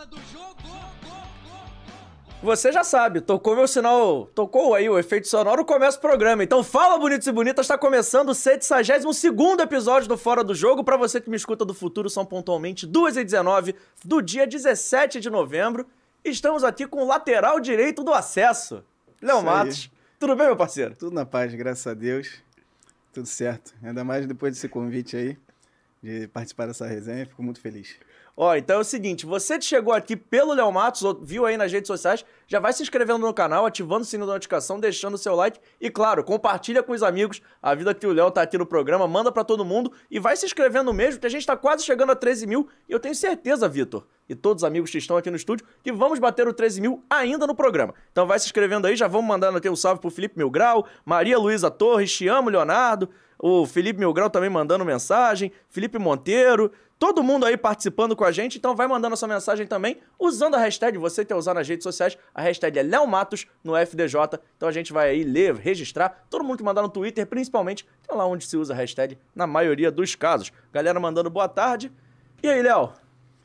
Fora do jogo. Você já sabe, tocou meu sinal, tocou aí o efeito sonoro, começa o programa. Então fala, bonitos e bonitas, está começando o 72º episódio do Fora do Jogo. Para você que me escuta do futuro, são pontualmente 2h19 do dia 17 de novembro. Estamos aqui com o lateral direito do acesso, Léo. Matos. Tudo bem, meu parceiro? Tudo na paz, graças a Deus. Tudo certo. Ainda mais depois desse convite aí, de participar dessa resenha, fico muito feliz. Ó, então é o seguinte, você que chegou aqui pelo Léo Matos, viu aí nas redes sociais, já vai se inscrevendo no canal, ativando o sininho da notificação, deixando o seu like e, claro, compartilha com os amigos a vida que o Léo tá aqui no programa, manda pra todo mundo e vai se inscrevendo mesmo, que a gente tá quase chegando a 13 mil e eu tenho certeza, Vitor, e todos os amigos que estão aqui no estúdio, que vamos bater o 13 mil ainda no programa. Então vai se inscrevendo aí, já vamos mandando aqui um salve pro Felipe Milgrau, Maria Luísa Torres, te amo, Leonardo, o Felipe Milgrau também mandando mensagem, Felipe Monteiro, todo mundo aí participando com a gente, então vai mandando a sua mensagem também, usando a hashtag, você quer usar nas redes sociais, a hashtag é Léo Matos no FDJ, então a gente vai aí ler, registrar, todo mundo que mandar no Twitter, principalmente, que é lá onde se usa a hashtag na maioria dos casos. Galera mandando boa tarde. E aí, Léo?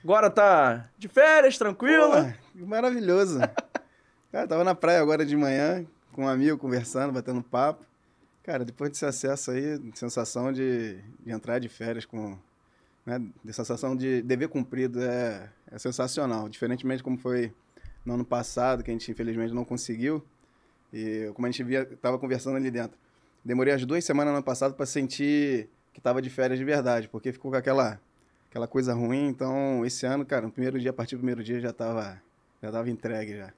Agora tá de férias, tranquilo? Pô, que maravilhoso. Cara, tava na praia agora de manhã, com um amigo, conversando, batendo papo. Cara, depois desse acesso aí, sensação de, de entrar de férias com... Né, de sensação de dever cumprido é, é sensacional. Diferentemente como foi no ano passado, que a gente infelizmente não conseguiu. E como a gente via, tava conversando ali dentro. Demorei as duas semanas no ano passado para sentir que tava de férias de verdade, porque ficou com aquela, aquela coisa ruim. Então, esse ano, cara, no primeiro dia, a partir do primeiro dia, já tava, já tava entregue já.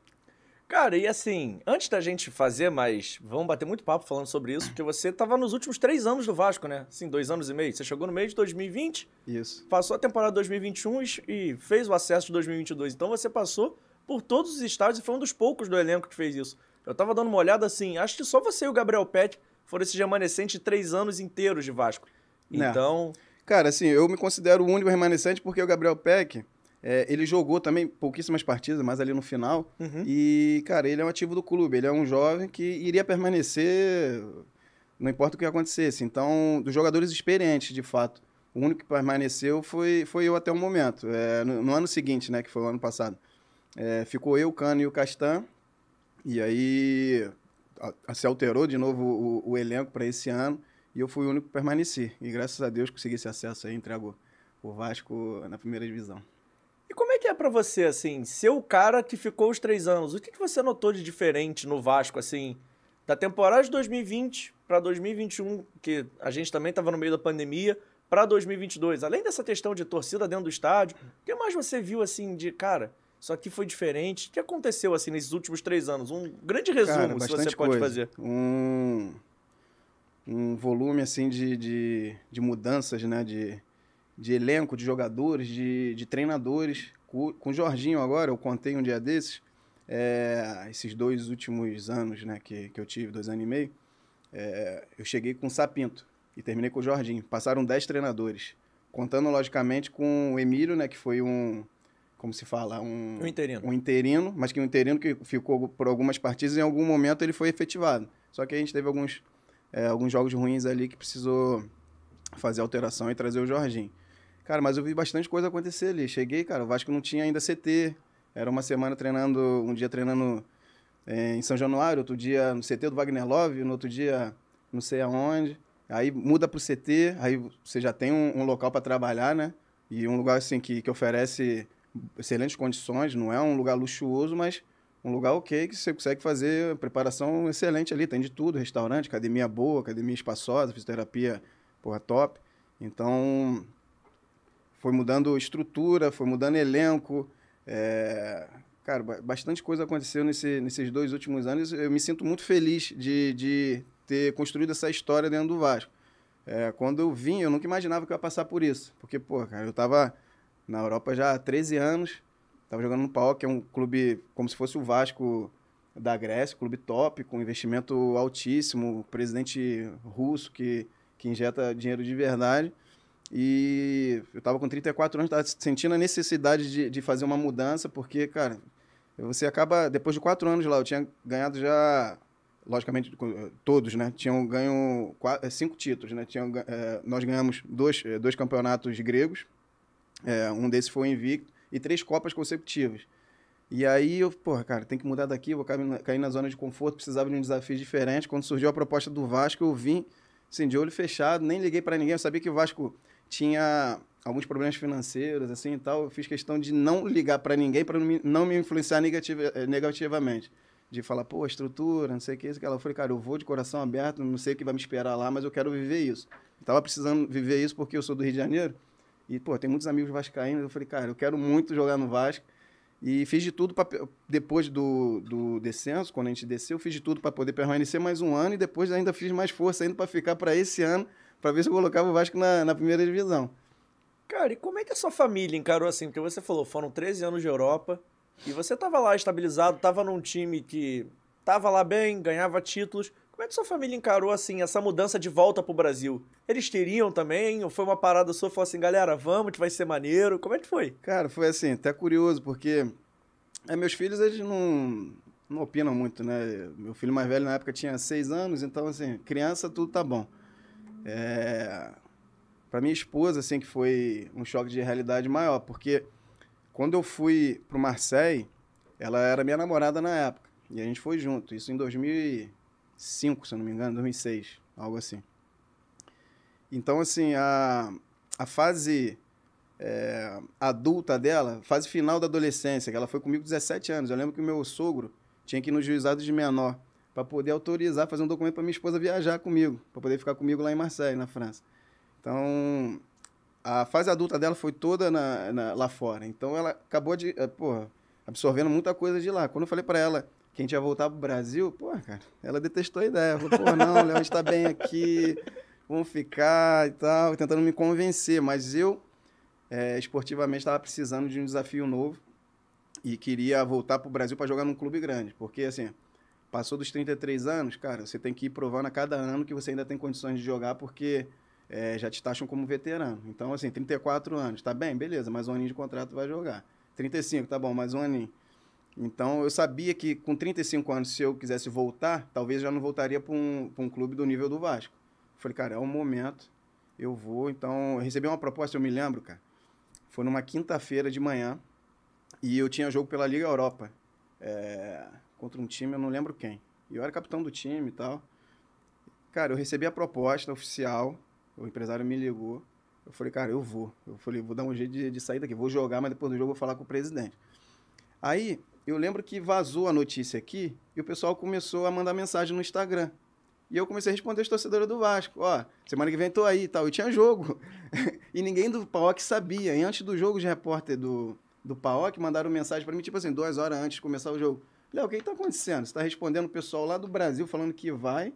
Cara, e assim, antes da gente fazer, mas vamos bater muito papo falando sobre isso, porque você tava nos últimos três anos do Vasco, né? Assim, dois anos e meio. Você chegou no meio de 2020, Isso. passou a temporada 2021 e fez o acesso de 2022. Então você passou por todos os estádios e foi um dos poucos do elenco que fez isso. Eu tava dando uma olhada assim, acho que só você e o Gabriel Pet foram esses remanescentes de três anos inteiros de Vasco. Né. Então, Cara, assim, eu me considero o único remanescente porque o Gabriel Peck, é, ele jogou também pouquíssimas partidas, mas ali no final. Uhum. E, cara, ele é um ativo do clube. Ele é um jovem que iria permanecer, não importa o que acontecesse. Então, dos jogadores experientes, de fato, o único que permaneceu foi, foi eu até o momento. É, no, no ano seguinte, né, que foi o ano passado. É, ficou eu, o Cano e o Castan. E aí a- a- se alterou de novo o, o elenco para esse ano. E eu fui o único que permaneci. E graças a Deus consegui esse acesso aí, entrego o Vasco na primeira divisão. E como é que é pra você, assim, ser o cara que ficou os três anos? O que, que você notou de diferente no Vasco, assim, da temporada de 2020 pra 2021, que a gente também tava no meio da pandemia, pra 2022? Além dessa questão de torcida dentro do estádio, o que mais você viu, assim, de, cara, isso aqui foi diferente? O que aconteceu, assim, nesses últimos três anos? Um grande resumo, Cara, se você pode coisa. fazer. Um, um volume, assim, de, de, de mudanças, né? De, de elenco, de jogadores, de, de treinadores. Com, com o Jorginho agora, eu contei um dia desses, é, esses dois últimos anos, né? Que, que eu tive, dois anos e meio, é, eu cheguei com o Sapinto e terminei com o Jorginho. Passaram dez treinadores. Contando, logicamente, com o Emílio, né? Que foi um... Como se fala? Um, O interino. um interino, mas que um interino que ficou por algumas partidas, em algum momento ele foi efetivado. Só que a gente teve alguns, é, alguns jogos ruins ali que precisou fazer alteração e trazer o Jorginho. Cara, mas eu vi bastante coisa acontecer ali. Cheguei, cara, o Vasco não tinha ainda CT. Era uma semana treinando, um dia treinando é, em São Januário, outro dia no CT do Wagner Love, no outro dia não sei aonde. Aí muda pro CT, aí você já tem um, um local para trabalhar, né? E um lugar assim que, que oferece excelentes condições, não é um lugar luxuoso, mas um lugar ok que você consegue fazer preparação excelente ali, tem de tudo, restaurante, academia boa, academia espaçosa, fisioterapia, porra, top. Então, foi mudando estrutura, foi mudando elenco, é, cara, ba- bastante coisa aconteceu nesse, nesses dois últimos anos. Eu me sinto muito feliz de, de ter construído essa história dentro do Vasco. É, quando eu vim, eu nunca imaginava que eu ia passar por isso. Porque, pô, cara, eu tava na Europa já há 13 anos, tava jogando no PAOK, que é um clube como se fosse o Vasco da Grécia, clube top, com investimento altíssimo, presidente russo que, que injeta dinheiro de verdade. E eu tava com 34 anos, tava sentindo a necessidade de, de fazer uma mudança, porque, cara, você acaba, depois de quatro anos lá, eu tinha ganhado já, logicamente, co- todos, né? Tinham ganho qua- eh, cinco títulos, né? Tinham, ga- eh, nós ganhamos dois, eh, dois campeonatos gregos, eh, um desses foi invicto, e três Copas consecutivas. E aí eu, porra, cara, tem que mudar daqui, vou cair na, cair na zona de conforto, precisava de um desafio diferente. Quando surgiu a proposta do Vasco, eu vim, assim, de olho fechado, nem liguei para ninguém, eu sabia que o Vasco tinha alguns problemas financeiros, assim e tal. Eu fiz questão de não ligar para ninguém para não me influenciar negativa, eh, negativamente. De falar, pô, estrutura, não sei o que, isso que ela. Eu falei, cara, eu vou de coração aberto, não sei o que vai me esperar lá, mas eu quero viver isso. Eu tava precisando viver isso porque eu sou do Rio de Janeiro. E, pô, tem muitos amigos vascaínos. Eu falei, cara, eu quero muito jogar no Vasco. E fiz de tudo para depois do, do descenso, quando a gente desceu, fiz de tudo para poder permanecer mais um ano e depois ainda fiz mais força ainda para ficar para esse ano, para ver se eu colocava o Vasco na, na primeira divisão. Cara, e como é que a sua família encarou assim? Porque você falou, foram 13 anos de Europa e você tava lá estabilizado, tava num time que tava lá bem, ganhava títulos. Como é que sua família encarou, assim, essa mudança de volta pro Brasil? Eles teriam também? Ou foi uma parada sua, falou assim, galera, vamos, que vai ser maneiro? Como é que foi? Cara, foi assim, até curioso, porque é, meus filhos, eles não, não opinam muito, né? Meu filho mais velho, na época, tinha seis anos, então, assim, criança, tudo tá bom. É... Pra minha esposa, assim, que foi um choque de realidade maior, porque quando eu fui pro Marseille, ela era minha namorada na época, e a gente foi junto, isso em 2000 2005, se eu não me engano, 2006, algo assim. Então, assim, a, a fase é, adulta dela, fase final da adolescência, que ela foi comigo 17 anos. Eu lembro que o meu sogro tinha que ir no juizado de menor para poder autorizar, fazer um documento para minha esposa viajar comigo, para poder ficar comigo lá em Marseille, na França. Então, a fase adulta dela foi toda na, na, lá fora. Então, ela acabou de, é, porra, absorvendo muita coisa de lá. Quando eu falei para ela que a gente ia voltar pro Brasil, pô, cara, ela detestou a ideia. Falou, pô, não, Léo, a gente tá bem aqui, vamos ficar e tal, tentando me convencer. Mas eu, é, esportivamente, estava precisando de um desafio novo e queria voltar pro Brasil para jogar num clube grande. Porque, assim, passou dos 33 anos, cara, você tem que ir provando a cada ano que você ainda tem condições de jogar, porque é, já te taxam como veterano. Então, assim, 34 anos, tá bem? Beleza, mais um aninho de contrato vai jogar. 35, tá bom, mais um aninho. Então eu sabia que com 35 anos, se eu quisesse voltar, talvez já não voltaria para um, um clube do nível do Vasco. falei, cara, é um momento, eu vou. Então eu recebi uma proposta, eu me lembro, cara. Foi numa quinta-feira de manhã e eu tinha jogo pela Liga Europa é, contra um time, eu não lembro quem. E eu era capitão do time e tal. Cara, eu recebi a proposta oficial, o empresário me ligou. Eu falei, cara, eu vou. Eu falei, vou dar um jeito de, de sair daqui, vou jogar, mas depois do jogo eu vou falar com o presidente. Aí eu lembro que vazou a notícia aqui e o pessoal começou a mandar mensagem no Instagram. E eu comecei a responder as torcedoras do Vasco. Ó, semana que vem tô aí e tal. E tinha jogo. e ninguém do PAOC sabia. E antes do jogo, de repórter do, do PAOC mandaram mensagem para mim, tipo assim, duas horas antes de começar o jogo. Léo, o que, que tá acontecendo? Você tá respondendo o pessoal lá do Brasil falando que vai,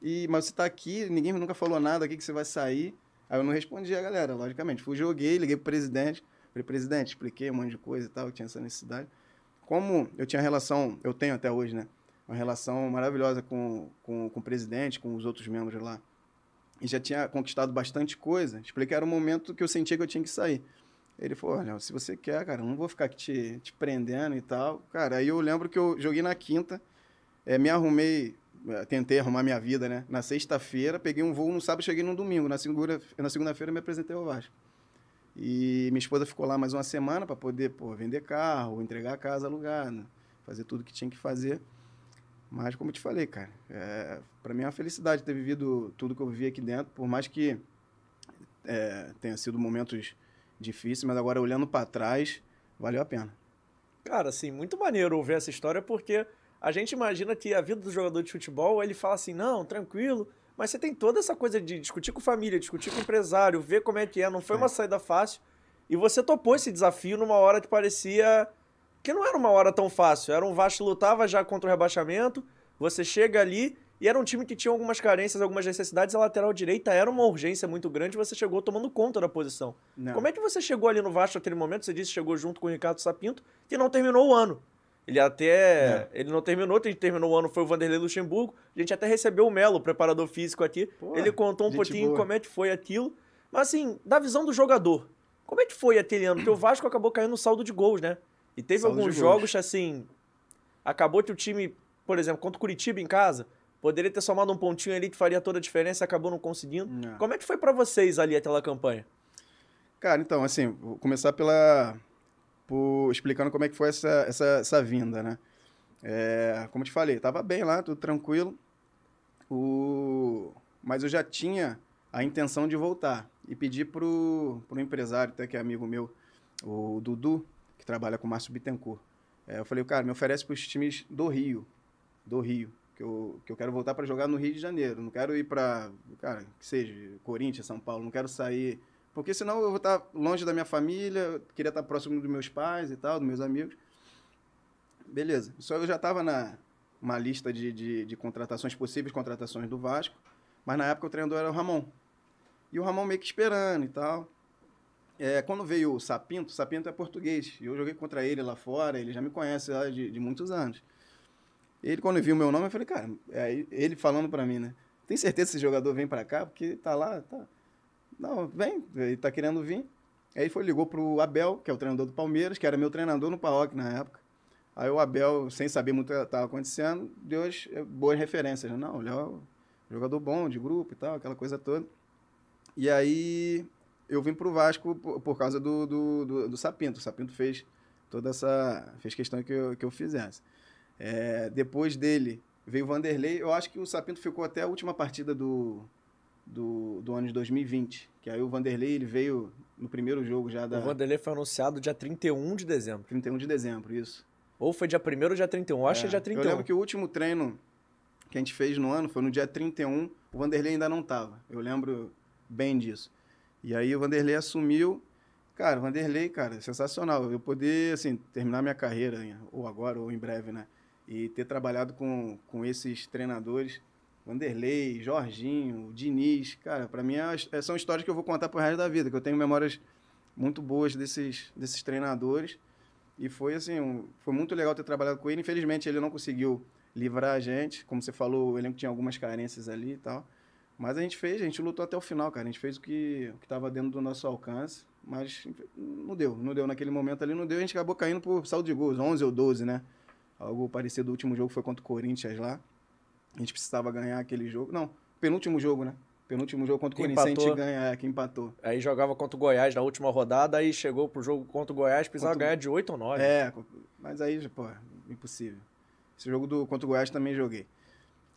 e mas você tá aqui, ninguém nunca falou nada aqui que você vai sair. Aí eu não respondi a galera, logicamente. Fui, joguei, liguei pro presidente. Falei, presidente, expliquei um monte de coisa e tal, tinha essa necessidade como eu tinha relação, eu tenho até hoje, né? Uma relação maravilhosa com, com, com o presidente, com os outros membros lá. E já tinha conquistado bastante coisa. Expliquei que era o momento que eu sentia que eu tinha que sair. Ele falou, olha, se você quer, cara, não vou ficar te, te prendendo e tal. Cara, aí eu lembro que eu joguei na quinta, é, me arrumei, eh, tentei arrumar minha vida, né? Na sexta-feira, peguei um voo no sábado, cheguei no domingo. Na segunda-feira, na segunda-feira me apresentei ao Vasco. E minha esposa ficou lá mais uma semana para poder pô, vender carro, entregar a casa alugada, fazer tudo que tinha que fazer. Mas, como eu te falei, cara, é, para mim é uma felicidade ter vivido tudo que eu vivi aqui dentro, por mais que é, tenha sido momentos difíceis, mas agora olhando para trás, valeu a pena. Cara, assim, muito maneiro ouvir essa história, porque a gente imagina que a vida do jogador de futebol, ele fala assim, não, tranquilo, mas você tem toda essa coisa de discutir com família, discutir com empresário, ver como é que é. Não foi uma saída fácil. E você topou esse desafio numa hora que parecia que não era uma hora tão fácil. Era um Vasco lutava já contra o rebaixamento. Você chega ali e era um time que tinha algumas carências, algumas necessidades. A lateral direita era uma urgência muito grande. Você chegou tomando conta da posição. Não. Como é que você chegou ali no Vasco naquele momento? Você disse que chegou junto com o Ricardo Sapinto, que não terminou o ano. Ele até. É. Ele não terminou, gente terminou o ano, foi o Vanderlei Luxemburgo. A gente até recebeu o Melo, o preparador físico aqui. Pô, ele contou um pouquinho boa. como é que foi aquilo. Mas assim, da visão do jogador, como é que foi aquele ano? Porque o Vasco acabou caindo no saldo de gols, né? E teve saldo alguns jogos assim. Acabou que o time, por exemplo, contra o Curitiba em casa, poderia ter somado um pontinho ali que faria toda a diferença, acabou não conseguindo. Não. Como é que foi para vocês ali aquela campanha? Cara, então, assim, vou começar pela por, explicando como é que foi essa, essa, essa vinda, né? É, como eu te falei, tava bem lá, tudo tranquilo. O... Mas eu já tinha a intenção de voltar e pedi pro, pro empresário, até que é amigo meu, o Dudu, que trabalha com o Márcio Bittencourt. É, eu falei, cara, me oferece para os times do Rio, do Rio, que eu, que eu quero voltar para jogar no Rio de Janeiro. Não quero ir para, cara, que seja Corinthians, São Paulo, não quero sair, porque senão eu vou estar longe da minha família, queria estar próximo dos meus pais e tal, dos meus amigos. Beleza. Só eu já estava na uma lista de, de, de contratações, possíveis contratações do Vasco, mas na época o treinador era o Ramon. E o Ramon meio que esperando e tal. É, quando veio o Sapinto, Sapinto é português. E eu joguei contra ele lá fora, ele já me conhece lá de, de muitos anos. Ele, quando viu o meu nome, eu falei, cara, é, ele falando para mim, né? Tem certeza que esse jogador vem para cá? Porque tá lá, tá. Não, vem, ele tá querendo vir. Aí foi, ligou pro Abel, que é o treinador do Palmeiras, que era meu treinador no PAOC na época. Aí o Abel, sem saber muito o que estava acontecendo, deu as é, boas referências. Né? Não, é um jogador bom, de grupo e tal, aquela coisa toda. E aí eu vim pro Vasco por, por causa do, do, do, do, Sapinto. O Sapinto fez toda essa. fez questão que eu, que eu fizesse. É, depois dele veio o Vanderlei. Eu acho que o Sapinto ficou até a última partida do, do, do ano de 2020. Que aí o Vanderlei ele veio no primeiro jogo já da. O Vanderlei foi anunciado dia 31 de dezembro. 31 de dezembro, isso. Ou foi dia 1 ou dia 31? Eu acho é, que é dia 31. Eu lembro que o último treino que a gente fez no ano foi no dia 31. O Vanderlei ainda não estava. Eu lembro bem disso. E aí o Vanderlei assumiu. Cara, o Vanderlei, cara, sensacional. Eu poder, assim, terminar minha carreira, ou agora, ou em breve, né? E ter trabalhado com, com esses treinadores, Vanderlei, Jorginho, Diniz, cara, para mim é, é, são histórias que eu vou contar pro resto da vida, que eu tenho memórias muito boas desses, desses treinadores. E foi, assim, um, foi muito legal ter trabalhado com ele. Infelizmente, ele não conseguiu livrar a gente. Como você falou, o elenco tinha algumas carências ali e tal. Mas a gente fez, a gente lutou até o final, cara. A gente fez o que o estava dentro do nosso alcance, mas não deu, não deu naquele momento ali, não deu. A gente acabou caindo por saldo de gols, 11 ou 12, né? Algo parecido, o último jogo foi contra o Corinthians lá. A gente precisava ganhar aquele jogo. Não, penúltimo jogo, né? Penúltimo jogo contra o Corinthians, empatou. a gente ganha, é, que empatou. Aí jogava contra o Goiás na última rodada, aí chegou pro jogo contra o Goiás, precisava contra... ganhar de 8 ou 9. É, mas aí, pô, impossível. Esse jogo do, contra o Goiás também joguei.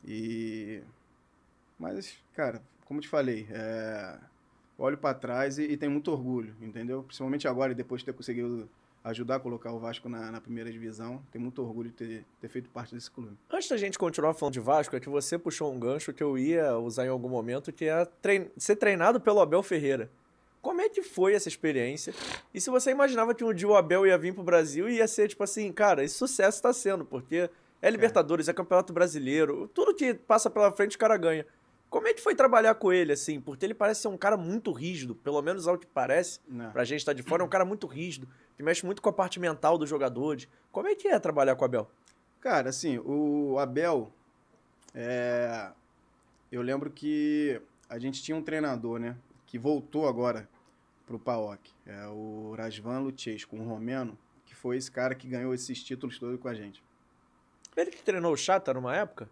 E mas, cara, como te falei, é... olho para trás e, e tenho muito orgulho, entendeu? Principalmente agora, depois de ter conseguido ajudar a colocar o Vasco na, na, primeira divisão. Tenho muito orgulho de ter, ter, feito parte desse clube. Antes da gente continuar falando de Vasco, é que você puxou um gancho que eu ia usar em algum momento, que é trein... ser treinado pelo Abel Ferreira. Como é que foi essa experiência? E se você imaginava que um dia o Abel ia vir pro Brasil e ia ser tipo assim, cara, esse sucesso está sendo, porque é Libertadores, é. é Campeonato Brasileiro, tudo que passa pela frente o cara ganha. Como é que foi trabalhar com ele, assim? Porque ele parece ser um cara muito rígido, pelo menos ao que parece, Não. pra gente estar tá de fora, é um cara muito rígido, que mexe muito com a parte mental dos jogadores. Como é que é trabalhar com o Abel? Cara, assim, o Abel, é... eu lembro que a gente tinha um treinador, né, que voltou agora pro PAOK, é o Rasvan Lutches, com o Romeno, que foi esse cara que ganhou esses títulos todos com a gente. Ele que treinou o Chata numa época?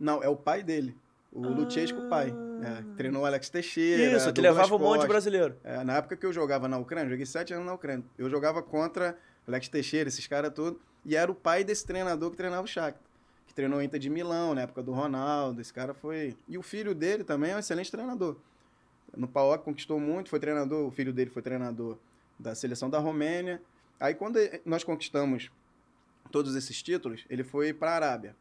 Não, é o pai dele. O ah. Luchesco pai. É, treinou o Alex Teixeira. Isso, que levava um monte de brasileiro. É, na época que eu jogava na Ucrânia, joguei sete anos na Ucrânia. Eu jogava contra Alex Teixeira, esses caras todos. E era o pai desse treinador que treinava o Shakhtar. Que treinou o Inter de Milão, na época do Ronaldo. Esse cara foi... E o filho dele também é um excelente treinador. No PAOK conquistou muito, foi treinador... O filho dele foi treinador da seleção da Romênia. Aí quando nós conquistamos todos esses títulos, ele foi para a Arábia.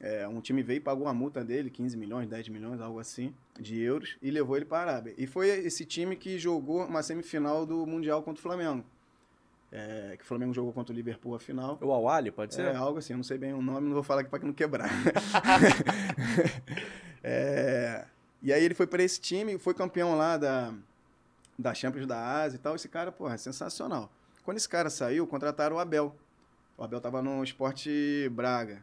É, um time veio e pagou a multa dele, 15 milhões, 10 milhões, algo assim, de euros, e levou ele para a Arábia. E foi esse time que jogou uma semifinal do Mundial contra o Flamengo. É, que o Flamengo jogou contra o Liverpool a final. O Awali, pode ser? É, algo assim, eu não sei bem o nome, não vou falar aqui para não quebrar. é, e aí ele foi para esse time, foi campeão lá da, da Champions da Ásia e tal. Esse cara, porra, é sensacional. Quando esse cara saiu, contrataram o Abel. O Abel tava no Esporte Braga.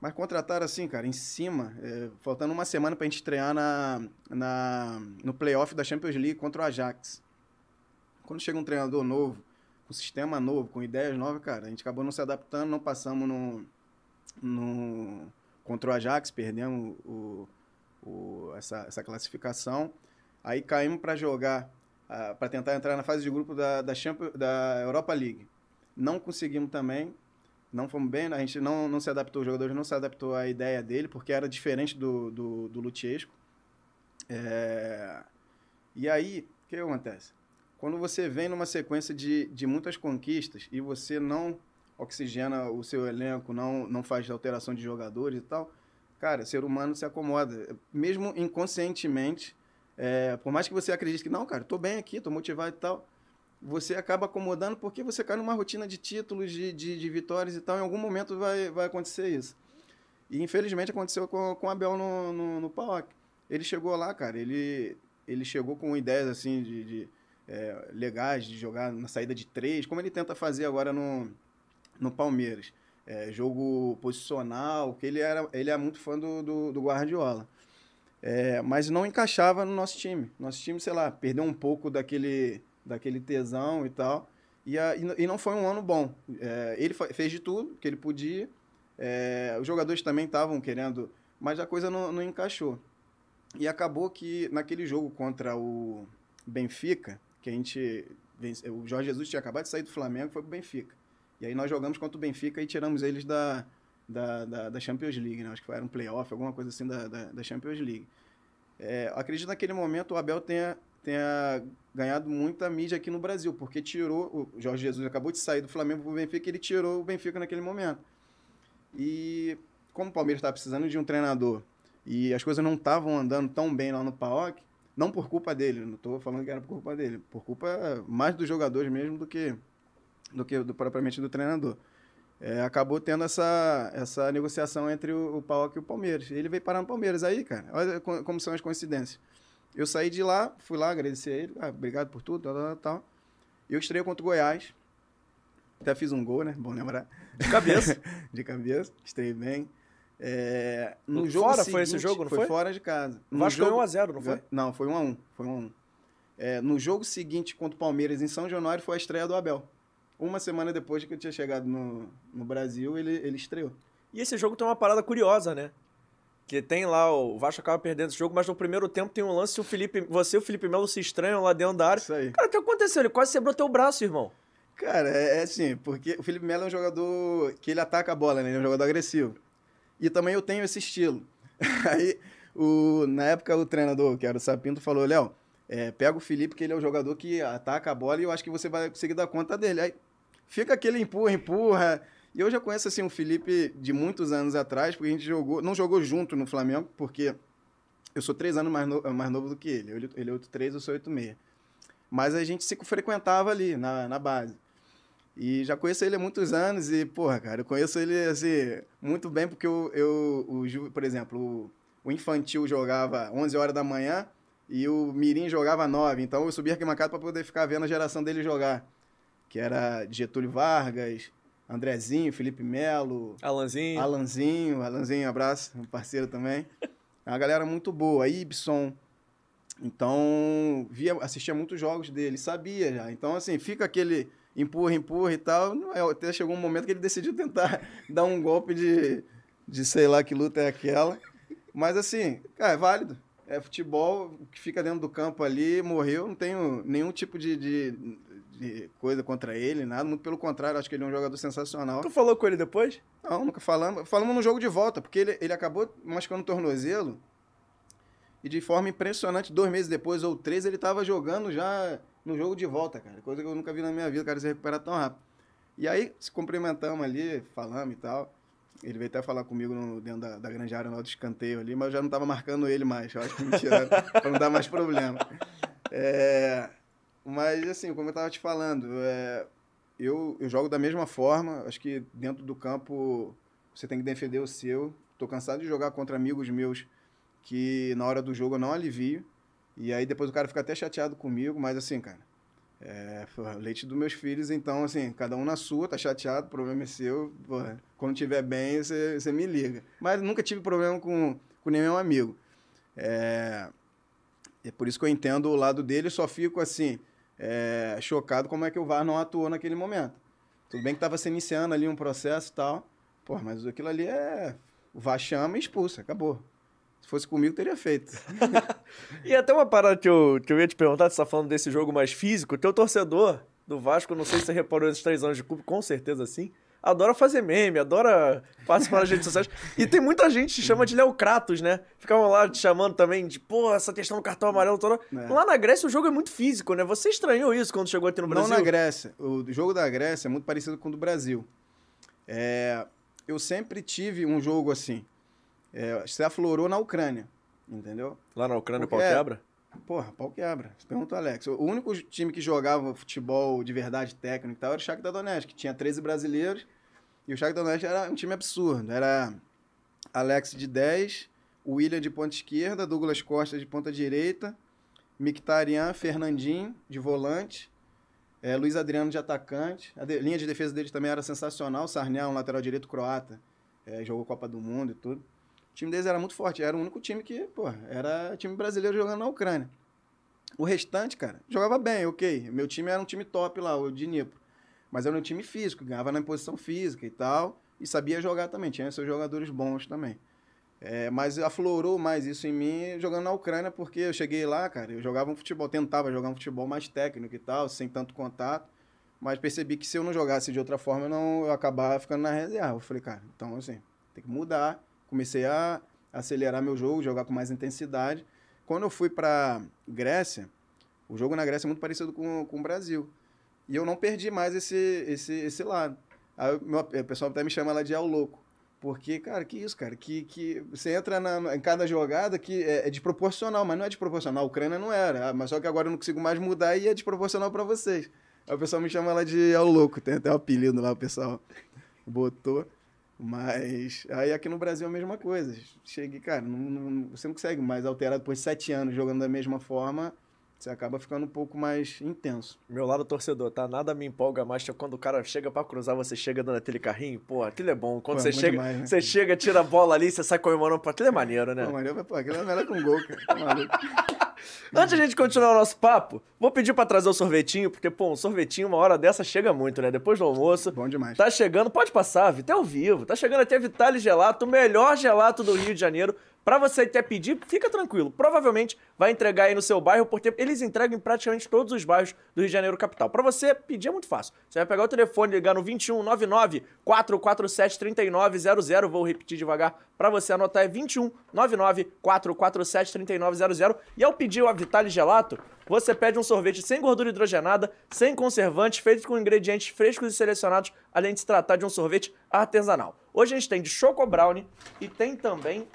Mas contrataram assim, cara, em cima, é, faltando uma semana pra gente estrear na, na, no playoff da Champions League contra o Ajax. Quando chega um treinador novo, com sistema novo, com ideias novas, cara, a gente acabou não se adaptando, não passamos no, no contra o Ajax, perdemos o, o, essa, essa classificação. Aí caímos para jogar, uh, para tentar entrar na fase de grupo da, da, Champions, da Europa League. Não conseguimos também. Não fomos bem, a gente não, não se adaptou, os jogadores não se adaptou à ideia dele, porque era diferente do, do, do Luchesco. É... E aí, o que acontece? Quando você vem numa sequência de, de muitas conquistas e você não oxigena o seu elenco, não, não faz alteração de jogadores e tal, cara, ser humano se acomoda. Mesmo inconscientemente, é, por mais que você acredite que, não, cara, tô bem aqui, tô motivado e tal, você acaba acomodando porque você cai numa rotina de títulos, de, de, de vitórias e tal, em algum momento vai, vai acontecer isso. E infelizmente aconteceu com, com o Abel no, no, no PAOC. Ele chegou lá, cara, ele, ele chegou com ideias assim de, de é, legais de jogar na saída de três, como ele tenta fazer agora no, no Palmeiras. É, jogo posicional, que ele, era, ele é muito fã do, do, do Guardiola. É, mas não encaixava no nosso time. Nosso time, sei lá, perdeu um pouco daquele, daquele tesão e tal. E, a, e não foi um ano bom. É, ele fez de tudo que ele podia. É, os jogadores também estavam querendo, mas a coisa não, não encaixou. E acabou que naquele jogo contra o Benfica, que a gente. O Jorge Jesus tinha acabado de sair do Flamengo, foi pro Benfica. E aí nós jogamos contra o Benfica e tiramos eles da, da, da, da Champions League, né? Acho que era um playoff, alguma coisa assim da, da, da Champions League. É, acredito que naquele momento o Abel tenha, tenha ganhado muita mídia aqui no Brasil, porque tirou. O Jorge Jesus acabou de sair do Flamengo pro Benfica e ele tirou o Benfica naquele momento. E como o Palmeiras estava precisando de um treinador e as coisas não estavam andando tão bem lá no PAOC, não por culpa dele, não estou falando que era por culpa dele, por culpa mais dos jogadores mesmo do que do que do, propriamente do treinador. É, acabou tendo essa, essa negociação entre o, o e o Palmeiras. Ele veio parar no Palmeiras. Aí, cara, olha como são as coincidências. Eu saí de lá, fui lá agradecer a ele, ah, obrigado por tudo, tal, tal, tal. Eu estreiei contra o Goiás. Até fiz um gol, né? Bom lembrar. De cabeça. de cabeça, estreiei bem. É, no jogo fora seguinte, foi esse jogo, não foi? Foi fora de casa. O Vasco jogo, ganhou 1x0, não foi? Não, foi 1x1. Foi 1x1. É, no jogo seguinte contra o Palmeiras em São Januário foi a estreia do Abel. Uma semana depois que eu tinha chegado no, no Brasil, ele, ele estreou. E esse jogo tem uma parada curiosa, né? Que tem lá, o Vasco acaba perdendo esse jogo, mas no primeiro tempo tem um lance, o Felipe, você e o Felipe Melo se estranham lá dentro da área. Isso aí. Cara, o que aconteceu? Ele quase quebrou teu braço, irmão. Cara, é, é assim, porque o Felipe Melo é um jogador que ele ataca a bola, né? Ele é um jogador agressivo. E também eu tenho esse estilo. Aí, o, na época, o treinador, que era o Sapinto, falou, Léo, é, pega o Felipe, que ele é um jogador que ataca a bola e eu acho que você vai conseguir dar conta dele. Aí fica aquele empurra, empurra. E eu já conheço assim o Felipe de muitos anos atrás, porque a gente jogou, não jogou junto no Flamengo, porque eu sou três anos mais, no, mais novo do que ele. Ele, é 8,3, eu sou 8,6. Mas a gente se frequentava ali, na, na base. E já conheço ele há muitos anos e, porra, cara, eu conheço ele, assim, muito bem porque eu, eu o, por exemplo, o, o infantil jogava 11 horas da manhã e o mirim jogava 9. Então eu subia arquibancada para poder ficar vendo a geração dele jogar que era Getúlio Vargas, Andrezinho, Felipe Melo, Alanzinho. Alanzinho, Alanzinho, abraço, um parceiro também. É uma galera muito boa, Ibson. Então, via, assistia muitos jogos dele, sabia já. Então, assim, fica aquele empurra, empurra e tal. Até chegou um momento que ele decidiu tentar dar um golpe de, de sei lá que luta é aquela. Mas, assim, cara, é válido. É futebol, que fica dentro do campo ali, morreu, não tenho nenhum tipo de de coisa contra ele, nada. Muito pelo contrário, acho que ele é um jogador sensacional. Tu falou com ele depois? Não, nunca falamos. Falamos no jogo de volta, porque ele, ele acabou machucando o tornozelo. E de forma impressionante, dois meses depois ou três, ele estava jogando já no jogo de volta, cara. Coisa que eu nunca vi na minha vida, o cara se recuperar tão rápido. E aí, se cumprimentamos ali, falamos e tal. Ele veio até falar comigo no, dentro da, da grande área, no do escanteio ali, mas eu já não estava marcando ele mais. Eu acho que me tiraram, para não dar mais problema. É, mas, assim, como eu estava te falando, é, eu, eu jogo da mesma forma. Acho que dentro do campo você tem que defender o seu. Tô cansado de jogar contra amigos meus que na hora do jogo eu não alivio. E aí depois o cara fica até chateado comigo, mas assim, cara, é leite dos meus filhos, então assim, cada um na sua, tá chateado, o problema é seu. Porra, quando tiver bem, você me liga. Mas nunca tive problema com, com nenhum amigo. É, é por isso que eu entendo o lado dele, só fico assim, é, chocado como é que o VAR não atuou naquele momento. Tudo bem que estava se iniciando ali um processo e tal. Pô, mas aquilo ali é. O VAR chama e expulsa, acabou. Se fosse comigo, teria feito. e até uma parada que eu, que eu ia te perguntar, você está falando desse jogo mais físico, teu torcedor, do Vasco, não sei se você reparou nesses três anos de clube, com certeza sim. Adora fazer meme, adora participar nas redes sociais. E tem muita gente que chama de Léo Kratos, né? Ficavam lá te chamando também de, pô, essa questão do cartão amarelo toda. É. Lá na Grécia o jogo é muito físico, né? Você estranhou isso quando chegou aqui no Brasil? Não na Grécia. O jogo da Grécia é muito parecido com o do Brasil. É, eu sempre tive um jogo assim. É, se aflorou na Ucrânia, entendeu? Lá na Ucrânia o Porque pau é- quebra? Porra, pau quebra. Você pergunta o Alex. O único time que jogava futebol de verdade técnico e tal era o Shakhtar Donetsk, que tinha 13 brasileiros. E o Shakhtar Donetsk era um time absurdo. Era Alex de 10, William de ponta esquerda, Douglas Costa de ponta direita, Mictarian, Fernandinho de volante, eh, Luiz Adriano de atacante. A de- linha de defesa deles também era sensacional. Sarnial, um lateral direito croata, eh, jogou Copa do Mundo e tudo. O time deles era muito forte. Era o único time que, pô, era time brasileiro jogando na Ucrânia. O restante, cara, jogava bem, ok. Meu time era um time top lá, o de. Mas era um time físico, ganhava na posição física e tal. E sabia jogar também, tinha seus jogadores bons também. É, mas aflorou mais isso em mim jogando na Ucrânia, porque eu cheguei lá, cara, eu jogava um futebol, tentava jogar um futebol mais técnico e tal, sem tanto contato. Mas percebi que se eu não jogasse de outra forma, eu não eu acabava ficando na reserva. Eu falei, cara, então assim, tem que mudar. Comecei a acelerar meu jogo, jogar com mais intensidade. Quando eu fui pra Grécia, o jogo na Grécia é muito parecido com, com o Brasil. E eu não perdi mais esse, esse, esse lado. Aí o meu- o pessoal até me chama lá de ao louco. Porque, cara, que isso, cara? Que, que você entra na- em cada jogada que é, é desproporcional, mas não é desproporcional. A Ucrânia não era. Ah, Mas só que agora eu não consigo mais mudar e é desproporcional pra vocês. Aí o pessoal me chama lá de ao louco. Tem até um apelido lá, o pessoal botou. Mas aí aqui no Brasil é a mesma coisa. Cheguei, cara, não- não- você não consegue mais alterar depois de sete anos jogando da mesma forma. Você acaba ficando um pouco mais intenso. Meu lado torcedor, tá? Nada me empolga mais que quando o cara chega pra cruzar, você chega dando aquele carrinho. Pô, aquilo é bom. Quando Pô, você bom chega, demais, né? você chega, tira a bola ali, você sai comemorando. Pô, aquilo é maneiro, né? Pô, Maria, pô, aquilo é melhor com gol, cara. Tá maluco. Antes de a gente continuar o nosso papo, vou pedir pra trazer o sorvetinho, porque, pô, um sorvetinho, uma hora dessa chega muito, né? Depois do almoço. Bom demais. Tá chegando, pode passar, até ao vivo. Tá chegando até Vitale Gelato, o melhor gelato do Rio de Janeiro. Pra você quer pedir, fica tranquilo. Provavelmente vai entregar aí no seu bairro, porque eles entregam em praticamente todos os bairros do Rio de Janeiro capital. Pra você pedir é muito fácil. Você vai pegar o telefone, ligar no 2199 447 3900. Vou repetir devagar pra você anotar. É 2199 447 3900. E ao pedir o Vitale Gelato, você pede um sorvete sem gordura hidrogenada, sem conservantes, feito com ingredientes frescos e selecionados, além de se tratar de um sorvete artesanal. Hoje a gente tem de choco brownie e tem também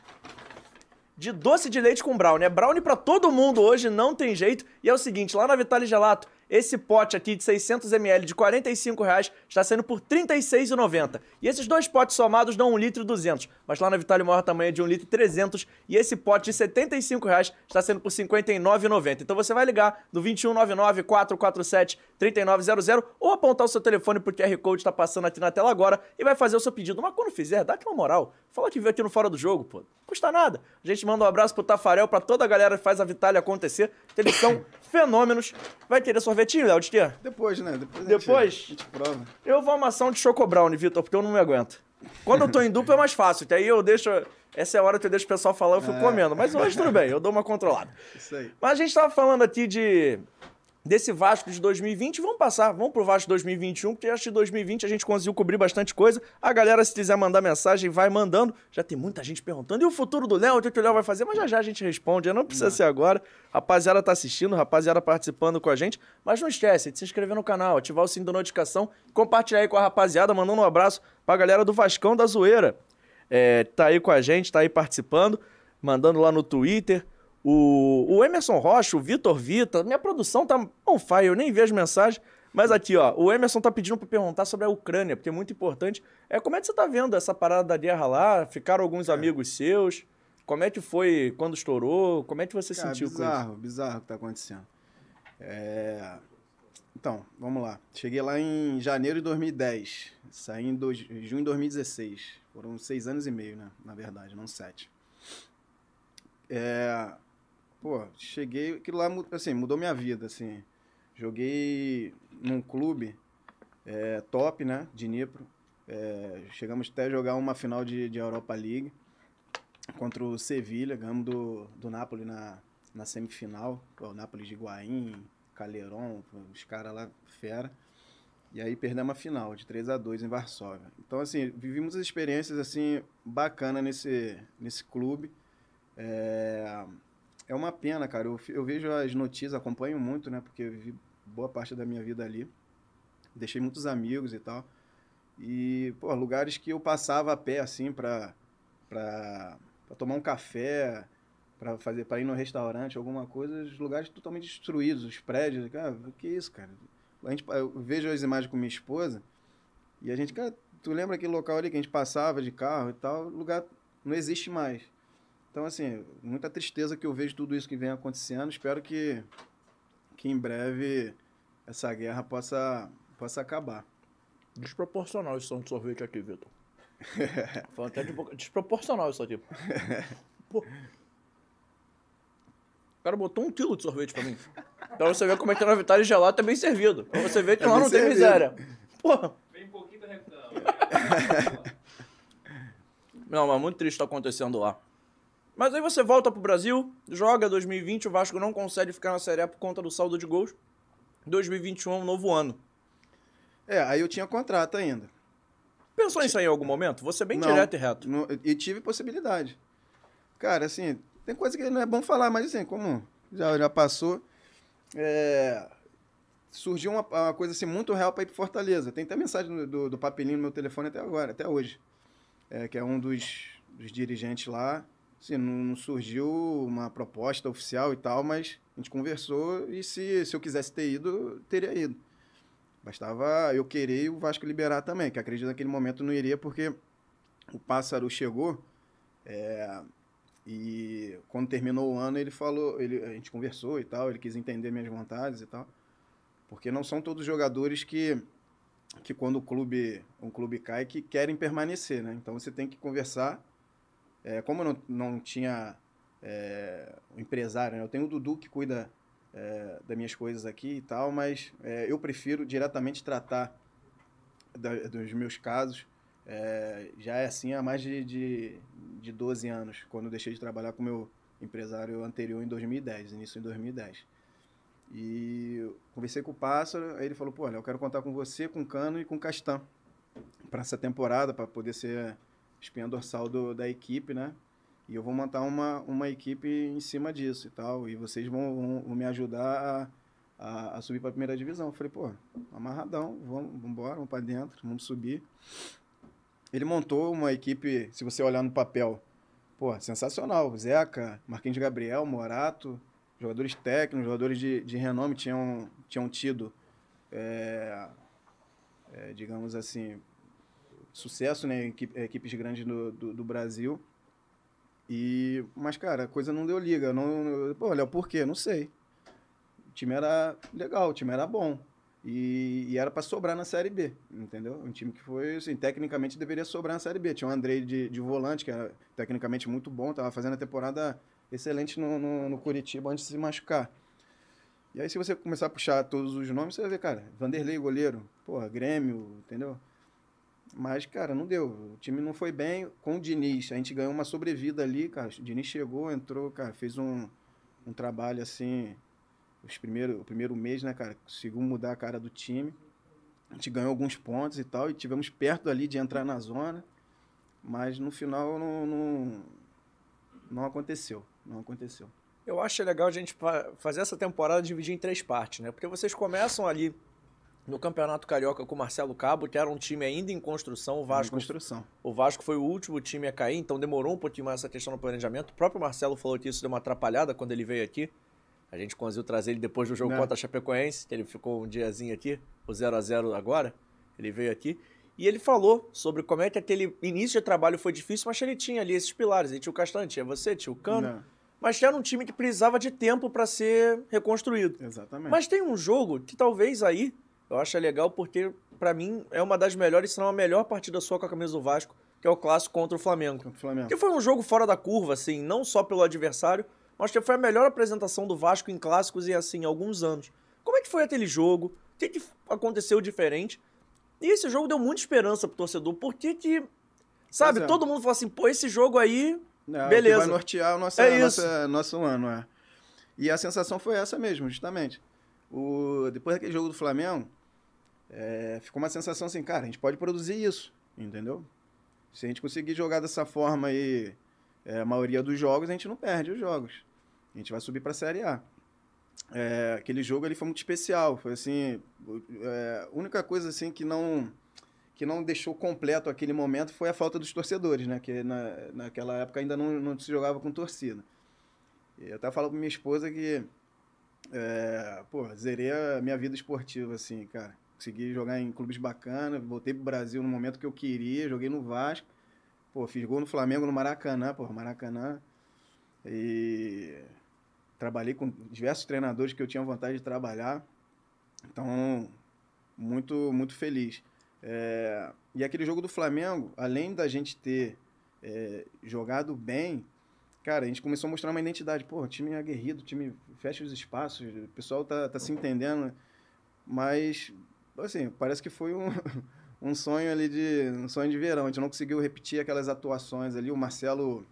de doce de leite com brownie. É brownie pra todo mundo hoje, não tem jeito. E é o seguinte, lá na Vitale Gelato, esse pote aqui de 600ml de 45 reais está sendo por R$ 36,90. E esses dois potes somados dão 1 litro e 200. Mas lá na Vitale o maior tamanho é de 1 litro e 300. E esse pote de 75 reais está sendo por R$ 59,90. Então você vai ligar no 2199 447 3900 ou apontar o seu telefone pro QR Code está passando aqui na tela agora e vai fazer o seu pedido. Mas quando fizer, dá aquela moral. Fala que veio aqui no Fora do Jogo, pô. Não custa nada. A gente manda um abraço pro Tafarel, pra toda a galera que faz a Vitale acontecer. Eles são fenômenos. Vai querer sorvetinho, Léo, de quê? Depois, né? Depois, Depois? A, gente, prova. Eu vou amassar um de choco brownie, Vitor, porque eu não me aguento. Quando eu tô em dupla é mais fácil, que aí eu deixo... Essa é a hora que eu deixo o pessoal falar, eu fico É. comendo. Mas hoje tudo bem, eu dou uma controlada. Isso aí. Mas a gente tava falando aqui de desse Vasco de 2020, vamos passar, vamos pro Vasco de 2021, porque acho que 2020 a gente conseguiu cobrir bastante coisa. A galera, se quiser mandar mensagem, vai mandando. Já tem muita gente perguntando, e o futuro do Léo, o que o Léo vai fazer? Mas já já a gente responde, não precisa ser agora. Rapaziada tá assistindo, rapaziada participando com a gente. Mas não esquece de se inscrever no canal, ativar o sininho da notificação, compartilhar aí com a rapaziada, mandando um abraço pra galera do Vascão da Zoeira. É, tá aí com a gente, tá aí participando, mandando lá no Twitter. O, o Emerson Rocha, o Vitor Vita, minha produção tá on fire, eu nem vejo mensagem. Mas aqui, ó, o Emerson tá pedindo pra perguntar sobre a Ucrânia, porque é muito importante. É, como é que você tá vendo essa parada da guerra lá? Ficaram alguns amigos seus? Como é que foi quando estourou? Como é que você Cara, sentiu com isso? bizarro, bizarro o que tá acontecendo. É, Então, vamos lá. Cheguei lá em janeiro de 2010. Saí em dois- junho de 2016. Foram seis anos e meio, né? Na verdade, não sete. É... Pô, cheguei... Aquilo lá, assim, mudou minha vida, assim. Joguei num clube é, top, né? De Dnipro. É, chegamos até a jogar uma final de, de Europa League contra o Sevilha, ganhamos do, do Napoli na, na semifinal, o Napoli de Higuaín, Caleron, os caras lá, fera. E aí perdemos a final, de 3 a 2 em Varsóvia. Então, assim, vivimos experiências, assim, bacanas nesse, nesse clube. É, é uma pena, cara. Eu, eu vejo as notícias, acompanho muito, né? Porque eu vivi boa parte da minha vida ali. Deixei muitos amigos e tal. E, pô, lugares que eu passava a pé, assim, pra, pra, pra tomar um café, para fazer para ir no restaurante, alguma coisa, os lugares totalmente destruídos, os prédios, cara, que isso, cara? A gente, eu vejo as imagens com minha esposa e a gente, cara, tu lembra aquele local ali que a gente passava de carro e tal, lugar não existe mais. Então, assim, muita tristeza que eu vejo tudo isso que vem acontecendo. Espero que, que em breve essa guerra possa, possa acabar. Desproporcional esse som de sorvete aqui, Vitor. Falando até de boca. Desproporcional isso aqui. Pô. O cara botou um quilo de sorvete pra mim. Pra você ver como é que na Vitale gelado é bem servido. Pra você ver que é lá não tem servido. miséria. Porra. Vem pouquinho da Não, mas muito triste tá acontecendo lá. Mas aí você volta pro Brasil, joga 2020, o Vasco não consegue ficar na Série A por conta do saldo de gols. 2021 é um novo ano. É, aí eu tinha contrato ainda. Pensou nisso aí em algum momento? Você bem não, direto e reto. Não, e tive possibilidade. Cara, assim, tem coisa que não é bom falar, mas assim, como já, já passou, é, surgiu uma, uma, coisa assim muito real para ir para Fortaleza. Tem até mensagem do, do, papelinho no meu telefone até agora, até hoje. É, que é um dos, dos dirigentes lá. Assim, não, surgiu uma proposta oficial e tal, mas a gente conversou e se, se eu quisesse ter ido, teria ido. Bastava eu querer e o Vasco liberar também, que acredito naquele momento não iria, porque o pássaro chegou. É, e quando terminou o ano, ele falou, ele, a gente conversou e tal, ele quis entender minhas vontades e tal. Porque não são todos jogadores que que quando o clube, um clube cai que querem permanecer, né? Então você tem que conversar. É, como eu não, não tinha é, um empresário, né? eu tenho o Dudu que cuida é, das minhas coisas aqui e tal, mas é, eu prefiro diretamente tratar da, dos meus casos é, já é assim há mais de, de, de 12 anos, quando eu deixei de trabalhar com meu empresário anterior em 2010, início em 2010. E conversei com o Pássaro, aí ele falou, pô, eu quero contar com você, com o Cano e com o Castan para essa temporada, para poder ser espinha dorsal do, da equipe, né? E eu vou montar uma, uma equipe em cima disso e tal, e vocês vão, vão, vão me ajudar a, a, a subir para a primeira divisão. Eu falei, pô, amarradão, vamos, embora, vamos para dentro, vamos subir. Ele montou uma equipe, se você olhar no papel, pô, sensacional. Zeca, Marquinhos Gabriel, Morato, jogadores técnicos, jogadores de, de renome tinham, tinham tido, é, é, digamos assim, sucesso né, em equipes grandes do, do, do, Brasil. E, mas, cara, a coisa não deu liga. Não, pô, olha, por quê? Não sei. O time era legal, o time era bom. E, e era para sobrar na Série B, entendeu? Um time que foi, assim, tecnicamente deveria sobrar na Série B. Tinha o Andrei de, de volante, que era tecnicamente muito bom, tava fazendo a temporada excelente no, no, no, Curitiba antes de se machucar. E aí, se você começar a puxar todos os nomes, você vai ver, cara, Vanderlei, goleiro, porra, Grêmio, entendeu? Mas, cara, não deu. O time não foi bem com o Diniz. A gente ganhou uma sobrevida ali, cara. O Diniz chegou, entrou, cara, fez um, um trabalho assim os primeiro, o primeiro mês, né, cara, conseguiu mudar a cara do time. A gente ganhou alguns pontos e tal, e tivemos perto ali de entrar na zona, mas no final não, não, não aconteceu. Não aconteceu. Eu acho legal a gente fazer essa temporada dividir em três partes, né? Porque vocês começam ali no Campeonato Carioca com o Marcelo Cabo, que era um time ainda em construção. O Vasco, em construção. O Vasco foi o último time a cair, então demorou um pouquinho mais essa questão do planejamento. O próprio Marcelo falou que isso deu uma atrapalhada quando ele veio aqui. A gente conseguiu trazer ele depois do jogo Não. Né. contra a Chapecoense, que ele ficou um diazinho aqui, o 0 a 0 agora. Ele veio aqui. E ele falou sobre como é que aquele início de trabalho foi difícil, mas ele tinha ali esses pilares. Ele tinha o Castanho, tinha você, tinha o Cano. Não. Né. Mas era um time que precisava de tempo para ser reconstruído. Exatamente. Mas tem um jogo que talvez aí eu acho legal porque, para mim, é uma das melhores, se não a melhor partida sua com a camisa do Vasco, que é o clássico contra o Flamengo. Contra o Flamengo. Que foi um jogo fora da curva, assim, não só pelo adversário, Acho que foi a melhor apresentação do Vasco em clássicos em assim alguns anos. Como é que foi aquele jogo? O que, que aconteceu diferente? E esse jogo deu muita esperança pro torcedor. Por que que. Sabe, é. todo mundo falou assim, pô, esse jogo aí. É, beleza. vai nortear o nosso, é nosso, nosso ano, é. E a sensação foi essa mesmo, justamente. o, depois daquele jogo do Flamengo, é, ficou uma sensação assim, cara, a gente pode produzir isso, entendeu? Se a gente conseguir jogar dessa forma aí, é, a maioria dos jogos, a gente não perde os jogos. A gente vai subir para a Série A. É, aquele jogo ali foi muito especial, foi assim, é, única coisa assim que não que não deixou completo aquele momento foi a falta dos torcedores, né? Que na, naquela época ainda não, não se jogava com torcida. Eu até falo pra minha esposa que, é, pô, zerei a minha vida esportiva, assim, cara. Consegui jogar em clubes bacanas, voltei pro Brasil no momento que eu queria, joguei no Vasco. Pô, fiz gol no Flamengo, no Maracanã, pô, Maracanã. E trabalhei com diversos treinadores que eu tinha vontade de trabalhar. Então, muito, muito feliz. É, e aquele jogo do Flamengo, além da gente ter é, jogado bem, cara, a gente começou a mostrar uma identidade. Pô, time aguerrido, time fecha os espaços, o pessoal tá, tá se entendendo. Mas assim, parece que foi um, um sonho ali de um sonho de verão. A gente não conseguiu repetir aquelas atuações ali. O Marcelo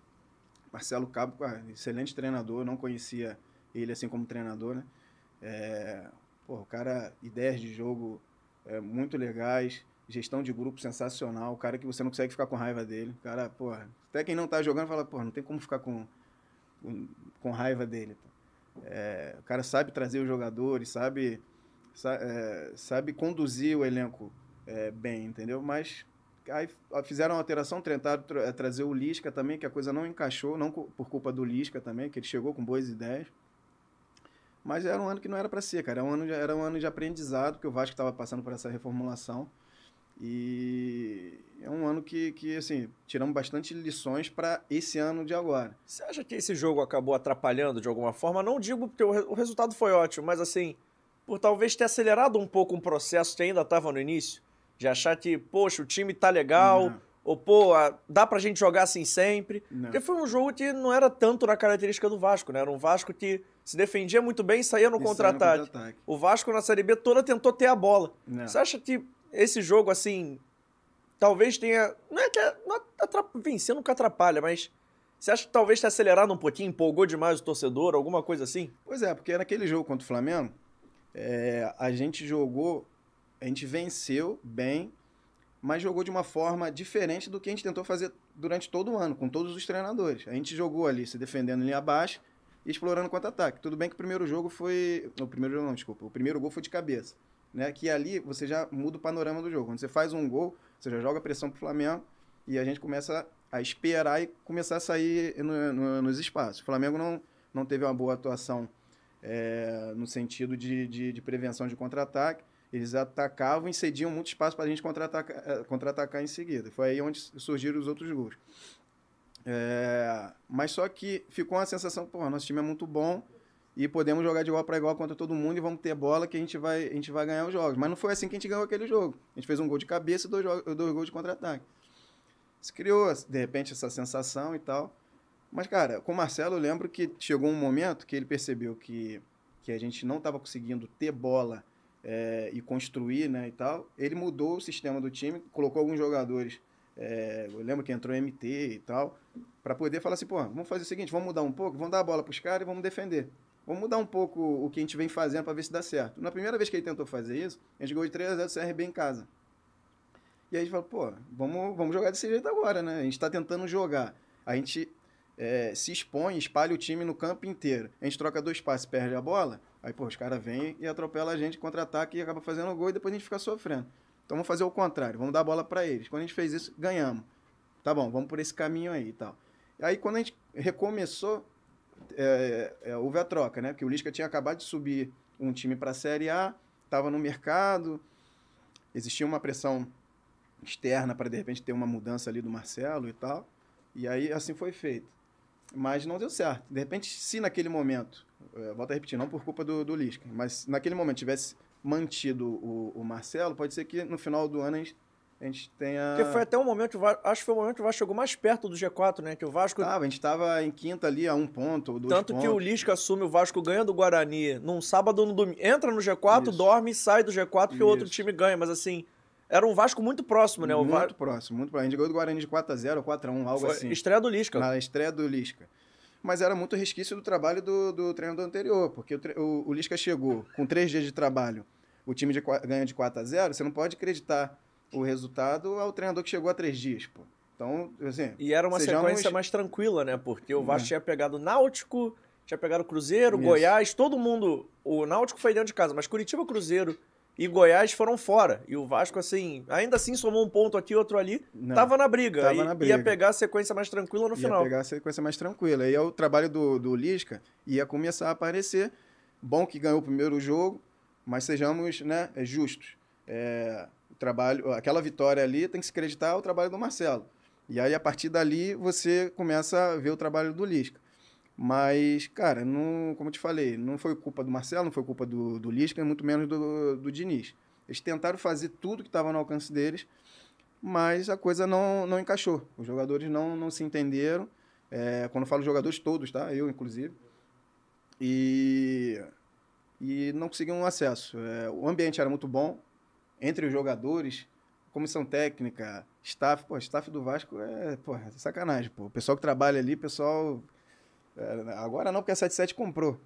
Marcelo Cabo, excelente treinador, não conhecia ele assim como treinador, né? É, pô, o cara, ideias de jogo é, muito legais, gestão de grupo sensacional, o cara que você não consegue ficar com raiva dele. O cara, pô, até quem não tá jogando fala, pô, não tem como ficar com, com, com raiva dele. É, o cara sabe trazer os jogadores, sabe é, sabe conduzir o elenco é, bem, entendeu? Mas aí fizeram uma alteração, tentaram tra é, trazer o Lisca também, que a coisa não encaixou, não por culpa do Lisca também, que ele chegou com boas ideias. Mas era um ano que não era para ser, cara. Era um ano de, era um ano de aprendizado, porque o Vasco estava passando por essa reformulação. E é um ano que, que assim, tiramos bastante lições para esse ano de agora. Você acha que esse jogo acabou atrapalhando de alguma forma? Não digo porque o, o resultado foi ótimo, mas assim, por talvez ter acelerado um pouco um processo que ainda estava no início, de achar que, poxa, o time tá legal, não. ou pô, dá pra gente jogar assim sempre. Não. Porque foi um jogo que não era tanto na característica do Vasco, né? Era um Vasco que se defendia muito bem e saía no contra-ataque. Contra o Vasco na Série B toda tentou ter a bola. Não. Você acha que esse jogo, assim, talvez tenha. Não é que é, não atrap... vencer nunca atrapalha, mas. Você acha que talvez tenha acelerado um pouquinho, empolgou demais o torcedor, alguma coisa assim? Pois é, porque naquele jogo contra o Flamengo, é, a gente jogou, a gente venceu bem, mas jogou de uma forma diferente do que a gente tentou fazer durante todo o ano, com todos os treinadores. A gente jogou ali, se defendendo ali abaixo e explorando contra-ataque. Tudo bem que o primeiro jogo foi. O primeiro jogo não, desculpa. O primeiro gol foi de cabeça. Né? Que ali você já muda o panorama do jogo. Quando você faz um gol, você já joga pressão pro Flamengo e a gente começa a esperar e começar a sair no, no, nos espaços. O Flamengo não, não teve uma boa atuação é, no sentido de, de, de prevenção de contra-ataque. Eles atacavam e cediam muito espaço para a gente contra-atacar, é, contra-atacar em seguida. Foi aí onde surgiram os outros gols. É, mas só que ficou uma sensação, pô, nosso time é muito bom e podemos jogar de igual para igual contra todo mundo e vamos ter bola que a gente vai, a gente vai ganhar os jogos. Mas não foi assim que a gente ganhou aquele jogo. A gente fez um gol de cabeça e dois, dois gols de contra-ataque. Isso criou, de repente, essa sensação e tal. Mas, cara, com o Marcelo, eu lembro que chegou um momento que ele percebeu que, que a gente não estava conseguindo ter bola é, e construir, né, e tal. Ele mudou o sistema do time, colocou alguns jogadores, é, eu lembro que entrou MT e tal, para poder falar assim, pô, vamos fazer o seguinte, vamos mudar um pouco, vamos dar a bola para os caras e vamos defender. Vamos mudar um pouco o que a gente vem fazendo para ver se dá certo. Na primeira vez que ele tentou fazer isso, a gente ganhou de 3 a 0 do CRB em casa. E aí a gente falou, pô, vamos, vamos jogar desse jeito agora, né? A gente está tentando jogar. A gente é, se expõe, espalha o time no campo inteiro. A gente troca dois passes, perde a bola, aí pô, os caras vêm e atropelam a gente, contra-ataque e acaba fazendo o gol e depois a gente fica sofrendo. Então vamos fazer o contrário, vamos dar a bola para eles. Quando a gente fez isso, ganhamos. Tá bom, vamos por esse caminho aí e tal. Aí quando a gente recomeçou, é, é, houve a troca, né? Porque o Lisca tinha acabado de subir um time para a Série A, estava no mercado, existia uma pressão externa para de repente ter uma mudança ali do Marcelo e tal. E aí assim foi feito mas não deu certo. De repente, se naquele momento, é, volto a repetir, não por culpa do, do Lisca, mas naquele momento tivesse mantido o, o Marcelo, pode ser que no final do ano a gente, a gente tenha. Porque foi até um momento, acho que foi o momento que o Vasco chegou mais perto do G4, né? Que o Vasco. Tava, a gente estava em quinta ali a um ponto, dois Tanto pontos. que o Lisca assume o Vasco ganha do Guarani num sábado ou no domingo. Entra no G4, Isso. dorme e sai do G4 que o outro time ganha. Mas assim, era um Vasco muito próximo, né? O muito próximo, muito próximo. A gente ganhou do Guarani de 4x0 ou 4x1, algo Foi assim. Estreia do Lisca. Na estreia do Lisca. mas era muito resquício do trabalho do, do treinador anterior, porque o, o, o Lisca chegou com três dias de trabalho, o time de, ganha de 4 a 0 você não pode acreditar o resultado ao treinador que chegou a três dias, pô. Então, assim. E era uma sequência mais tranquila, né? Porque o Vasco é. tinha pegado Náutico, tinha pegado Cruzeiro, Isso. Goiás, todo mundo. O Náutico foi dentro de casa, mas Curitiba, Cruzeiro e Goiás foram fora. E o Vasco, assim, ainda assim somou um ponto aqui, outro ali. Não, tava na briga. Tava na briga. Ia pegar a sequência mais tranquila no ia final. Ia pegar a sequência mais tranquila. E aí o trabalho do, do Lisca ia começar a aparecer. Bom que ganhou o primeiro jogo, mas sejamos né, justos. É, o trabalho, aquela vitória ali tem que se acreditar ao trabalho do Marcelo. E aí, a partir dali, você começa a ver o trabalho do Lisca. Mas, cara, não, como eu te falei, não foi culpa do Marcelo, não foi culpa do, do Lisca, muito menos do, do Diniz. Eles tentaram fazer tudo que estava no alcance deles, mas a coisa não, não encaixou. Os jogadores não, não se entenderam. É, quando eu falo jogadores, todos, tá? Eu, inclusive. E, e não conseguiam acesso. É, o ambiente era muito bom entre os jogadores, comissão técnica, staff, pô, staff do Vasco é, pô, é sacanagem, pô. O pessoal que trabalha ali, pessoal. É, agora não, porque a 77 comprou.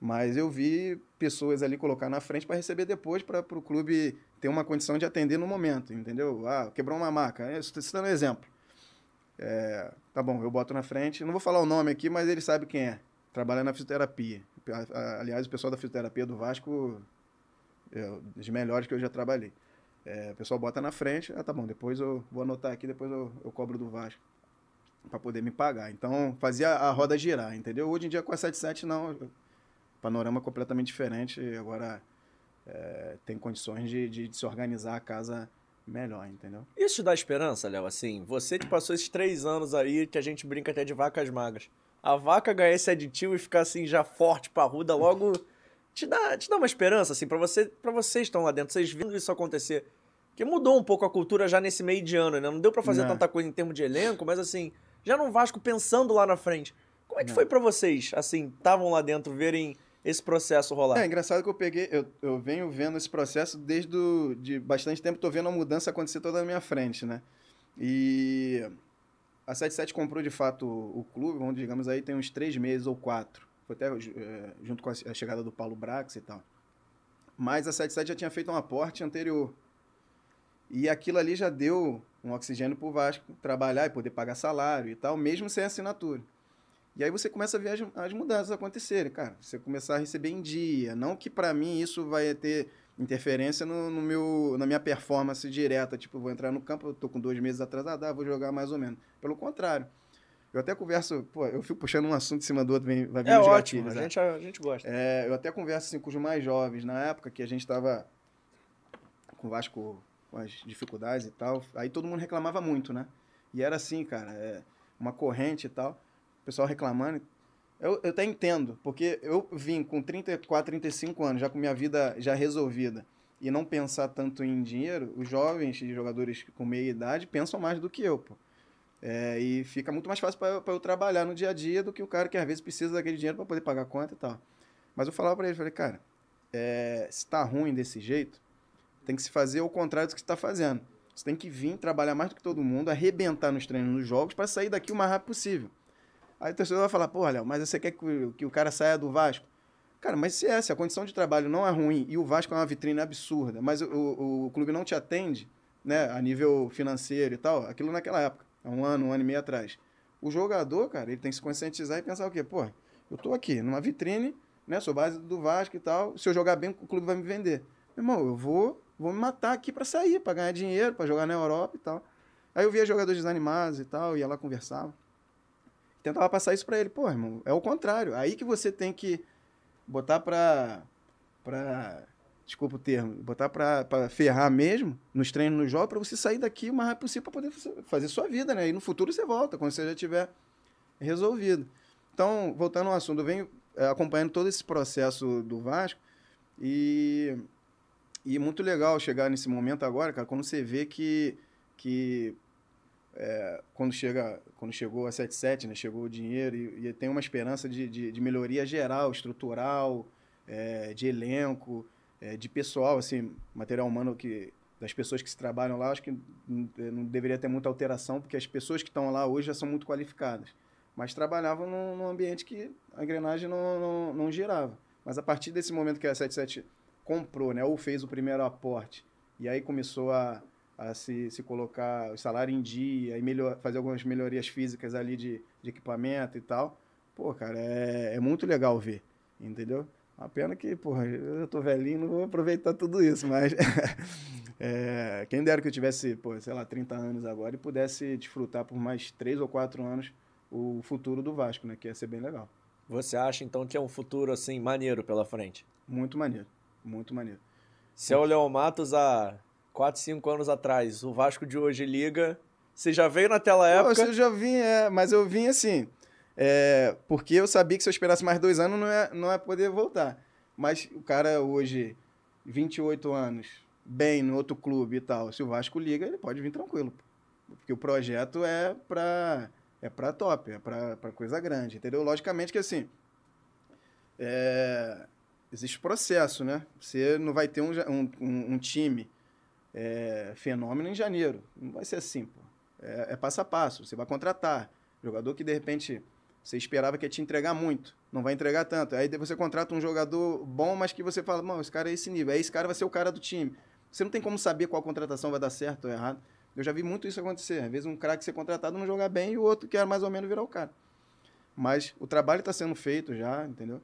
Mas eu vi pessoas ali colocar na frente para receber depois, para o clube ter uma condição de atender no momento, entendeu? Ah, quebrou uma maca. Estou citando um exemplo. É, tá bom, eu boto na frente. Não vou falar o nome aqui, mas ele sabe quem é. Trabalha na fisioterapia. Aliás, o pessoal da fisioterapia do Vasco, é, dos melhores que eu já trabalhei. É, o pessoal bota na frente, ah, tá bom, depois eu vou anotar aqui, depois eu, eu cobro do Vasco para poder me pagar. Então, fazia a roda girar, entendeu? Hoje em dia com a 77 não, panorama completamente diferente, agora é, tem condições de, de, de, se organizar a casa melhor, entendeu? Isso te dá esperança, Léo? Assim, você que passou esses três anos aí, que a gente brinca até de vacas magras, a vaca ganhar esse aditivo e ficar assim já forte, parruda, logo te dá, te dá uma esperança, assim, para você, para vocês estão lá dentro, vocês vendo isso acontecer. Que mudou um pouco a cultura já nesse meio de ano, né? Não deu para fazer não. tanta coisa em termos de elenco, mas assim, já no Vasco pensando lá na frente. Como é que não. foi para vocês, assim, estavam lá dentro, verem esse processo rolar? É engraçado que eu peguei, eu, eu venho vendo esse processo desde do, de bastante tempo, tô vendo a mudança acontecer toda na minha frente, né? E a 77 comprou de fato o, o clube, vamos digamos aí, tem uns três meses ou quatro. Foi até é, junto com a chegada do Paulo Brax e tal. Mas a 77 já tinha feito um aporte anterior. E aquilo ali já deu um oxigênio para o Vasco trabalhar e poder pagar salário e tal, mesmo sem assinatura. E aí você começa a ver as, as mudanças acontecerem, cara. Você começar a receber em dia. Não que para mim isso vai ter interferência no, no, meu, na minha performance direta. Tipo, vou entrar no campo, eu tô com dois meses atrasado, ah, vou jogar mais ou menos. Pelo contrário. Eu até converso, pô, eu fico puxando um assunto em cima do outro, vem, vai vir É ótimo, a, gente, a gente gosta. É, eu até converso assim, com os mais jovens, na época que a gente estava com o Vasco com as dificuldades e tal, aí todo mundo reclamava muito, né? E era assim, cara, é, uma corrente e tal, o pessoal reclamando. Eu, eu até entendo, porque eu vim com 34, 35 anos, já com minha vida já resolvida, e não pensar tanto em dinheiro, os jovens jogadores com meia idade pensam mais do que eu, pô. É, e fica muito mais fácil para eu trabalhar no dia a dia do que o cara que às vezes precisa daquele dinheiro para poder pagar a conta e tal. Mas eu falava para ele, falei, cara, é, se tá ruim desse jeito, tem que se fazer o contrário do que você está fazendo. Você tem que vir trabalhar mais do que todo mundo, arrebentar nos treinos, nos jogos, para sair daqui o mais rápido possível. Aí o torcedor vai falar, pô, Léo, mas você quer que, que o cara saia do Vasco? Cara, mas se é, se a condição de trabalho não é ruim e o Vasco é uma vitrine absurda, mas o, o, o clube não te atende, né, a nível financeiro e tal, aquilo naquela época há um ano, um ano e meio atrás. O jogador, cara, ele tem que se conscientizar e pensar o quê? Pô, eu tô aqui numa vitrine, né? Sou base do Vasco e tal. Se eu jogar bem, o clube vai me vender. Irmão, eu vou, vou me matar aqui para sair, para ganhar dinheiro, para jogar na Europa e tal. Aí eu via jogadores desanimados e tal, ia lá conversava. Tentava passar isso para ele. Pô, irmão, é o contrário. Aí que você tem que botar pra, pra desculpa o termo, botar para ferrar mesmo nos treinos, nos jogos, para você sair daqui o mais rápido possível para poder fazer sua vida, né? E no futuro você volta, quando você já tiver resolvido. Então, voltando ao assunto, eu venho é, acompanhando todo esse processo do Vasco e, e muito legal chegar nesse momento agora, cara, quando você vê que, que é, quando, chega, quando chegou a 77, né, chegou o dinheiro e, e tem uma esperança de, de, de melhoria geral, estrutural, é, de elenco, é, de pessoal, assim, material humano que das pessoas que se trabalham lá, acho que não, não deveria ter muita alteração, porque as pessoas que estão lá hoje já são muito qualificadas. mas trabalhavam num, num ambiente que a engrenagem não, não, não, girava. Mas a partir desse momento que a 77 comprou, né, ou fez o primeiro aporte, e aí começou a, a se, se colocar o salário em dia, e melhor, fazer algumas melhorias físicas ali de, de equipamento e tal, pô, cara, é, é muito legal ver, entendeu? A pena que, porra, eu tô velhinho, não vou aproveitar tudo isso, mas é, quem dera que eu tivesse, pô, sei lá, 30 anos agora e pudesse desfrutar por mais 3 ou 4 anos o futuro do Vasco, né? Que ia ser bem legal. Você acha, então, que é um futuro, assim, maneiro pela frente? Muito maneiro, muito maneiro. Se é o Leon Matos há 4, 5 anos atrás, o Vasco de hoje liga, você já veio naquela época... Eu já vim, é, mas eu vim assim... É, porque eu sabia que se eu esperasse mais dois anos não ia, não ia poder voltar. Mas o cara hoje, 28 anos, bem no outro clube e tal, se o Vasco liga, ele pode vir tranquilo. Porque o projeto é pra, é pra top, é pra, pra coisa grande, entendeu? Logicamente que assim, é, existe processo, né? Você não vai ter um, um, um time é, fenômeno em janeiro. Não vai ser assim, pô. É, é passo a passo. Você vai contratar. Jogador que de repente você esperava que ia te entregar muito, não vai entregar tanto. Aí você contrata um jogador bom, mas que você fala, mano, esse cara é esse nível, aí esse cara vai ser o cara do time. Você não tem como saber qual contratação vai dar certo ou errado. Eu já vi muito isso acontecer. Às vezes um craque ser contratado não jogar bem e o outro quer mais ou menos virar o cara. Mas o trabalho está sendo feito já, entendeu?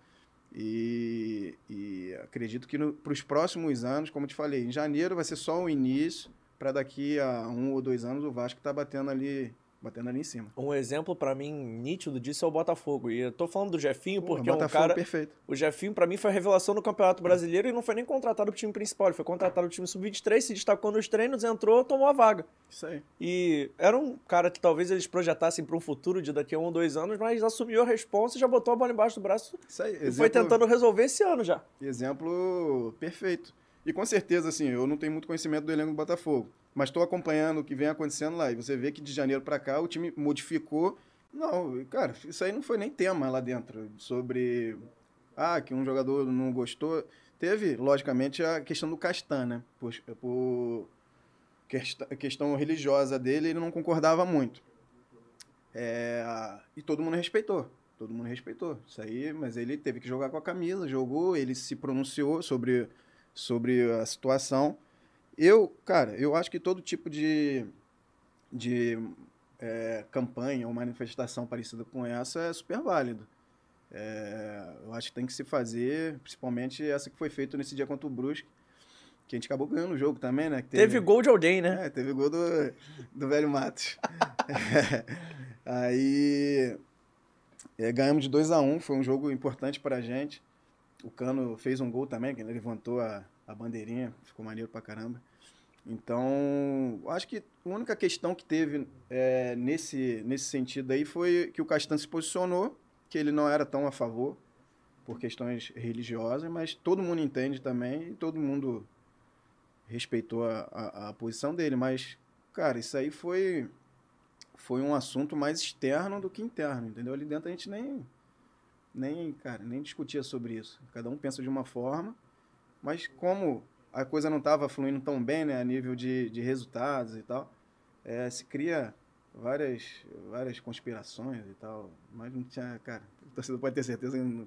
E, e acredito que para os próximos anos, como te falei, em janeiro vai ser só o início, para daqui a um ou dois anos o Vasco tá batendo ali batendo ali em cima. Um exemplo para mim nítido disso é o Botafogo. E eu tô falando do Jefinho porque Pô, é um cara perfeito. O Jefinho para mim foi a revelação do Campeonato Brasileiro e não foi nem contratado pro time principal, ele foi contratado pro time sub-23, se destacou nos treinos, entrou, tomou a vaga. Isso aí. E era um cara que talvez eles projetassem para um futuro de daqui a um ou dois anos, mas assumiu a responsa e já botou a bola embaixo do braço. Isso aí. Exemplo... E foi tentando resolver esse ano já. Exemplo perfeito. E com certeza, assim, eu não tenho muito conhecimento do elenco do Botafogo, mas estou acompanhando o que vem acontecendo lá. E você vê que de janeiro para cá o time modificou. Não, cara, isso aí não foi nem tema lá dentro sobre. Ah, que um jogador não gostou. Teve, logicamente, a questão do Castan, né? Por, por questão religiosa dele, ele não concordava muito. É, e todo mundo respeitou. Todo mundo respeitou. Isso aí, mas ele teve que jogar com a camisa, jogou, ele se pronunciou sobre sobre a situação. Eu, cara, eu acho que todo tipo de, de é, campanha ou manifestação parecida com essa é super válido. É, eu acho que tem que se fazer, principalmente essa que foi feita nesse dia contra o Brusque, que a gente acabou ganhando o jogo também, né? Teve, teve, gol de alguém, né? É, teve gol do, do velho Matos. aí é, ganhamos de 2 a 1 um, foi um jogo importante para a gente. O Cano fez um gol também, que ele levantou a, a bandeirinha, ficou maneiro pra caramba. Então, acho que a única questão que teve é, nesse, nesse sentido aí foi que o Castan se posicionou, que ele não era tão a favor por questões religiosas, mas todo mundo entende também e todo mundo respeitou a, a, a posição dele. Mas, cara, isso aí foi, foi um assunto mais externo do que interno, entendeu? Ali dentro a gente nem nem, cara, nem discutia sobre isso. Cada um pensa de uma forma, mas como a coisa não estava fluindo tão bem, né, a nível de, de resultados e tal, é, se cria várias, várias conspirações e tal, mas não tinha, cara, o torcedor pode ter certeza que não,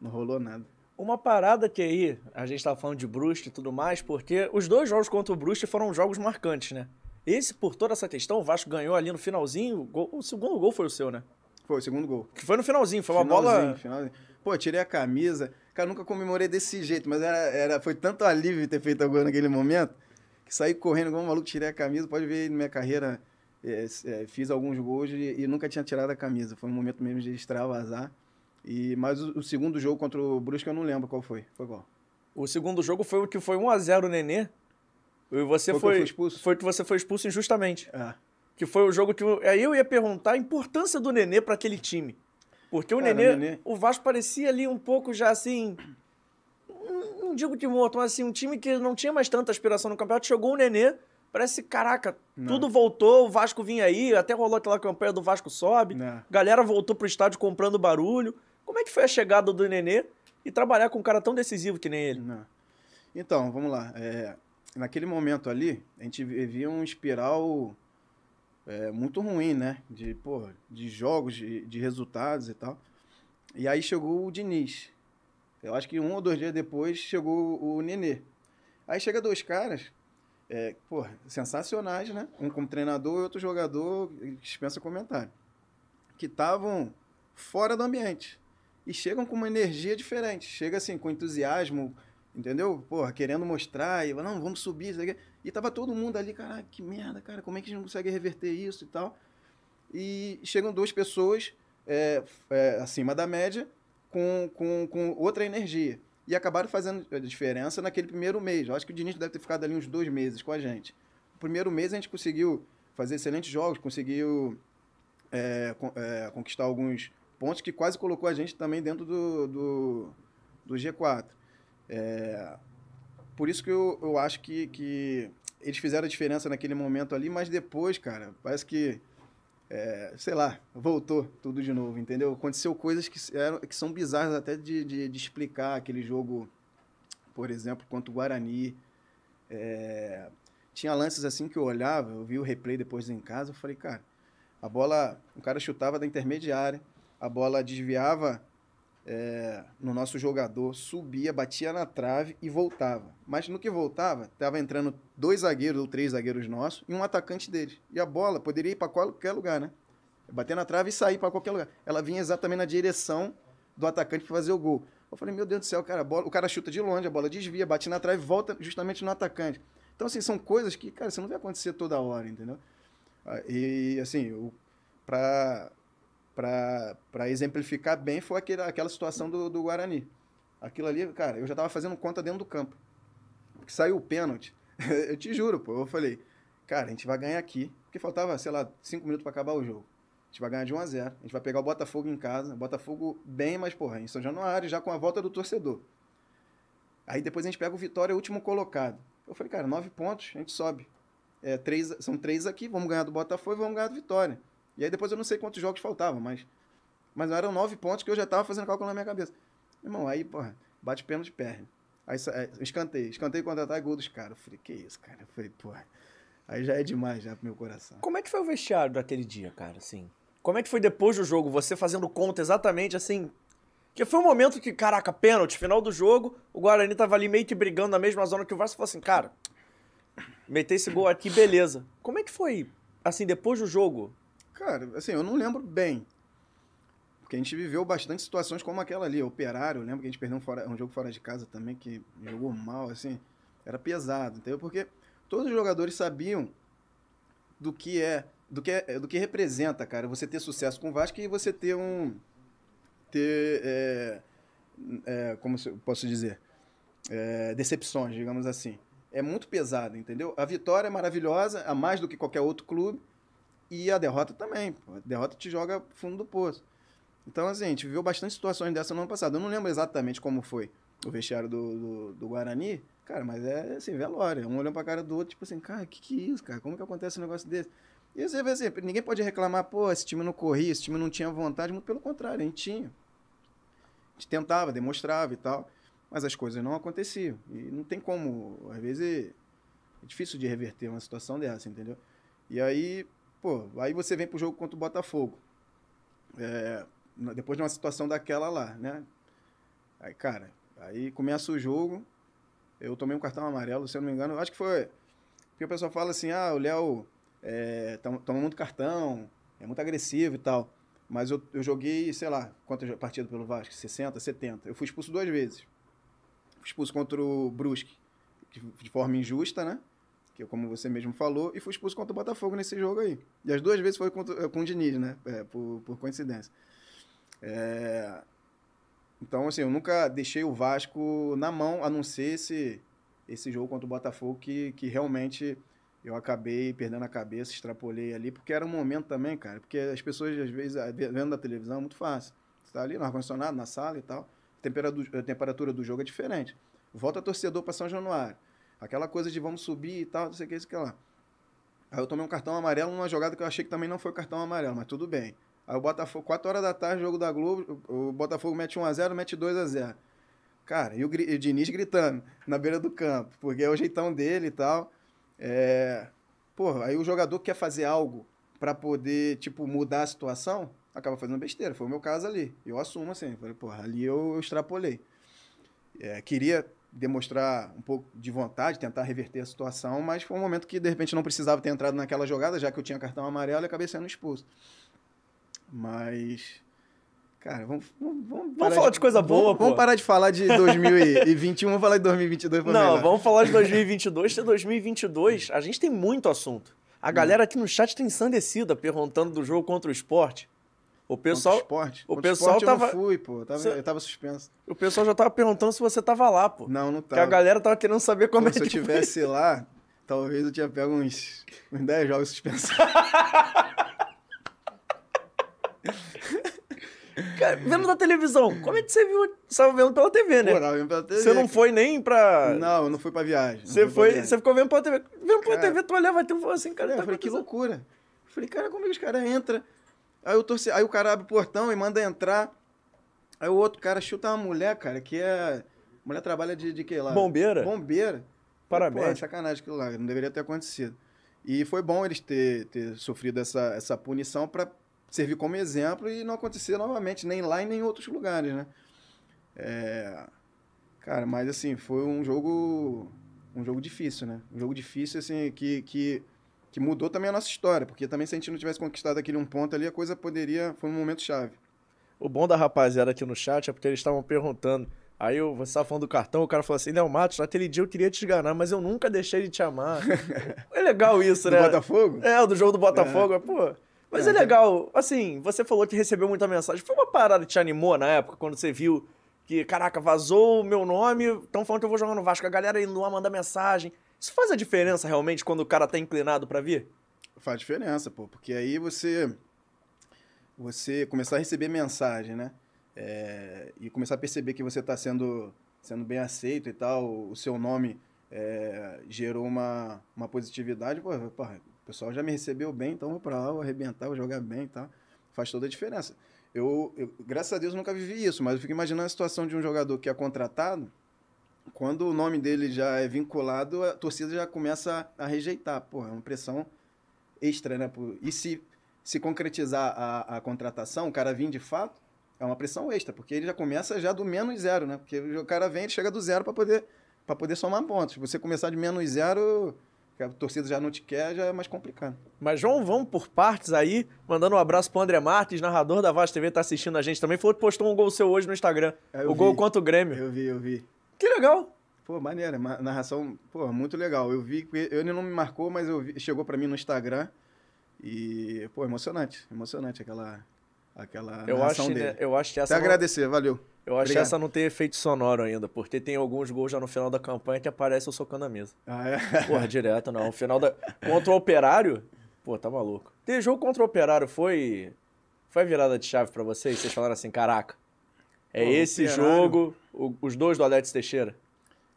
não rolou nada. Uma parada que aí, a gente estava falando de Brust e tudo mais, porque os dois jogos contra o Brust foram jogos marcantes, né? Esse, por toda essa questão, o Vasco ganhou ali no finalzinho, o, gol, o segundo gol foi o seu, né? Foi o segundo gol. Que foi no finalzinho, foi uma bola. Finalzinho. Pô, tirei a camisa. Cara, nunca comemorei desse jeito, mas era, era, foi tanto alívio ter feito a gol naquele momento que saí correndo como um maluco, tirei a camisa. Pode ver na minha carreira, é, é, fiz alguns gols e, e, nunca tinha tirado a camisa. Foi um momento mesmo de extravasar. E, mas o, o, segundo jogo contra o Brusque eu não lembro qual foi. Foi qual? O segundo jogo foi o que foi 1x0 o Nenê. E você foi, foi, expulso. Foi que você foi expulso injustamente. É. Que foi o jogo que. Eu, aí eu ia perguntar a importância do Nenê para aquele time. Porque o Cara, Nenê, Nenê, o Vasco parecia ali um pouco já assim. Não digo de morto, mas assim, um time que não tinha mais tanta aspiração no campeonato. Chegou o Nenê, parece, caraca, não. tudo voltou, o Vasco vinha aí, até rolou aquela campanha do Vasco sobe. Não. Galera voltou pro estádio comprando barulho. Como é que foi a chegada do Nenê e trabalhar com um cara tão decisivo que nem ele? Não. Então, vamos lá. É, naquele momento ali, a gente vivia um espiral é, muito ruim, né? De, porra, de jogos, de, de resultados e tal. E aí chegou o Diniz. Eu acho que um ou dois dias depois chegou o Nenê. Aí chega dois caras, é, porra, sensacionais, né? Um como treinador e outro jogador, dispensa comentário. Que estavam fora do ambiente. E chegam com uma energia diferente. Chega assim, com entusiasmo, entendeu? Porra, querendo mostrar, e não, vamos subir, isso aqui. E tava todo mundo ali, cara, que merda, cara, como é que a gente não consegue reverter isso e tal? E chegam duas pessoas é, é, acima da média com, com, com outra energia. E acabaram fazendo a diferença naquele primeiro mês. Eu acho que o Diniz deve ter ficado ali uns dois meses com a gente. No primeiro mês a gente conseguiu fazer excelentes jogos, conseguiu é, é, conquistar alguns pontos que quase colocou a gente também dentro do, do, do G4. É, por isso que eu, eu acho que, que eles fizeram a diferença naquele momento ali, mas depois, cara, parece que, é, sei lá, voltou tudo de novo, entendeu? Aconteceu coisas que, eram, que são bizarras até de, de, de explicar aquele jogo, por exemplo, contra o Guarani. É, tinha lances assim que eu olhava, eu vi o replay depois em casa, eu falei, cara, a bola, o cara chutava da intermediária, a bola desviava é, no nosso jogador, subia, batia na trave e voltava. Mas no que voltava, estava entrando dois zagueiros ou três zagueiros nossos e um atacante deles. E a bola poderia ir para qualquer lugar, né? Bater na trave e sair para qualquer lugar. Ela vinha exatamente na direção do atacante para fazer o gol. Eu falei, meu Deus do céu, cara, bola, o cara chuta de longe, a bola desvia, bate na trave e volta justamente no atacante. Então, assim, são coisas que, cara, você não vai acontecer toda hora, entendeu? Ah, e, assim, para para exemplificar bem foi aquele, aquela situação do, do Guarani. Aquilo ali, cara, eu já tava fazendo conta dentro do campo. Porque saiu o pênalti. eu te juro, pô. Eu falei, cara, a gente vai ganhar aqui. Porque faltava, sei lá, cinco minutos para acabar o jogo. A gente vai ganhar de 1 a 0 A gente vai pegar o Botafogo em casa. Botafogo bem, mas, porra, em São Januário, já com a volta do torcedor. Aí depois a gente pega o Vitória, último colocado. Eu falei, cara, nove pontos, a gente sobe. É, três, são três aqui, vamos ganhar do Botafogo e vamos ganhar do Vitória. E aí depois eu não sei quantos jogos faltavam, mas. Mas eram nove pontos que eu já tava fazendo cálculo na minha cabeça. Irmão, aí, porra, bate pênalti perna. Aí é, escanteio, escanteio contra ataque gol dos caras. Eu falei, que isso, cara? Eu falei, porra. Aí já é demais já pro meu coração. Como é que foi o vestiário daquele dia, cara, assim? Como é que foi depois do jogo, você fazendo conta exatamente assim? Que foi um momento que, caraca, pênalti, final do jogo, o Guarani tava ali meio que brigando na mesma zona que o Vasco falou assim, cara, meter esse gol aqui, beleza. Como é que foi, assim, depois do jogo? Cara, assim, eu não lembro bem. Porque a gente viveu bastante situações como aquela ali. Operário, eu lembro que a gente perdeu um, fora, um jogo fora de casa também, que jogou mal, assim. Era pesado, entendeu? Porque todos os jogadores sabiam do que é, do que é, do que representa, cara, você ter sucesso com o Vasco e você ter um. ter. É, é, como posso dizer? É, decepções, digamos assim. É muito pesado, entendeu? A vitória é maravilhosa, a mais do que qualquer outro clube e a derrota também. A derrota te joga fundo do poço. Então, assim, a gente viveu bastante situações dessa no ano passado. Eu não lembro exatamente como foi o vestiário do, do, do Guarani, cara, mas é assim, velório. Um olhando pra cara do outro, tipo assim, cara, que que é isso, cara? Como que acontece um negócio desse? E você vê assim, ninguém pode reclamar, pô, esse time não corria, esse time não tinha vontade, muito pelo contrário, a gente tinha. A gente tentava, demonstrava e tal, mas as coisas não aconteciam. E não tem como, às vezes, é difícil de reverter uma situação dessa, entendeu? E aí, Pô, aí você vem pro jogo contra o Botafogo. É, depois de uma situação daquela lá, né? Aí, cara, aí começa o jogo. Eu tomei um cartão amarelo, se eu não me engano. Acho que foi. Porque o pessoal fala assim: ah, o Léo é, toma muito cartão, é muito agressivo e tal. Mas eu, eu joguei, sei lá, quantas partidas pelo Vasco? 60, 70. Eu fui expulso duas vezes. Fui expulso contra o Brusque, de forma injusta, né? Que como você mesmo falou, e fui expulso contra o Botafogo nesse jogo aí. E as duas vezes foi contra, com o Diniz, né? É, por, por coincidência. É... Então, assim, eu nunca deixei o Vasco na mão, a não ser esse, esse jogo contra o Botafogo, que, que realmente eu acabei perdendo a cabeça, extrapolei ali, porque era um momento também, cara, porque as pessoas, às vezes, vendo da televisão, é muito fácil. Você tá ali no ar-condicionado, na sala e tal, a temperatura do jogo é diferente. Volta torcedor para São Januário Aquela coisa de vamos subir e tal, não sei o que, isso que lá. Aí eu tomei um cartão amarelo numa jogada que eu achei que também não foi cartão amarelo, mas tudo bem. Aí o Botafogo, 4 horas da tarde, jogo da Globo, o Botafogo mete 1x0, mete 2x0. Cara, e o, o Diniz gritando na beira do campo, porque é o jeitão dele e tal. É... Pô, aí o jogador quer fazer algo pra poder, tipo, mudar a situação, acaba fazendo besteira. Foi o meu caso ali. Eu assumo assim. Falei, porra, ali eu extrapolei. É, queria demonstrar um pouco de vontade, tentar reverter a situação, mas foi um momento que de repente não precisava ter entrado naquela jogada, já que eu tinha cartão amarelo e acabei sendo expulso. Mas. Cara, vamos. Vamos, vamos, vamos falar de, de coisa boa, vamos, pô. Vamos parar de falar de 2021, vamos falar de 2022. Não, melhor. vamos falar de 2022. De 2022, a gente tem muito assunto. A galera aqui no chat tem ensandecida perguntando do jogo contra o esporte. O pessoal. Contra o esporte? O Contra pessoal esporte tava. Eu não fui, pô. Eu tava, Cê... eu tava suspenso. O pessoal já tava perguntando se você tava lá, pô. Não, não tava. Porque a galera tava querendo saber como pô, é que Se eu tivesse foi. lá, talvez eu tinha pego uns, uns 10 jogos suspensos. Cara, vendo na televisão, como é que você viu? Você tava vendo pela TV, né? Vendo pela TV. Você não foi nem pra. Não, eu não fui pra viagem. Você foi, viagem. você ficou vendo pela TV. Vendo pela cara, TV, tu olhava, tu falou assim, cara. É, tá eu falei, que loucura. Eu falei, cara, como é que os caras entram? Aí, eu torci... Aí o cara abre o portão e manda entrar. Aí o outro cara chuta uma mulher, cara, que é. Mulher trabalha de, de que lá? Bombeira? Bombeira. Parabéns. Pô, é sacanagem aquilo lá, não deveria ter acontecido. E foi bom eles ter, ter sofrido essa, essa punição para servir como exemplo e não acontecer novamente, nem lá e nem em outros lugares, né? É... Cara, mas assim, foi um jogo um jogo difícil, né? Um jogo difícil, assim, que, que, que mudou também a nossa história, porque também se a gente não tivesse conquistado aquele um ponto ali, a coisa poderia... Foi um momento chave. O bom da rapaziada aqui no chat é porque eles estavam perguntando Aí eu, você estava falando do cartão, o cara falou assim, Léo Matos, naquele dia eu queria te esganar, mas eu nunca deixei de te amar. é legal isso, né? Do Botafogo? É, do jogo do Botafogo, é. pô. Mas é, é legal, assim, você falou que recebeu muita mensagem. Foi uma parada que te animou na época, quando você viu que, caraca, vazou o meu nome, estão falando que eu vou jogar no Vasco, a galera indo lá mandar mensagem. Isso faz a diferença realmente quando o cara tá inclinado para vir? Faz diferença, pô, porque aí você você começar a receber mensagem, né? É, e começar a perceber que você está sendo, sendo bem aceito e tal, o seu nome é, gerou uma, uma positividade, pô, pô, o pessoal já me recebeu bem, então vou para lá, vou arrebentar, vou jogar bem e tal. Faz toda a diferença. Eu, eu, graças a Deus, nunca vivi isso, mas eu fico imaginando a situação de um jogador que é contratado, quando o nome dele já é vinculado, a torcida já começa a rejeitar. Pô, é uma pressão extra, né? E se, se concretizar a, a contratação, o cara vir de fato, é uma pressão extra, porque ele já começa já do menos zero, né? Porque o cara vem, ele chega do zero para poder, pra poder somar pontos. Se você começar de menos zero, que a torcida já não te quer, já é mais complicado. Mas João, vamos por partes aí, mandando um abraço pro André Marques, narrador da Vaz TV, tá assistindo a gente também. Falou que postou um gol seu hoje no Instagram. É, o vi. gol contra o Grêmio. Eu vi, eu vi. Que legal. Pô, maneira, narração, pô, muito legal. Eu vi, ele não me marcou, mas eu vi, chegou para mim no Instagram e, pô, emocionante, emocionante aquela aquela eu acho, dele. Né, eu acho que essa Até não... agradecer, valeu. Eu acho que essa não tem efeito sonoro ainda, porque tem alguns gols já no final da campanha que aparece eu socando a mesa. Ah, é? Porra, direto não. O final da. Contra o Operário, pô, tá maluco. Ter jogo contra o Operário foi. Foi a virada de chave para vocês? Vocês falaram assim, caraca. É pô, esse jogo, o, os dois do Alex Teixeira.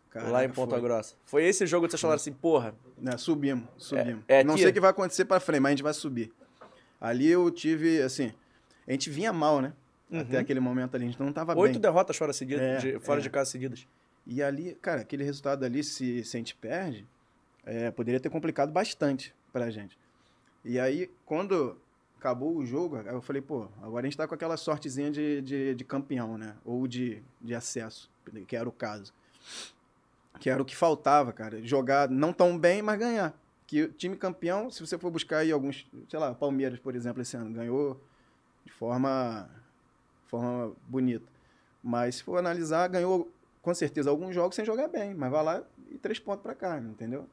Caraca, lá em Ponta foi. Grossa. Foi esse jogo que vocês falaram assim, porra. É, subimos, subimos. É, é não sei o que vai acontecer para frente, mas a gente vai subir. Ali eu tive, assim, a gente vinha mal, né? Uhum. Até aquele momento ali, a gente não tava Oito bem. Oito derrotas fora, seguida, é, de, fora é. de casa seguidas. E ali, cara, aquele resultado ali, se, se a gente perde, é, poderia ter complicado bastante pra gente. E aí, quando acabou o jogo, eu falei, pô, agora a gente tá com aquela sortezinha de, de, de campeão, né? Ou de, de acesso, que era o caso. Que era o que faltava, cara. Jogar não tão bem, mas ganhar. Que time campeão, se você for buscar aí alguns, sei lá, Palmeiras, por exemplo, esse ano, ganhou de forma, forma bonita. Mas se for analisar, ganhou com certeza alguns jogos sem jogar bem, mas vai lá e três pontos para cá, entendeu?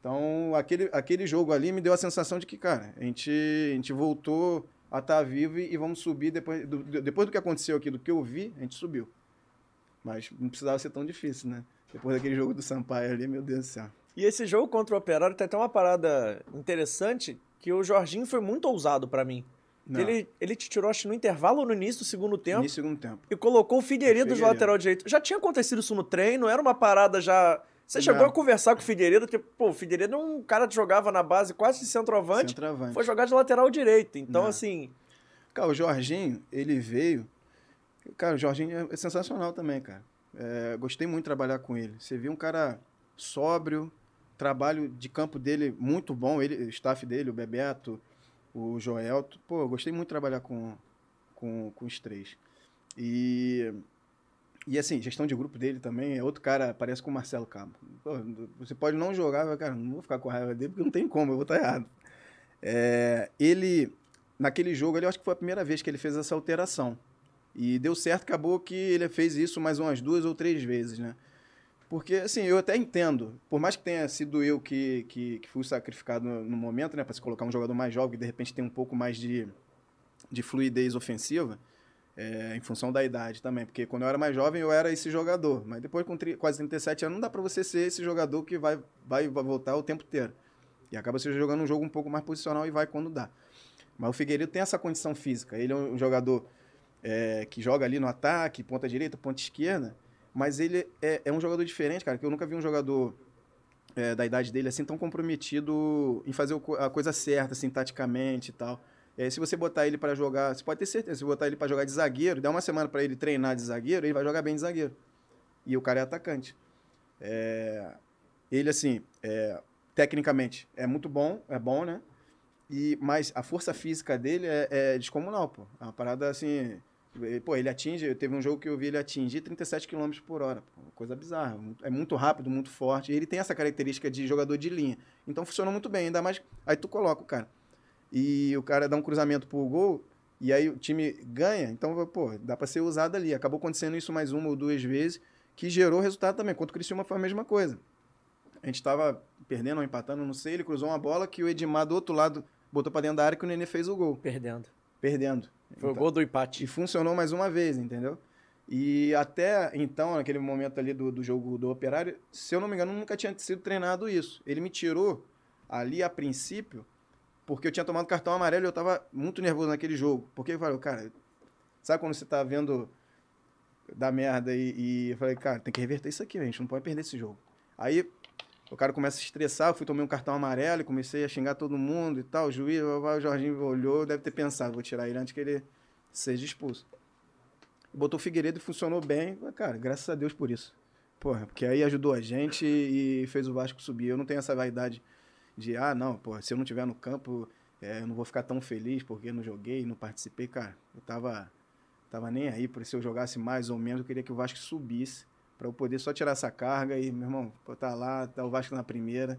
Então, aquele, aquele jogo ali me deu a sensação de que, cara, a gente, a gente voltou a estar tá vivo e, vamos subir depois do, depois do que aconteceu aqui, do que eu vi, a gente subiu. Mas não precisava ser tão difícil, né? Depois daquele jogo do Sampaio ali, meu Deus do céu. E esse jogo contra o Operário tem até uma parada interessante, que o Jorginho foi muito ousado para mim. Ele, ele te tirou, acho, no intervalo ou no início do segundo tempo. Início do segundo tempo. E colocou o Figueiredo, de lateral direito. Já tinha acontecido isso no treino, era uma parada já... Você chegou Não. a conversar com o Figueiredo, porque, pô, o Figueiredo é um cara que jogava na base quase de centroavante. Centroavante. Foi jogar de lateral direito. Então, Não. assim... Cara, o Jorginho, ele veio... Cara, o Jorginho é sensacional também, cara. É, gostei muito de trabalhar com ele. Você viu um cara sóbrio, trabalho de campo dele muito bom, ele, o staff dele, o Bebeto, o Joel. Pô, eu gostei muito de trabalhar com, com, com os três. E, e assim, gestão de grupo dele também é outro cara, parece com o Marcelo Cabo. Pô, você pode não jogar, mas, cara, não vou ficar com raiva dele porque não tem como, eu vou estar errado. É, ele, naquele jogo, ele, acho que foi a primeira vez que ele fez essa alteração. E deu certo, acabou que ele fez isso mais umas duas ou três vezes, né? Porque, assim, eu até entendo, por mais que tenha sido eu que, que, que fui sacrificado no, no momento, né, para se colocar um jogador mais jovem, que de repente tem um pouco mais de, de fluidez ofensiva, é, em função da idade também. Porque quando eu era mais jovem, eu era esse jogador. Mas depois, com quase 37 anos, não dá para você ser esse jogador que vai, vai, vai voltar o tempo inteiro. E acaba se jogando um jogo um pouco mais posicional e vai quando dá. Mas o Figueiredo tem essa condição física. Ele é um jogador é, que joga ali no ataque, ponta direita, ponta esquerda mas ele é, é um jogador diferente, cara, que eu nunca vi um jogador é, da idade dele assim tão comprometido em fazer a coisa certa, assim, taticamente e tal. É, se você botar ele para jogar, você pode ter certeza, se botar ele para jogar de zagueiro, dá uma semana para ele treinar de zagueiro, ele vai jogar bem de zagueiro. E o cara é atacante. É, ele, assim, é, tecnicamente é muito bom, é bom, né? E, mas a força física dele é, é descomunal, pô. É uma parada, assim, Pô, ele atinge, teve um jogo que eu vi ele atingir 37 km por hora. Coisa bizarra. É muito rápido, muito forte. E ele tem essa característica de jogador de linha. Então funciona muito bem, ainda mais. Aí tu coloca o cara. E o cara dá um cruzamento pro gol, e aí o time ganha. Então, pô, dá para ser usado ali. Acabou acontecendo isso mais uma ou duas vezes, que gerou resultado também. Quanto o Criciúma foi a mesma coisa. A gente tava perdendo ou empatando, não sei. Ele cruzou uma bola que o Edmar do outro lado botou para dentro da área que o Nenê fez o gol. Perdendo. Perdendo. Foi então, o gol do empate. E funcionou mais uma vez, entendeu? E até então, naquele momento ali do, do jogo do Operário, se eu não me engano, nunca tinha sido treinado isso. Ele me tirou ali a princípio, porque eu tinha tomado cartão amarelo e eu tava muito nervoso naquele jogo. Porque eu falei, cara, sabe quando você tá vendo da merda e, e eu falei, cara, tem que reverter isso aqui, a gente não pode perder esse jogo. Aí o cara começa a estressar, eu fui tomar um cartão amarelo e comecei a xingar todo mundo e tal. O juiz, o Jorginho olhou, deve ter pensado, vou tirar ele antes que ele seja expulso. Botou o Figueiredo e funcionou bem. Cara, graças a Deus por isso. Porra, porque aí ajudou a gente e fez o Vasco subir. Eu não tenho essa vaidade de, ah, não, porra, se eu não estiver no campo, é, eu não vou ficar tão feliz porque não joguei, não participei. Cara, eu tava, tava nem aí, por se eu jogasse mais ou menos, eu queria que o Vasco subisse para eu poder só tirar essa carga e, meu irmão, botar lá, tá o Vasco na primeira.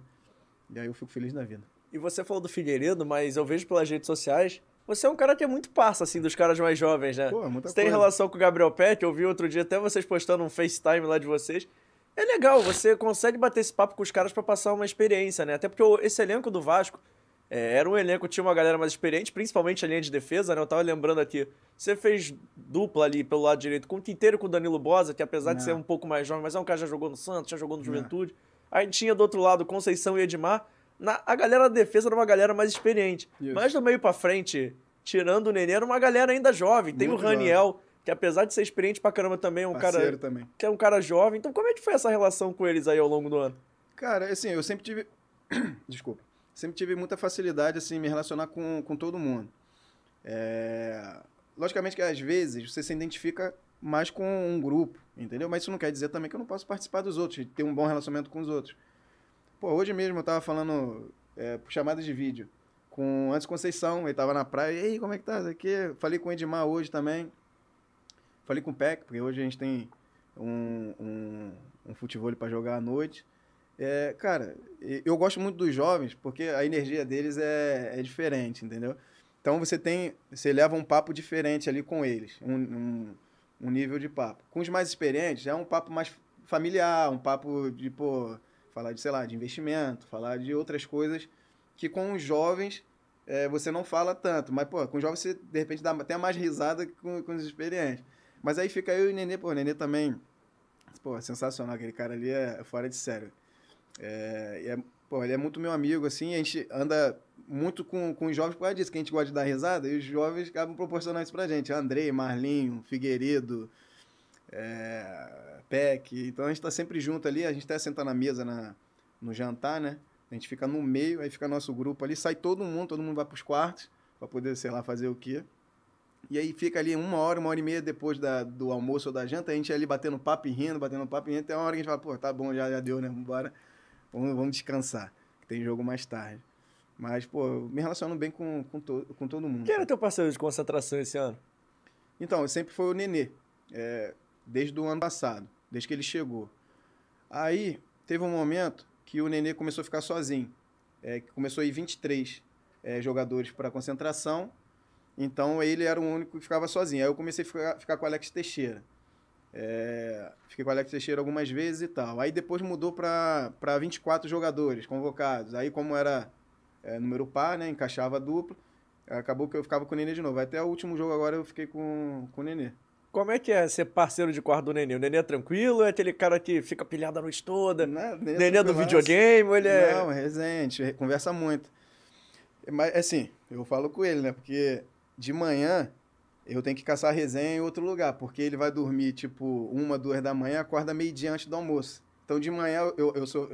E aí eu fico feliz da vida. E você falou do Figueiredo, mas eu vejo pelas redes sociais, você é um cara que é muito parça, assim, dos caras mais jovens, né? Pô, muita você tem relação com o Gabriel Peck, eu vi outro dia até vocês postando um FaceTime lá de vocês. É legal, você consegue bater esse papo com os caras para passar uma experiência, né? Até porque esse elenco do Vasco é, era um elenco, tinha uma galera mais experiente, principalmente a linha de defesa, né? Eu tava lembrando aqui. Você fez dupla ali pelo lado direito com o Quinteiro com o Danilo Bosa, que apesar Não. de ser um pouco mais jovem, mas é um cara que já jogou no Santos, já jogou no Juventude. Aí tinha do outro lado Conceição e Edmar. Na, a galera da defesa era uma galera mais experiente. Isso. Mas do meio para frente, tirando o Nenê, era uma galera ainda jovem. Tem Muito o Raniel, jovem. Que apesar de ser experiente pra caramba também, é um Parceiro cara. Também. Que é um cara jovem. Então, como é que foi essa relação com eles aí ao longo do ano? Cara, assim, eu sempre tive. Desculpa sempre tive muita facilidade assim me relacionar com, com todo mundo. É... Logicamente que às vezes você se identifica mais com um grupo, entendeu? Mas isso não quer dizer também que eu não posso participar dos outros, ter um bom relacionamento com os outros. Pô, hoje mesmo eu tava falando é, por chamadas de vídeo com Antes Conceição, ele tava na praia, e aí, como é que tá? Aqui, falei com o Edmar hoje também, falei com o Peck, porque hoje a gente tem um, um, um futebol para jogar à noite. É, cara, eu gosto muito dos jovens porque a energia deles é, é diferente, entendeu? Então você tem, você leva um papo diferente ali com eles, um, um, um, nível de papo. Com os mais experientes é um papo mais familiar, um papo de, pô, falar de, sei lá, de investimento, falar de outras coisas que com os jovens é, você não fala tanto. Mas, pô, com os jovens você, de repente, dá até mais risada que com, com os experientes. Mas aí fica eu e o Nenê, pô, o Nenê também, pô, sensacional, aquele cara ali é fora de sério. É, é, pô, ele é muito meu amigo, assim, a gente anda muito com, com os jovens por causa disso, que a gente gosta de dar risada, e os jovens acabam proporcionando isso pra gente. Andrei, Marlinho, Figueiredo, é, Peck. Então a gente tá sempre junto ali, a gente até senta na mesa na, no jantar, né? A gente fica no meio, aí fica nosso grupo ali, sai todo mundo, todo mundo vai pros quartos, para poder, sei lá, fazer o quê. E aí fica ali uma hora, uma hora e meia depois da, do almoço ou da janta, a gente ali batendo papo e rindo, batendo papo e rindo, até uma hora que a gente fala, pô, tá bom, já, já deu, né? Vambora. Vamos, vamos descansar, que tem jogo mais tarde. Mas, pô, eu me relaciono bem com, com, to, com todo mundo. Quem era teu parceiro de concentração esse ano? Então, sempre foi o Nenê, é, desde o ano passado, desde que ele chegou. Aí, teve um momento que o Nenê começou a ficar sozinho. É, começou a ir 23 é, jogadores para concentração, então ele era o único que ficava sozinho. Aí eu comecei a ficar, ficar com o Alex Teixeira. É, fiquei com o Alex Teixeira algumas vezes e tal. Aí depois mudou para 24 jogadores convocados. Aí, como era é, número par, né, encaixava duplo, acabou que eu ficava com o Nenê de novo. Até o último jogo agora eu fiquei com, com o Nenê. Como é que é ser parceiro de quarto do Nenê? O Nenê é tranquilo? É aquele cara que fica pilhado a noite toda? Né, Nenê do videogame? Ele é... Não, é resenha, a gente conversa muito. Mas, assim, eu falo com ele, né? Porque de manhã eu tenho que caçar resenha em outro lugar, porque ele vai dormir, tipo, uma, duas da manhã, acorda meio-dia antes do almoço. Então, de manhã, eu, eu, sou,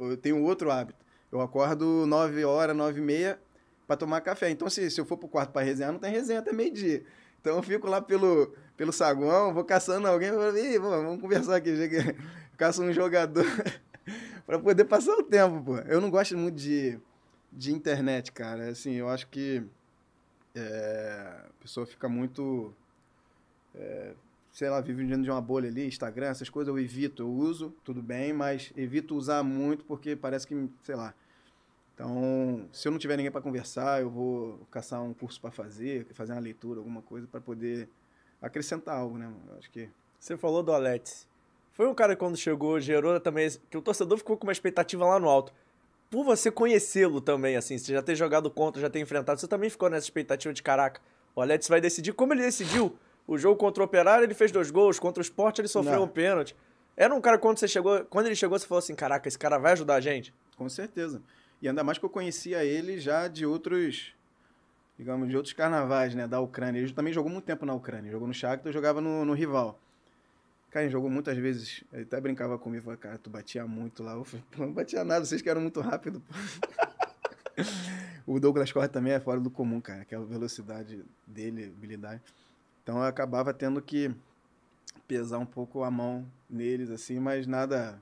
eu tenho outro hábito. Eu acordo nove horas, nove e meia, para tomar café. Então, se, se eu for pro quarto para resenhar, não tem resenha até meio-dia. Então, eu fico lá pelo, pelo saguão, vou caçando alguém, vou, vamos conversar aqui. Caço um jogador para poder passar o tempo, pô. Eu não gosto muito de, de internet, cara. Assim, eu acho que é, a pessoa fica muito. É, sei lá, vive dentro de uma bolha ali, Instagram, essas coisas eu evito, eu uso, tudo bem, mas evito usar muito porque parece que, sei lá. Então, se eu não tiver ninguém para conversar, eu vou caçar um curso para fazer, fazer uma leitura, alguma coisa para poder acrescentar algo, né? Eu acho que Você falou do Alex. Foi um cara que quando chegou, gerou também. Que o torcedor ficou com uma expectativa lá no alto. Por você conhecê-lo também, assim, você já ter jogado contra, já ter enfrentado, você também ficou nessa expectativa de caraca. O Alex vai decidir. Como ele decidiu? O jogo contra o Operário, ele fez dois gols. Contra o Sport, ele sofreu Não. um pênalti. Era um cara quando você chegou. Quando ele chegou, você falou assim: caraca, esse cara vai ajudar a gente. Com certeza. E ainda mais que eu conhecia ele já de outros, digamos, de outros carnavais, né, da Ucrânia. Ele também jogou muito tempo na Ucrânia. Jogou no Shakhtar, jogava no, no rival. Cara, jogou muitas vezes. Ele até brincava comigo, falava, cara, tu batia muito lá. Eu falei, "Pô, não batia nada, vocês que eram muito rápido. pô." o Douglas Costa também é fora do comum, cara, aquela velocidade dele, habilidade. Então eu acabava tendo que pesar um pouco a mão neles, assim, mas nada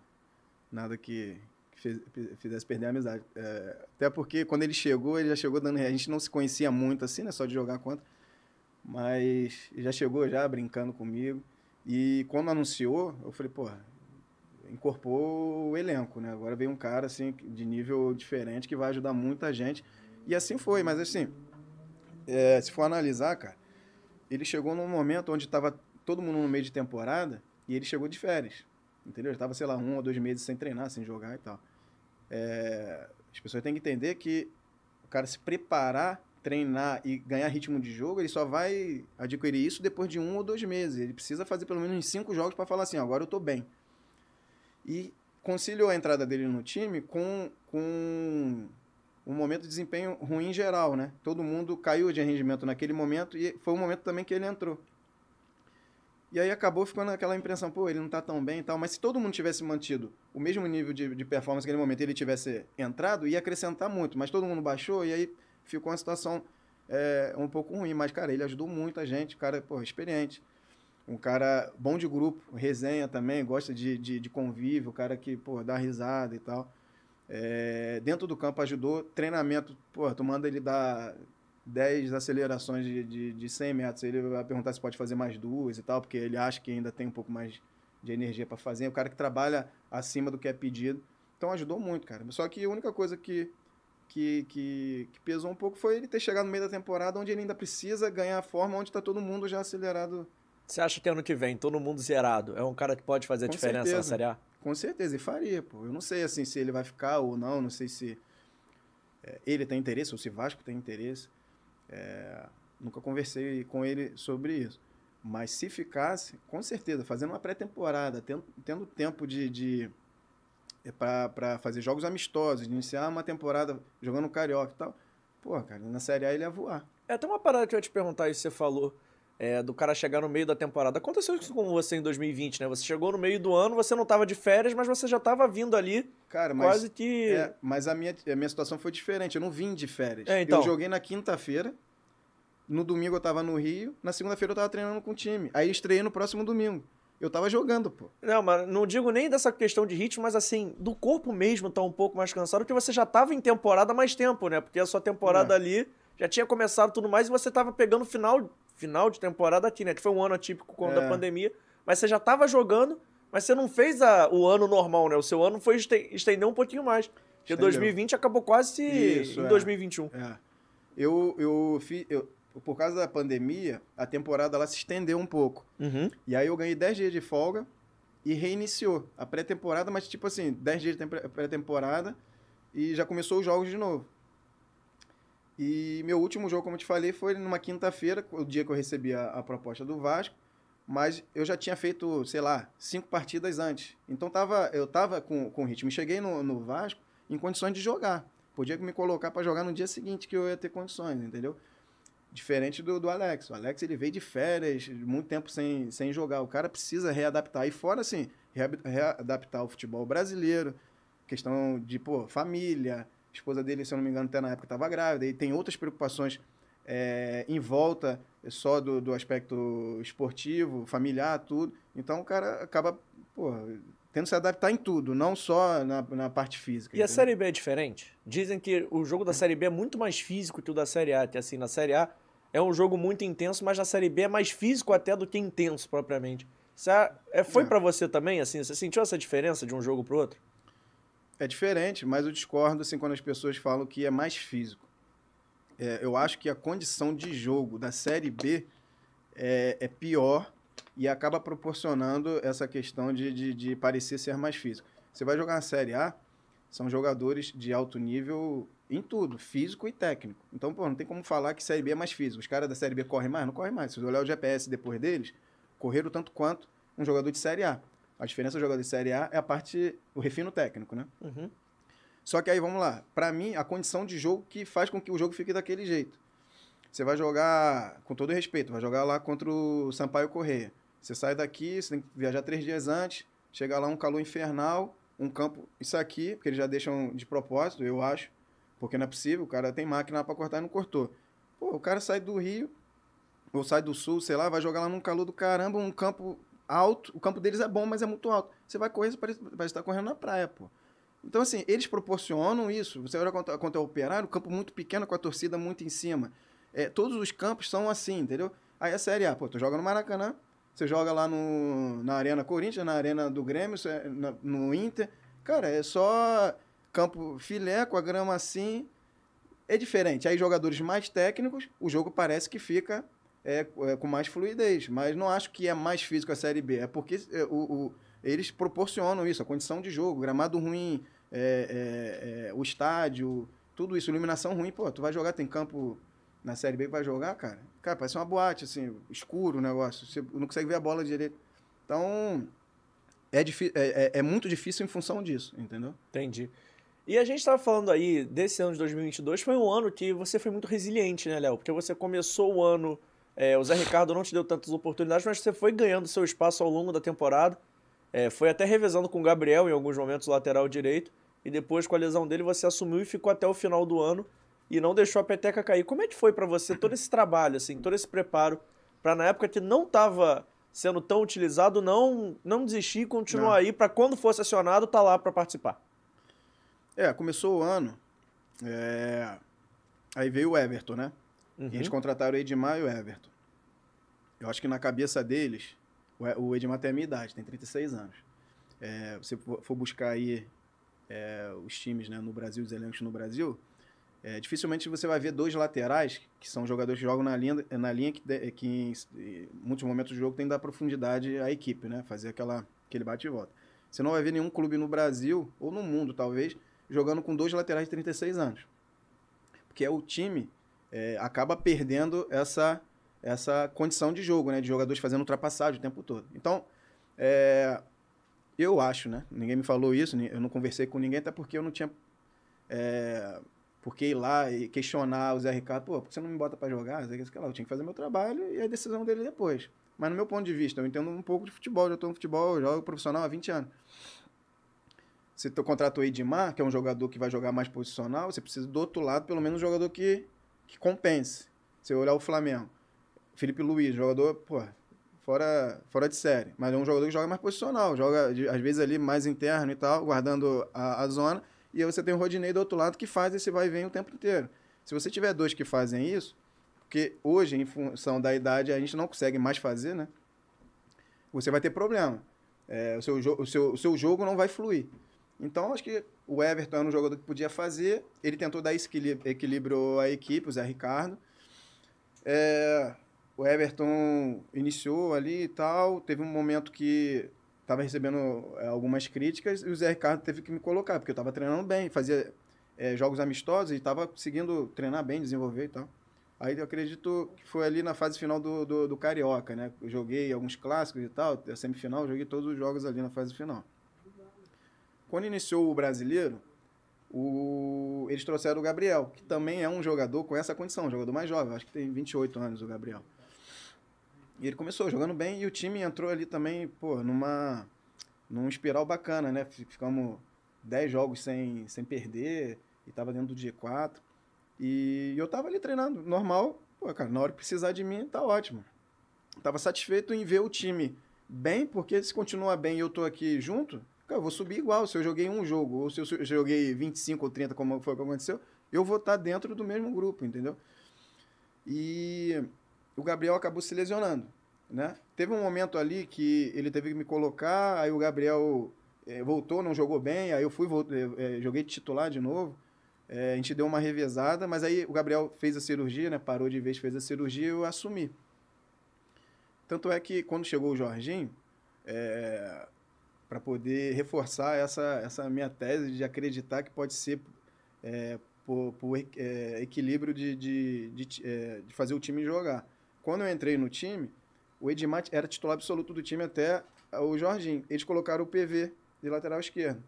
nada que, que fizesse perder a amizade. É, até porque quando ele chegou, ele já chegou dando. A gente não se conhecia muito assim, né? Só de jogar contra. Mas já chegou já brincando comigo. E quando anunciou, eu falei, pô, incorporou o elenco, né? Agora veio um cara assim de nível diferente que vai ajudar muita gente. E assim foi, mas assim, é, se for analisar, cara, ele chegou num momento onde estava todo mundo no meio de temporada e ele chegou de férias. Entendeu? Estava, sei lá, um ou dois meses sem treinar, sem jogar e tal. É, as pessoas têm que entender que o cara se preparar, treinar e ganhar ritmo de jogo, ele só vai adquirir isso depois de um ou dois meses. Ele precisa fazer pelo menos cinco jogos para falar assim, "Ó, agora eu tô bem. E conciliou a entrada dele no time com, com um momento de desempenho ruim em geral, né? Todo mundo caiu de rendimento naquele momento e foi o momento também que ele entrou. E aí acabou ficando aquela impressão, pô, ele não tá tão bem e tal. Mas se todo mundo tivesse mantido o mesmo nível de, de performance naquele momento ele tivesse entrado, ia acrescentar muito. Mas todo mundo baixou e aí ficou uma situação é, um pouco ruim. Mas, cara, ele ajudou muito a gente, cara, pô, experiente. Um cara bom de grupo, resenha também, gosta de, de, de convívio, cara que, pô, dá risada e tal. É, dentro do campo ajudou. Treinamento, pô, tu manda ele dar 10 acelerações de, de, de 100 metros, ele vai perguntar se pode fazer mais duas e tal, porque ele acha que ainda tem um pouco mais de energia para fazer. É o cara que trabalha acima do que é pedido. Então ajudou muito, cara. Só que a única coisa que, que, que, que pesou um pouco foi ele ter chegado no meio da temporada onde ele ainda precisa ganhar a forma, onde está todo mundo já acelerado. Você acha que ano que vem, todo mundo zerado, é um cara que pode fazer a Com diferença na certeza. Série A? Com certeza, e faria, pô. Eu não sei assim se ele vai ficar ou não, não sei se é, ele tem interesse ou se Vasco tem interesse. É, nunca conversei com ele sobre isso. Mas se ficasse, com certeza, fazendo uma pré-temporada, tendo, tendo tempo de, de para fazer jogos amistosos, iniciar uma temporada jogando Carioca e tal, pô, cara, na Série A ele ia voar. É até uma parada que eu ia te perguntar, isso você falou, é, do cara chegar no meio da temporada. Aconteceu isso com você em 2020, né? Você chegou no meio do ano, você não tava de férias, mas você já tava vindo ali, Cara, mas, quase que... é, mas a, minha, a minha situação foi diferente. Eu não vim de férias. É, então. Eu joguei na quinta-feira, no domingo eu tava no Rio, na segunda-feira eu tava treinando com o time. Aí estreiei no próximo domingo. Eu tava jogando, pô. Não, mas não digo nem dessa questão de ritmo, mas assim, do corpo mesmo tá um pouco mais cansado, porque você já tava em temporada há mais tempo, né? Porque a sua temporada É. ali já tinha começado tudo mais e você tava pegando final, final de temporada aqui, né? Que foi um ano atípico com da É. pandemia. Mas você já tava jogando, mas você não fez a- o ano normal, né? O seu ano foi este- estender um pouquinho mais. Porque Estendeu. 2020 acabou quase Isso, em é. 2021. É. Eu, eu fiz. Eu, por causa da pandemia, a temporada ela se estendeu um pouco. Uhum. E aí eu ganhei 10 dias de folga e reiniciou a pré-temporada, mas tipo assim, 10 dias de tempo- pré-temporada e já começou os jogos de novo. E meu último jogo, como eu te falei, foi numa quinta-feira, o dia que eu recebi a, a proposta do Vasco, mas eu já tinha feito, sei lá, cinco partidas antes. Então tava, eu tava com, com ritmo. Cheguei no, no Vasco em condições de jogar. Podia me colocar para jogar no dia seguinte que eu ia ter condições, entendeu? Diferente do, do Alex. O Alex ele veio de férias, muito tempo sem, sem jogar. O cara precisa readaptar. E fora, assim, readaptar o futebol brasileiro, questão de, pô, família. A esposa dele, se eu não me engano, até na época estava grávida. E tem outras preocupações é, em volta só do, do aspecto esportivo, familiar, tudo. Então o cara acaba, pô, tendo que se adaptar em tudo, não só na, na parte física. E a entendeu? Série B é diferente? Dizem que o jogo da Série B é muito mais físico que o da Série A. Que assim, na Série A é um jogo muito intenso, mas na Série B é mais físico até do que intenso propriamente. Isso é, é- foi É. pra você também, assim? Você sentiu essa diferença de um jogo pro outro? É diferente, mas eu discordo assim, quando as pessoas falam que é mais físico. É, eu acho que a condição de jogo da Série B é, é pior e acaba proporcionando essa questão de, de, de parecer ser mais físico. Você vai jogar na Série A, são jogadores de alto nível em tudo, físico e técnico. Então, pô, não tem como falar que Série B é mais físico. Os caras da Série B correm mais? Não correm mais. Se você olhar o GPS depois deles, correram tanto quanto um jogador de Série A. A diferença do jogador de Série A é a parte, o refino técnico, né? Uhum. Só que aí, vamos lá. Pra mim, a condição de jogo que faz com que o jogo fique daquele jeito. Você vai jogar, com todo respeito, vai jogar lá contra o Sampaio Correia. Você sai daqui, você tem que viajar três dias antes, chega lá um calor infernal, um campo, isso aqui, porque eles já deixam de propósito, eu acho, porque não é possível, o cara tem máquina pra cortar e não cortou. Pô, o cara sai do Rio, ou sai do Sul, sei lá, vai jogar lá num calor do caramba, um campo alto, o campo deles é bom, mas é muito alto. Você vai correr, você parece, parece estar correndo na praia, pô. Então, assim, eles proporcionam isso. Você olha contra, contra o Operário, campo muito pequeno, com a torcida muito em cima. É, todos os campos são assim, entendeu? Aí a Série A, pô, tu joga no Maracanã, você joga lá no, na Arena Corinthians, na Arena do Grêmio, na- no Inter. Cara, é só campo filé, com a grama assim. É diferente. Aí jogadores mais técnicos, o jogo parece que fica é, é, com mais fluidez. Mas não acho que é mais físico a Série B. É porque é, o, o- eles proporcionam isso, a condição de jogo, gramado ruim, é, é, é, o estádio, tudo isso, iluminação ruim. Pô, tu vai jogar, tem campo na Série B vai jogar, cara. Cara, parece uma boate, assim, escuro o negócio. Você não consegue ver a bola direito. Então, é, é, é- é muito difícil em função disso, entendeu? Entendi. E a gente tava falando aí desse ano de 2022, foi um ano que você foi muito resiliente, né, Léo? Porque você começou o ano, é, o Zé Ricardo não te deu tantas oportunidades, mas você foi ganhando seu espaço ao longo da temporada. É, foi até revezando com o Gabriel em alguns momentos, lateral direito. E depois, com a lesão dele, você assumiu e ficou até o final do ano e não deixou a peteca cair. Como é que foi pra você todo esse trabalho, assim, todo esse preparo, pra na época que não tava sendo tão utilizado, não, não desistir e continuar Não. aí pra quando fosse acionado, tá lá pra participar? É, começou o ano. é, Aí veio o Everton, né? Uhum. E eles contrataram o Edmar e o Everton. Eu acho que na cabeça deles, o Edmar tem a minha idade, tem 36 anos. É, você for for buscar aí é, os times né, no Brasil, os elencos no Brasil, é, dificilmente você vai ver dois laterais, que são jogadores que jogam na linha, na linha que, de- que em, em muitos momentos do jogo tem que dar profundidade à equipe, né? Fazer aquela, aquele bate e volta. Você não vai ver nenhum clube no Brasil, ou no mundo talvez, jogando com dois laterais de 36 anos. Porque é o time é, acaba perdendo essa, essa condição de jogo, né? De jogadores fazendo ultrapassagem o tempo todo. Então, é, eu acho, né? Ninguém me falou isso, eu não conversei com ninguém, até porque eu não tinha. Porque ir lá e questionar o Zé Ricardo, pô, por que você não me bota pra jogar? Eu tinha que fazer meu trabalho e a decisão dele depois. Mas no meu ponto de vista, eu entendo um pouco de futebol, eu já tô no futebol, eu jogo profissional há 20 anos. Você tu contratou o Edmar, que é um jogador que vai jogar mais posicional, você precisa do outro lado, pelo menos um jogador que, que compense. Você olhar o Flamengo, Felipe Luiz, jogador, pô, fora, fora de série. Mas é um jogador que joga mais posicional, joga às vezes ali mais interno e tal, guardando a, a zona. E aí você tem o Rodinei do outro lado que faz esse vai e vem o tempo inteiro. Se você tiver dois que fazem isso, porque hoje, em função da idade, a gente não consegue mais fazer, né? Você vai ter problema. É, o, seu, o, seu, o seu jogo não vai fluir. Então, acho que o Everton era um jogador que podia fazer. Ele tentou dar equilíbrio à equipe, o Zé Ricardo. É, o Everton iniciou ali e tal. Teve um momento que estava recebendo é, algumas críticas e o Zé Ricardo teve que me colocar, porque eu estava treinando bem, fazia é, jogos amistosos e estava conseguindo treinar bem, desenvolver e tal. Aí eu acredito que foi ali na fase final do, do, do Carioca, né? Eu joguei alguns clássicos e tal, a semifinal, joguei todos os jogos ali na fase final. Quando iniciou o brasileiro, o... eles trouxeram o Gabriel, que também é um jogador com essa condição, um jogador mais jovem, acho que tem 28 anos o Gabriel. E ele começou jogando bem e o time entrou ali também, pô, numa num espiral bacana, né? Fi- Ficamos 10 jogos sem, sem perder e tava dentro do G4. E eu tava ali treinando, normal. Pô, cara, na hora que precisar de mim, tá ótimo. Tava satisfeito em ver o time bem, porque se continuar bem e eu tô aqui junto, cara, eu vou subir igual. Se eu joguei um jogo, ou se eu joguei 25 ou 30, como foi o que aconteceu, eu vou estar dentro do mesmo grupo, entendeu? E o Gabriel acabou se lesionando, né? Teve um momento ali que ele teve que me colocar, aí o Gabriel eh, voltou, não jogou bem, aí eu fui, voltei, eh, joguei de titular de novo. Eh, a gente deu uma revezada, mas aí o Gabriel fez a cirurgia, né? Parou de vez, fez a cirurgia e eu assumi. Tanto é que quando chegou o Jorginho, para poder reforçar essa, essa minha tese de acreditar que pode ser é, por, por equ- é, equilíbrio de, de, de, é, de fazer o time jogar. Quando eu entrei no time, o Edmar era titular absoluto do time até o Jorginho. Eles colocaram o PV de lateral esquerdo.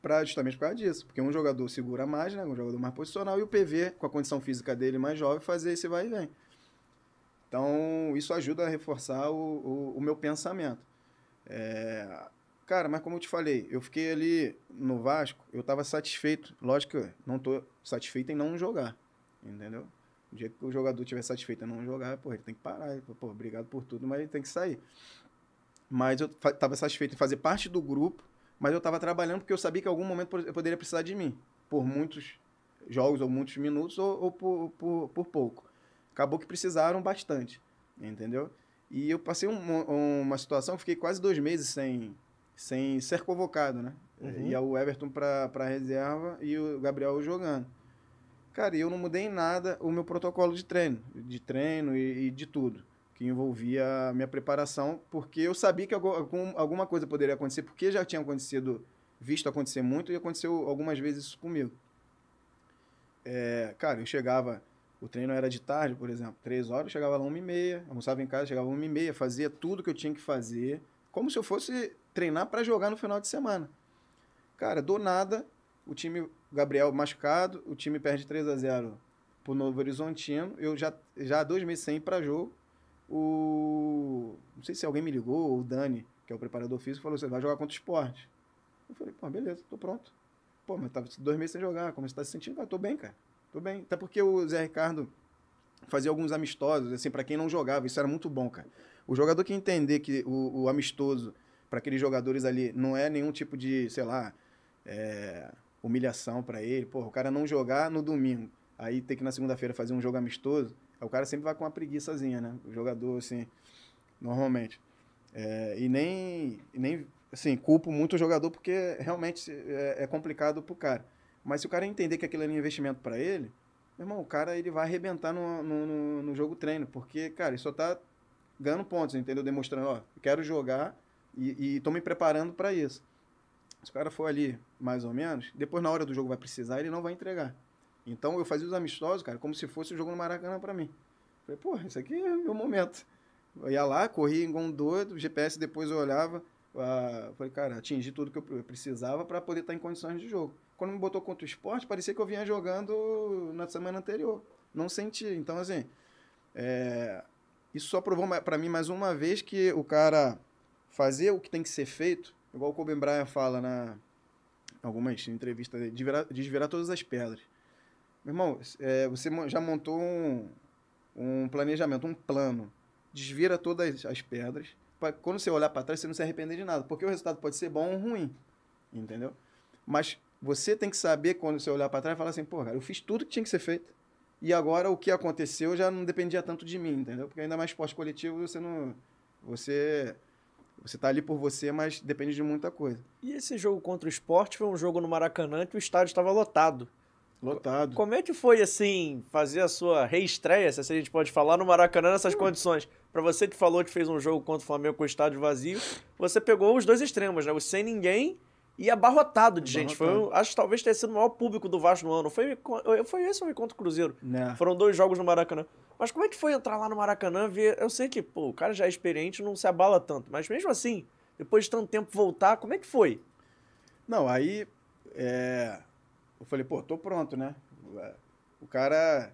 Pra, justamente por causa disso. Porque um jogador segura mais, né? Um jogador mais posicional. E o PV, com a condição física dele mais jovem, fazer esse vai e vem. Então, isso ajuda a reforçar o, o, o meu pensamento. É, Cara, mas como eu te falei, eu fiquei ali no Vasco, eu tava satisfeito. Lógico que eu não tô satisfeito em não jogar, entendeu? O dia que o jogador estiver satisfeito em não jogar, pô, ele tem que parar. Ele, Pô, obrigado por tudo, mas ele tem que sair. Mas eu fa- tava satisfeito em fazer parte do grupo, mas eu tava trabalhando porque eu sabia que em algum momento eu poderia precisar de mim. Por muitos jogos ou muitos minutos ou, ou por, por, por pouco. Acabou que precisaram bastante, entendeu? E eu passei um- uma situação que fiquei quase dois meses sem, sem ser convocado, né? Uhum. Ia o Everton para reserva e o Gabriel jogando. Cara, eu não mudei em nada o meu protocolo de treino, de treino e, e de tudo, que envolvia a minha preparação, porque eu sabia que algu- algum- alguma coisa poderia acontecer, porque já tinha acontecido, visto acontecer muito, e aconteceu algumas vezes isso comigo. É, cara, eu chegava, o treino era de tarde, por exemplo, três horas, eu chegava lá uma e meia, almoçava em casa, chegava uma e meia, fazia tudo que eu tinha que fazer, como se eu fosse treinar para jogar no final de semana. Cara, do nada, o time, Gabriel machucado, o time perde 3 a 0 pro Novo Horizontino, eu já, já há dois meses sem ir para jogo, o... não sei se alguém me ligou, ou o Dani, que é o preparador físico, falou, você vai jogar contra o esporte. Eu falei, pô, beleza, tô pronto. Pô, mas tava dois meses sem jogar, como você tá se sentindo? Ah, tô bem, cara, tô bem. Até porque o Zé Ricardo fazia alguns amistosos, assim, para quem não jogava, isso era muito bom, cara. O jogador que entender que o, o amistoso, para aqueles jogadores ali, não é nenhum tipo de, sei lá, é, humilhação para ele. Pô, o cara não jogar no domingo, aí tem que na segunda-feira fazer um jogo amistoso, o cara sempre vai com uma preguiçazinha, né? O jogador, assim, normalmente. É, e nem, nem, assim, culpo muito o jogador porque realmente é, é complicado pro cara. Mas se o cara entender que aquilo é um investimento para ele, meu irmão, o cara ele vai arrebentar no, no, no, jogo treino, porque, cara, ele só tá ganhando pontos, entendeu? Demonstrando, ó, quero jogar e, e tô me preparando para isso. Se o cara for ali, mais ou menos, depois na hora do jogo vai precisar, ele não vai entregar. Então eu fazia os amistosos, cara, como se fosse o jogo no Maracanã para mim. Falei, porra, isso aqui é meu momento. Eu ia lá, corria igual um doido, GPS depois eu olhava, ah, falei, cara, atingi tudo que eu precisava para poder estar em condições de jogo. Quando me botou contra o esporte, parecia que eu vinha jogando na semana anterior. Não senti. Então, assim, é, isso só provou para mim mais uma vez que o cara fazer o que tem que ser feito, igual o Kobe Bryant fala na algumas entrevistas, desvirar, desvirar todas as pedras. Meu irmão, é, você já montou um, um planejamento, um plano desvira todas as pedras. Pra, quando você olhar para trás, você não se arrepender de nada. Porque o resultado pode ser bom ou ruim. Entendeu? Mas você tem que saber, quando você olhar para trás, falar assim, pô, cara, eu fiz tudo que tinha que ser feito. E agora o que aconteceu já não dependia tanto de mim, entendeu? Porque ainda mais esporte coletivo, você não. Você. Você tá ali por você, mas depende de muita coisa. E esse jogo contra o esporte foi um jogo no Maracanã que o estádio estava lotado. Lotado. Como é que foi, assim, fazer a sua reestreia, se assim a gente pode falar, no Maracanã nessas condições? Para você que falou que fez um jogo contra o Flamengo com o estádio vazio, você pegou os dois extremos, né? O sem ninguém e abarrotado de gente. Foi, acho que talvez tenha sido o maior público do Vasco no ano. Foi, foi esse ou foi contra o Cruzeiro? Não. Foram dois jogos no Maracanã. Mas como é que foi entrar lá no Maracanã ver. Eu sei que, pô, o cara já é experiente, não se abala tanto. Mas mesmo assim, depois de tanto tempo voltar, como é que foi? Não, aí. É... Eu falei, pô, tô pronto, né? O cara.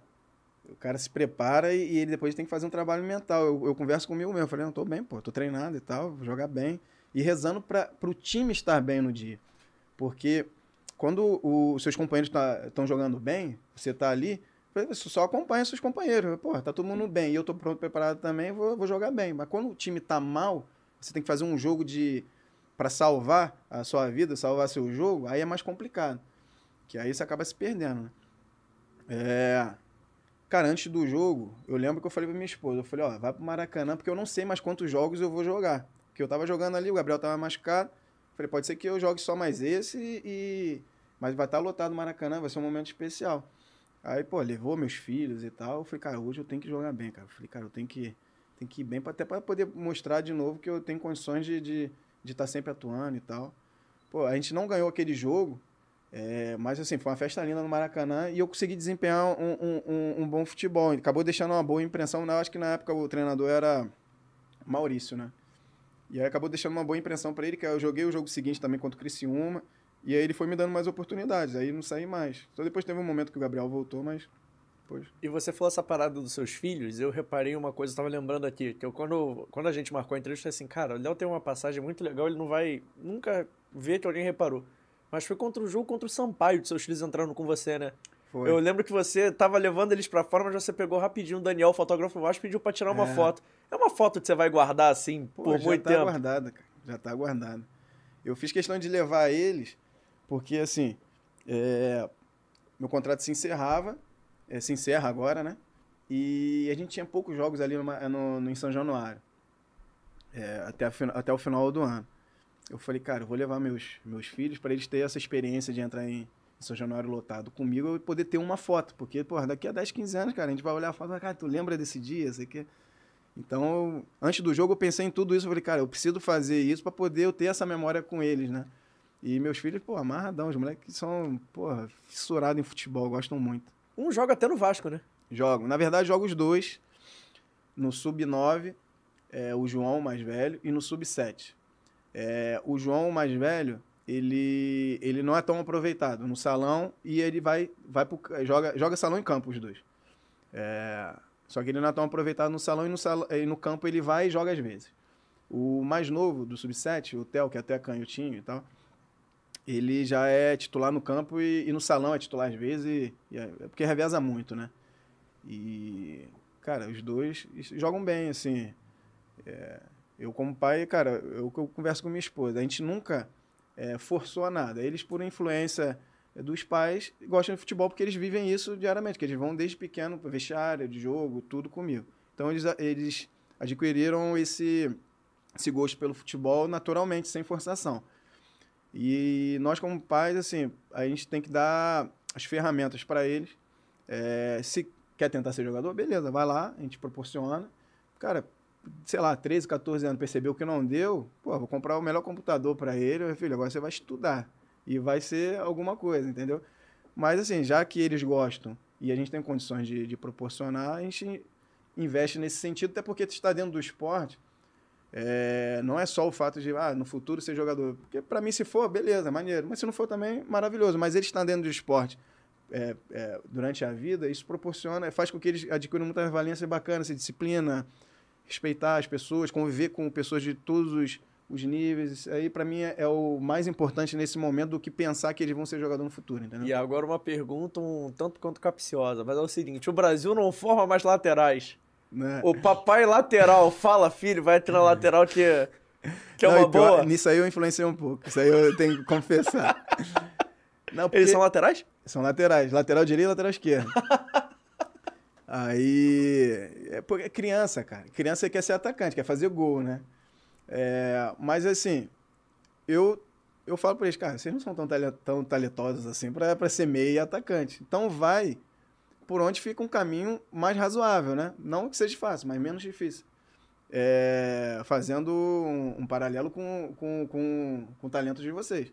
O cara se prepara e, e ele depois tem que fazer um trabalho mental. Eu, eu converso comigo mesmo. Eu falei, não, tô bem, pô, tô treinado e tal, vou jogar bem e rezando para o time estar bem no dia. Porque quando os seus companheiros estão tá, jogando bem, você está ali, você só acompanha seus companheiros. Pô, tá todo mundo bem e eu estou pronto, preparado também, vou, vou jogar bem. Mas quando o time está mal, você tem que fazer um jogo de para salvar a sua vida, salvar seu jogo, aí é mais complicado. Que aí você acaba se perdendo, né? É... Cara, antes do jogo, eu lembro que eu falei pra minha esposa, eu falei, ó, vai pro Maracanã, porque eu não sei mais quantos jogos eu vou jogar. Porque eu tava jogando ali, o Gabriel tava machucado. Falei, pode ser que eu jogue só mais esse e. Mas vai estar tá lotado o Maracanã, vai ser um momento especial. Aí, pô, levou meus filhos e tal. Eu falei, cara, hoje eu tenho que jogar bem, cara. Eu falei, cara, eu tenho que, tenho que ir bem, até para poder mostrar de novo que eu tenho condições de estar de, de tá sempre atuando e tal. Pô, a gente não ganhou aquele jogo, é, mas assim, foi uma festa linda no Maracanã e eu consegui desempenhar um, um, um, um bom futebol. Acabou deixando uma boa impressão. Eu acho que na época o treinador era Maurício, né? E aí acabou deixando uma boa impressão para ele, que eu joguei o jogo seguinte também contra o Criciúma, e aí ele foi me dando mais oportunidades, aí não saí mais. Só depois teve um momento que o Gabriel voltou, mas depois... E você falou essa parada dos seus filhos, eu reparei uma coisa, eu tava lembrando aqui, que eu quando, quando a gente marcou a entrevista, eu falei assim, cara, o Léo tem uma passagem muito legal, ele não vai nunca ver que alguém reparou. Mas foi contra o jogo contra o Sampaio, de seus filhos entrando com você, né? Foi. Eu lembro que você tava levando eles pra fora, mas você pegou rapidinho o Daniel, o fotógrafo Vasco, pediu pra tirar uma é. foto. É uma foto que você vai guardar assim Pô, por muito tá tempo? Já tá guardada, cara. Já tá guardada. Eu fiz questão de levar eles, porque assim, é... meu contrato se encerrava, é, se encerra agora, né? E a gente tinha poucos jogos ali no, no, no em São Januário, é, até, a, até o final do ano. Eu falei, cara, eu vou levar meus, meus filhos para eles terem essa experiência de entrar em, são Januário lotado comigo, eu poder ter uma foto. Porque, porra, daqui a 10, 15 anos, cara, a gente vai olhar a foto e cara, tu lembra desse dia? Sei que... Então, antes do jogo, eu pensei em tudo isso. Eu falei, cara, eu preciso fazer isso para poder eu ter essa memória com eles, né? E meus filhos, pô, amarradão. Os moleques são, porra, fissurados em futebol, gostam muito. Um joga até no Vasco, né? Jogo. Na verdade, jogo os dois. No Sub-9, é, o João, mais velho, e no Sub-7. É, o João, mais velho, ele, ele não é tão aproveitado no salão e ele vai, vai pro, joga, joga salão e campo os dois. É, só que ele não é tão aproveitado no salão e no, salão, e no campo ele vai e joga às vezes. O mais novo do Sub-7, o Theo, que é até canhotinho e tal, ele já é titular no campo e, e no salão é titular às vezes, e, e é, é porque reveza muito, né? E, cara, os dois jogam bem, assim. É, eu, como pai, cara, eu, eu converso com minha esposa, a gente nunca é, forçou a nada. Eles, por influência dos pais, gostam de futebol porque eles vivem isso diariamente, que eles vão desde pequeno para vestiário, de jogo, tudo comigo. Então eles, eles adquiriram esse, esse gosto pelo futebol naturalmente, sem forçação. E nós, como pais, assim, a gente tem que dar as ferramentas para eles. É, se quer tentar ser jogador, beleza, vai lá, a gente proporciona. Cara, sei lá, 13, 14 anos, percebeu que não deu, pô, vou comprar o melhor computador para ele, meu filho, agora você vai estudar. E vai ser alguma coisa, entendeu? Mas assim, já que eles gostam e a gente tem condições de, de proporcionar, a gente investe nesse sentido, até porque está dentro do esporte. É, não é só o fato de, ah, no futuro ser jogador. Porque para mim, se for, beleza, maneiro. Mas se não for também, maravilhoso. Mas eles estão dentro do esporte é, é, durante a vida, isso proporciona, faz com que eles adquiram muita valência bacana, essa disciplina, respeitar as pessoas, conviver com pessoas de todos os, os níveis. Isso aí, para mim, é, é, o mais importante nesse momento do que pensar que eles vão ser jogador no futuro, entendeu? E agora uma pergunta um tanto quanto capciosa, mas é o seguinte: o Brasil não forma mais laterais. Né? O papai lateral, fala, filho, vai entrar na lateral que, que é Não, uma e pior, boa. Nisso aí eu influenciei um pouco. Isso aí eu tenho que confessar. Não, porque Eles são laterais? são laterais. Lateral direito e lateral esquerdo. aí... É porque é criança, cara. Criança quer ser atacante, quer fazer gol, né? É, mas assim, eu, eu falo pra eles, cara, vocês não são tão, tale- tão talentosos assim pra ser meia atacante. Então vai por onde fica um caminho mais razoável, né? Não que seja fácil, mas menos difícil. É, fazendo um, um paralelo com, com, com, com o talento de vocês.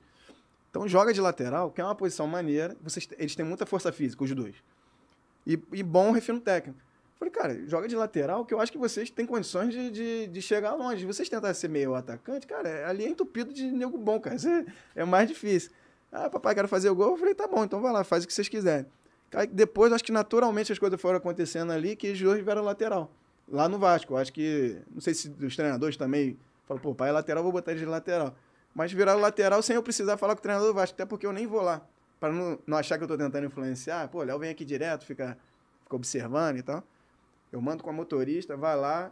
Então joga de lateral, que é uma posição maneira. Vocês, eles têm muita força física, os dois. E, e bom refino técnico. Falei, cara, joga de lateral, que eu acho que vocês têm condições de, de, de chegar longe. Vocês tentarem ser meio atacante, cara, ali é entupido de nego bom, cara. Isso é, é mais difícil. Ah, papai, quero fazer o gol. Eu falei, tá bom, então vai lá, faz o que vocês quiserem. Aí depois, acho que naturalmente as coisas foram acontecendo ali, que os dois vieram lateral. Lá no Vasco. Eu acho que, não sei se os treinadores também falam, pô, pai é lateral, vou botar ele de lateral. Mas viraram lateral sem eu precisar falar com o treinador do Vasco, até porque eu nem vou lá. Para não, não achar que eu tô tentando influenciar. Pô, Léo vem aqui direto, fica, fica observando e tal. Eu mando com a motorista, vai lá,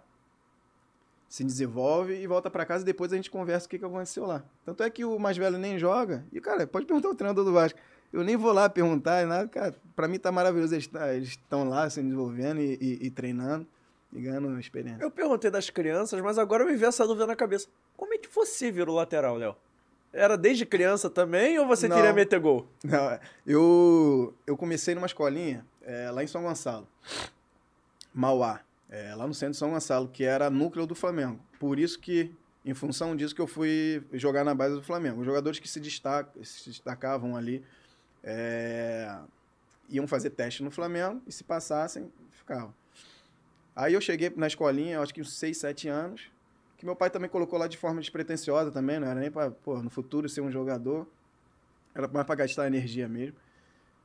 se desenvolve e volta para casa e depois a gente conversa o que, que aconteceu lá. Tanto é que o mais velho nem joga. E, cara, pode perguntar ao treinador do Vasco. Eu nem vou lá perguntar, nada, cara. Pra mim tá maravilhoso. Eles tá- eles estão lá se desenvolvendo e, e- e treinando e ganhando experiência. Eu perguntei das crianças, mas agora me veio essa dúvida na cabeça. Como é que você virou lateral, Léo? Era desde criança também ou você Não. queria meter gol? Não, eu, eu comecei numa escolinha é, lá em São Gonçalo, Mauá, é, lá no centro de São Gonçalo, que era núcleo do Flamengo. Por isso que, em função disso, que eu fui jogar na base do Flamengo. Os jogadores que se, se destacavam ali é, iam fazer teste no Flamengo e se passassem, ficavam. Aí eu cheguei na escolinha, acho que uns 6, 7 anos, que meu pai também colocou lá de forma despretensiosa também, não era nem para, no futuro ser um jogador, era mais para gastar energia mesmo.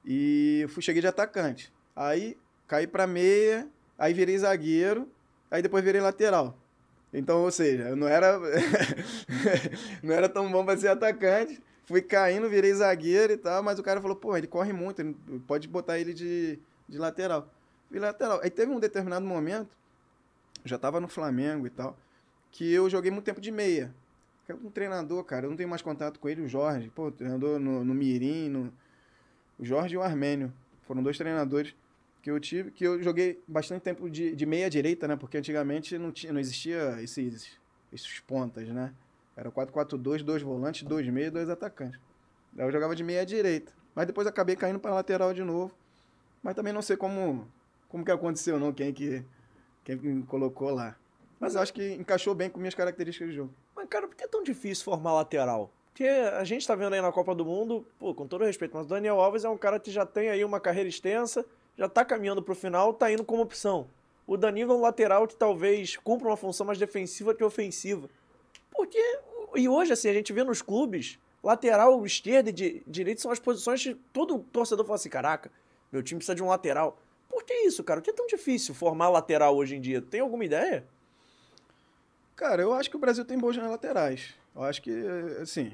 E fui, cheguei de atacante. Aí caí para meia, aí virei zagueiro, aí depois virei lateral. Então, ou seja, eu não era não era tão bom para ser atacante. Fui caindo, virei zagueiro e tal, mas o cara falou, pô, ele corre muito, pode botar ele de, de lateral. Virei lateral. Aí teve um determinado momento, já tava no Flamengo e tal, que eu joguei muito tempo de meia. Um treinador, cara, eu não tenho mais contato com ele, o Jorge. Pô, treinador no, no Mirim, no... o Jorge e o Armênio. Foram dois treinadores que eu tive, que eu joguei bastante tempo de, de meia direita, né? Porque antigamente não, tinha, não existia esses, esses pontas, né? Era 4-4-2, dois volantes, dois meios, dois atacantes. Daí eu jogava de meia direita. Mas depois acabei caindo para lateral de novo. Mas também não sei como, como que aconteceu, não, quem que, quem que me colocou lá. Mas eu acho que encaixou bem com minhas características de jogo. Mas, cara, por que é tão difícil formar lateral? Porque a gente tá vendo aí na Copa do Mundo, pô, com todo respeito, mas o Daniel Alves é um cara que já tem aí uma carreira extensa, já tá caminhando pro final, tá indo como opção. O Danilo é um lateral que talvez cumpra uma função mais defensiva que ofensiva. Porque, e hoje, assim, a gente vê nos clubes, lateral esquerda e di- direito são as posições que todo torcedor fala assim, caraca, meu time precisa de um lateral. Por que isso, cara? Por que é tão difícil formar lateral hoje em dia? Tem alguma ideia? Cara, eu acho que o Brasil tem boas laterais. Eu acho que, assim,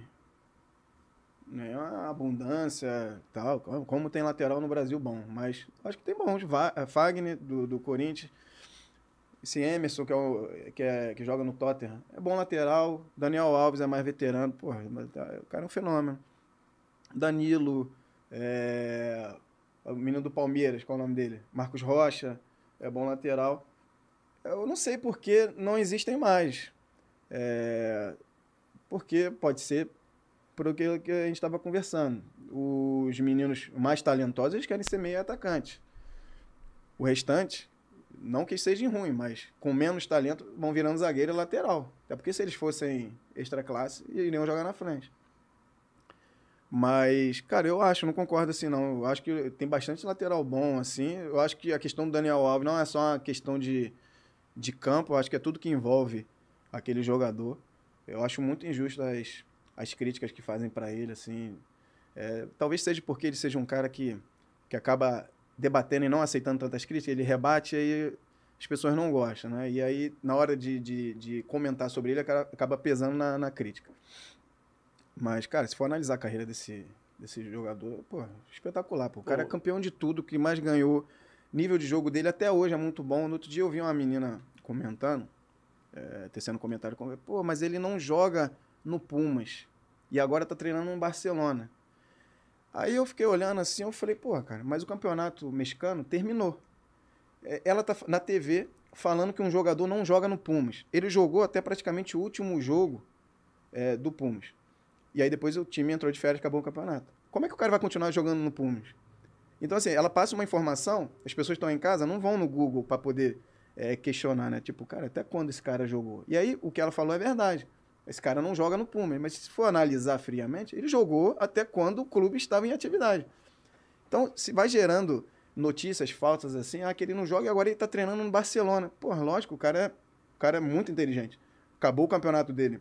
não é uma abundância tal, como- tem lateral no Brasil bom, mas acho que tem bons. Eh, Fagner, do, do Corinthians, esse Emerson, que, é o, que, é, que joga no Tottenham, é bom lateral. Daniel Alves é mais veterano, porra, tá- o cara é um fenômeno. Danilo, é, o menino do Palmeiras, qual é o nome dele? Marcos Rocha, é bom lateral. Eu não sei por que não existem mais. É, porque pode ser por que a gente estava conversando. Os meninos mais talentosos, eles querem ser meio atacante. O restante, não que sejam ruim, mas com menos talento, vão virando zagueiro e lateral. Até porque se eles fossem extra classe, iriam jogar na frente. Mas, cara, eu acho, não concordo assim, não. Eu acho que tem bastante lateral bom, assim. Eu acho que a questão do Daniel Alves não é só uma questão de, de campo, eu acho que é tudo que envolve aquele jogador. Eu acho muito injusto as, as críticas que fazem para ele, assim. É, talvez seja porque ele seja um cara que, que acaba debatendo e não aceitando tantas críticas, ele rebate e aí as pessoas não gostam, né? E aí, na hora de, de, de comentar sobre ele, acaba- pesando na, na crítica. Mas, cara, se for analisar a carreira desse, desse jogador, pô, espetacular. Pô. O cara é Pô. campeão de tudo, que mais ganhou nível de jogo dele até hoje é muito bom. No outro dia eu vi uma menina comentando, é, tecendo um comentário, com- pô, mas ele não joga no Pumas e agora tá treinando no Barcelona. Aí eu fiquei olhando assim, eu falei, pô, cara, mas o campeonato mexicano terminou. É, Ela tá na TV falando que um jogador não joga no Pumas. Ele jogou até praticamente o último jogo é, do Pumas. E aí depois o time entrou de férias e acabou o campeonato. Como é que o cara vai continuar jogando no Pumas? Então, assim, ela passa uma informação, as pessoas estão em casa não vão no Google para poder é, questionar, né? Tipo, cara, até quando esse cara jogou? E aí, o que ela falou é verdade. Esse cara não joga no Pumas, mas se for analisar friamente, ele jogou até quando o clube estava em atividade. Então, se vai gerando notícias falsas assim, ah, que ele não joga e agora ele tá treinando no Barcelona. Porra, lógico, o cara é, o cara é muito inteligente. Acabou o campeonato dele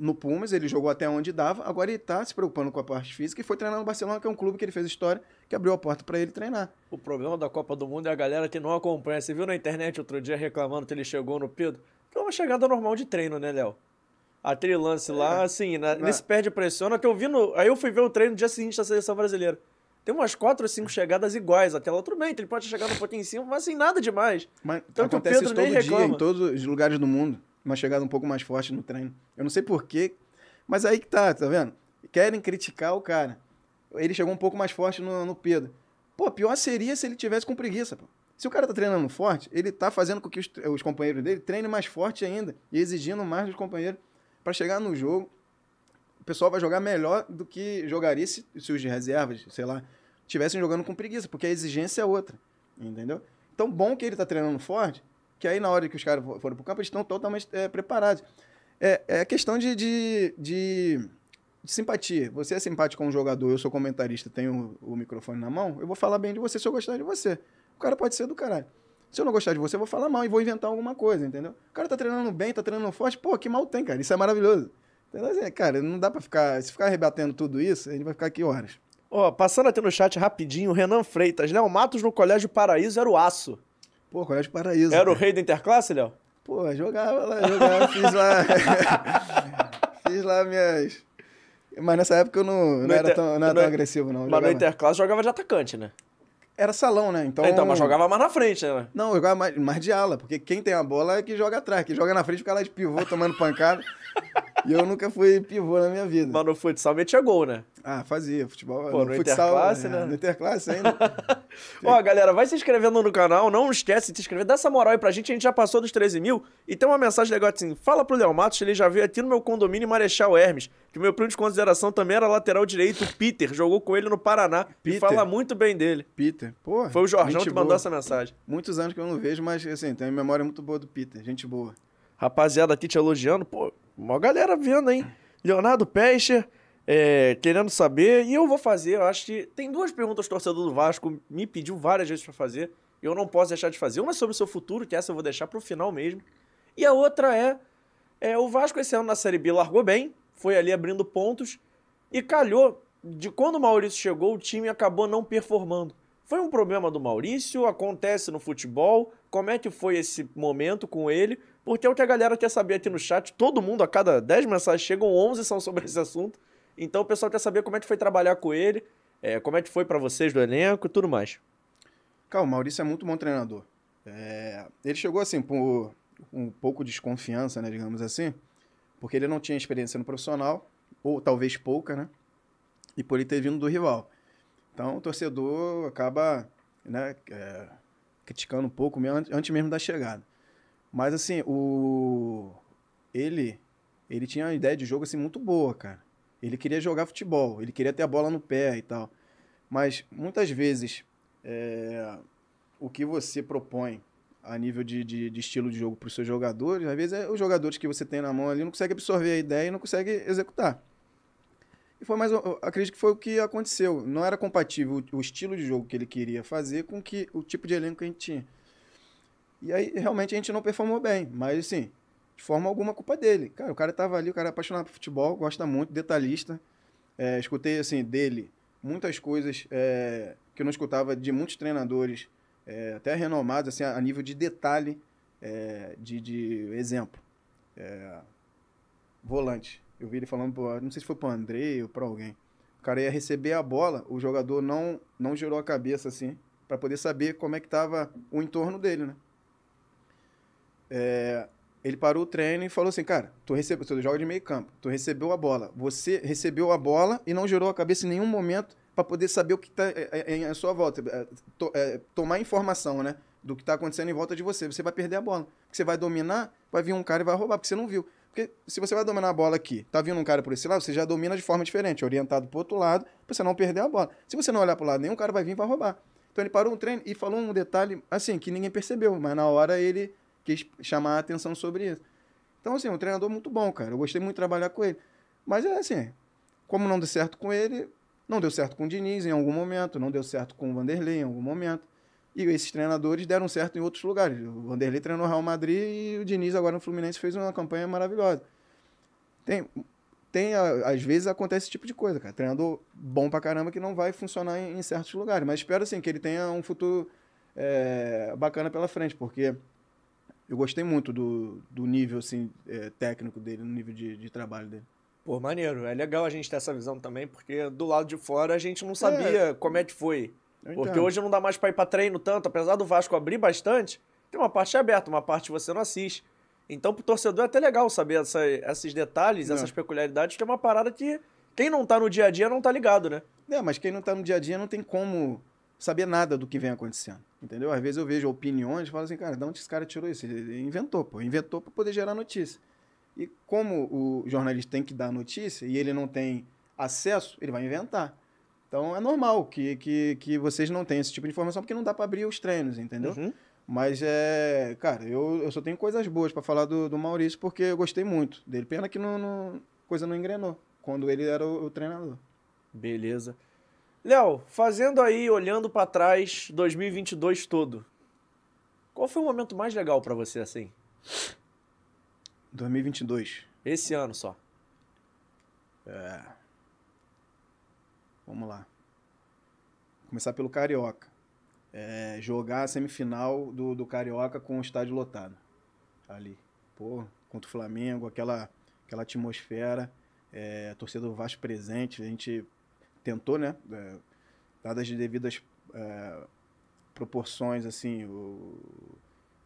no Pumas, ele jogou até onde dava, agora ele tá se preocupando com a parte física e foi treinar no Barcelona, que é um clube que ele fez história, que abriu a porta para ele treinar. O problema da Copa do Mundo é a galera que não acompanha. Você viu na internet outro dia reclamando que ele chegou no Pedro? Que é uma chegada normal de treino, né, Léo? Aquele lance lá, assim, na, nesse perde pressiona, que eu vi no. Aí eu fui ver o treino no dia seguinte da seleção brasileira. Tem umas quatro ou cinco chegadas iguais. Aquela, tudo bem, ele pode chegar um pouquinho em cima, mas assim, nada demais. Mas Tanto acontece todo dia, reclama. em todos os lugares do mundo. Uma chegada um pouco mais forte no treino. Eu não sei porquê, mas aí que tá, tá vendo? Querem criticar o cara. Ele chegou um pouco mais forte no, no Pedro. Pô, pior seria se ele tivesse com preguiça, pô. Se o cara tá treinando forte, ele tá fazendo com que os, os companheiros dele treinem mais forte ainda e exigindo mais dos companheiros para chegar no jogo. O pessoal vai jogar melhor do que jogaria se, se os de reservas, sei lá, estivessem jogando com preguiça, porque a exigência é outra, entendeu? Então, bom que ele tá treinando forte, que aí na hora que os caras for- foram pro campo, eles estão totalmente é, preparados. É, é questão de, de, de, de simpatia. Você é simpático com um jogador, eu sou comentarista, tenho o, o microfone na mão, eu vou falar bem de você se eu gostar de você. O cara pode ser do caralho. Se eu não gostar de você, eu vou falar mal e vou inventar alguma coisa, entendeu? O cara tá treinando bem, tá treinando forte, pô, que mal tem, cara. Isso é maravilhoso. Entendeu? Assim, Cara, não dá pra ficar. Se ficar rebatendo tudo isso, a gente vai ficar aqui horas. Ó, passando aqui no chat rapidinho, o Renan Freitas. Léo Matos no Colégio Paraíso era o aço. Pô, Colégio Paraíso. Era o cara. rei da interclasse, Léo? Pô, jogava lá, jogava, fiz lá. fiz lá minhas. Mas nessa época eu não, não No era inter- tão, não era no- tão agressivo, não. Mas no jogava- interclasse jogava de atacante, né? Era salão, né? Então, Então, mas jogava mais na frente, né? Não, jogava mais, mais de ala, porque quem tem a bola é que joga atrás. Quem joga na frente fica lá de pivô tomando pancada. e eu nunca fui pivô na minha vida. Mas no futsal metia gol, né? Ah, fazia. Futebol. Pô, no interclasse, é, né? No interclasse ainda. Ó, galera, vai se inscrevendo no canal, não esquece de se inscrever, dá essa moral aí pra gente, a gente já passou dos 13 mil, e tem uma mensagem legal assim, fala pro Léo Matos, ele já veio aqui no meu condomínio Marechal Hermes, que o meu primo de consideração também era lateral direito, o Peter, jogou com ele no Paraná, e Peter? fala muito bem dele. Peter. Pô. Foi o Jorjão que mandou boa. essa mensagem. Muitos anos que eu não vejo, mas assim, tem uma memória muito boa do Peter. Gente boa. Rapaziada aqui te elogiando, pô, uma galera vendo, hein? Leonardo Peixe, é, querendo saber, e eu vou fazer, eu acho que tem duas perguntas que o torcedor do Vasco me pediu várias vezes pra fazer, e eu não posso deixar de fazer. Uma é sobre o seu futuro, que essa eu vou deixar pro final mesmo, e a outra é, é o Vasco esse ano na Série B largou bem, foi ali abrindo pontos, e calhou de quando o Maurício chegou, o time acabou não performando. Foi um problema do Maurício? Acontece no futebol? Como é que foi esse momento com ele? Porque é o que a galera quer saber aqui no chat. Todo mundo, a cada 10 mensagens chegam, 11 são sobre esse assunto. Então o pessoal quer saber como é que foi trabalhar com ele, é, como é que foi pra vocês do elenco e tudo mais. Cara, o Maurício é muito bom treinador. É, ele chegou assim por um pouco de desconfiança, né, digamos assim, porque ele não tinha experiência no profissional, ou talvez pouca, né? E por ele ter vindo do rival. Então o torcedor acaba né, é, criticando um pouco antes mesmo da chegada. Mas assim, o ele ele tinha uma ideia de jogo assim muito boa, cara. Ele queria jogar futebol, ele queria ter a bola no pé e tal. Mas muitas vezes é, o que você propõe a nível de, de, de estilo de jogo para os seus jogadores, às vezes é, os jogadores que você tem na mão ali não conseguem absorver a ideia e não conseguem executar. E foi mais, acredito que foi o que aconteceu. Não era compatível o, o estilo de jogo que ele queria fazer com que, o tipo de elenco que a gente tinha. E aí, realmente, a gente não performou bem. Mas, assim, de forma alguma, culpa dele. Cara, o cara tava ali, o cara é apaixonado por futebol, gosta muito, detalhista. É, escutei, assim, dele muitas coisas é, que eu não escutava de muitos treinadores, é, até renomados, assim, a nível de detalhe, é, de, de exemplo. É, volante. Eu vi ele falando, pro, não sei se foi pro André ou pra alguém. O cara ia receber a bola, o jogador não, não girou a cabeça assim, para poder saber como é que estava o entorno dele, né? É, ele parou o treino e falou assim, cara, tu recebeu, tu joga de meio campo, tu recebeu a bola, você recebeu a bola e não girou a cabeça em nenhum momento para poder saber o que está é, é, em sua volta, é, to, é, tomar informação, né, do que está acontecendo em volta de você. Você vai perder a bola, porque você vai dominar, vai vir um cara e vai roubar, porque você não viu. Porque se você vai dominar a bola aqui, tá vindo um cara por esse lado, você já domina de forma diferente, orientado para outro lado, para você não perder a bola. Se você não olhar para lado, nenhum cara vai vir e vai roubar. Então ele parou um treino e falou um detalhe assim que ninguém percebeu, mas na hora ele quis chamar a atenção sobre isso. Então, assim, um treinador muito bom, cara. Eu gostei muito de trabalhar com ele. Mas é assim, como não deu certo com ele, não deu certo com o Diniz em algum momento, não deu certo com o Vanderlei em algum momento. E esses treinadores deram certo em outros lugares. O Vanderlei treinou o Real Madrid e o Diniz agora no Fluminense fez uma campanha maravilhosa. Tem, tem às vezes acontece esse tipo de coisa, cara. Treinador bom pra caramba que não vai funcionar em, em certos lugares. Mas espero, assim, que ele tenha um futuro é, bacana pela frente, porque eu gostei muito do, do nível assim, é, técnico dele, no nível de, de trabalho dele. Pô, maneiro. É legal a gente ter essa visão também, porque do lado de fora a gente não sabia é. como é que foi. porque hoje não dá mais pra ir pra treino tanto, apesar do Vasco abrir bastante, tem uma parte aberta, uma parte você não assiste. Então, pro torcedor é até legal saber essa, esses detalhes, é. essas peculiaridades, que é uma parada que quem não tá no dia a dia não tá ligado, né? É, mas quem não tá no dia a dia não tem como saber nada do que vem acontecendo. Entendeu? Às vezes eu vejo opiniões e falo assim, cara, de onde esse cara tirou isso? Ele inventou, pô. Inventou para poder gerar notícia. E como o jornalista tem que dar notícia e ele não tem acesso, ele vai inventar. Então é normal que, que, que vocês não tenham esse tipo de informação, porque não dá para abrir os treinos, entendeu? Uhum. Mas é. Cara, eu, eu só tenho coisas boas para falar do, do Maurício, porque eu gostei muito dele. Pena que não, não coisa não engrenou quando ele era o, o treinador. Beleza. Léo, fazendo aí, olhando para trás, 2022 todo, qual foi o momento mais legal para você assim? 2022. Esse ano só. É. Vamos lá. Começar pelo Carioca. É, jogar a semifinal do, do Carioca com o estádio lotado. Ali. Pô, contra o Flamengo, aquela, aquela atmosfera. É, a torcida do Vasco presente. A gente tentou, né? É, dadas as devidas é, proporções, assim, o,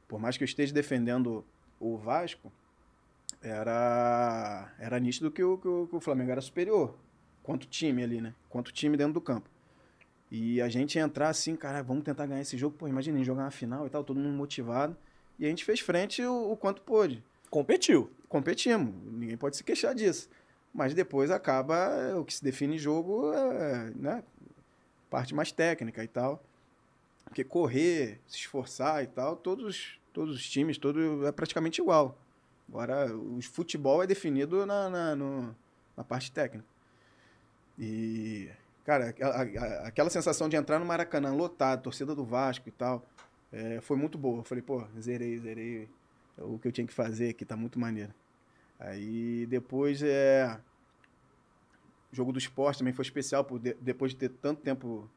por mais que eu esteja defendendo o Vasco, era, era nítido que o, que o, que o Flamengo era superior, quanto time ali, né? Quanto time dentro do campo. E a gente entrar assim, cara, vamos tentar ganhar esse jogo. Pô, imagina jogar uma final e tal, todo mundo motivado. E a gente fez frente o, o quanto pôde. Competiu. Competimos. Ninguém pode se queixar disso. Mas depois acaba o que se define jogo, é, né? Parte mais técnica e tal. Porque correr, se esforçar e tal, todos, todos os times, todo é praticamente igual. Agora, o futebol é definido na, na, no, na parte técnica. E, cara, a, a, aquela sensação de entrar no Maracanã lotado, torcida do Vasco e tal, é, foi muito boa. Eu falei, pô, zerei, zerei o que eu tinha que fazer aqui, tá muito maneiro. Aí depois é. O jogo do esporte também foi especial, por de, depois de ter tanto tempo.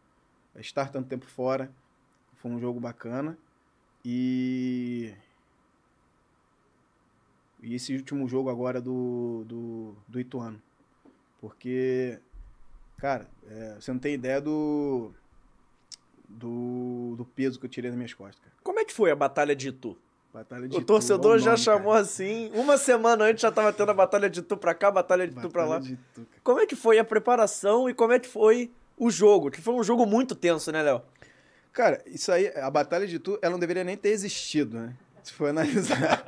estar tanto tempo fora. Foi um jogo bacana. E. E esse último jogo agora do, do, do Ituano. Porque, cara, é, você não tem ideia do, do, do peso que eu tirei das minhas costas. Cara. Como é que foi a Batalha de Itu? Batalha de o torcedor já chamou cara. assim. Uma semana antes já tava tendo a Batalha de Tu pra cá, a Batalha de batalha Tu pra lá. Tu, como é que foi a preparação e como é que foi o jogo? Que foi um jogo muito tenso, né, Léo? Cara, isso aí, a Batalha de Tu, ela não deveria nem ter existido, né? Se for analisar.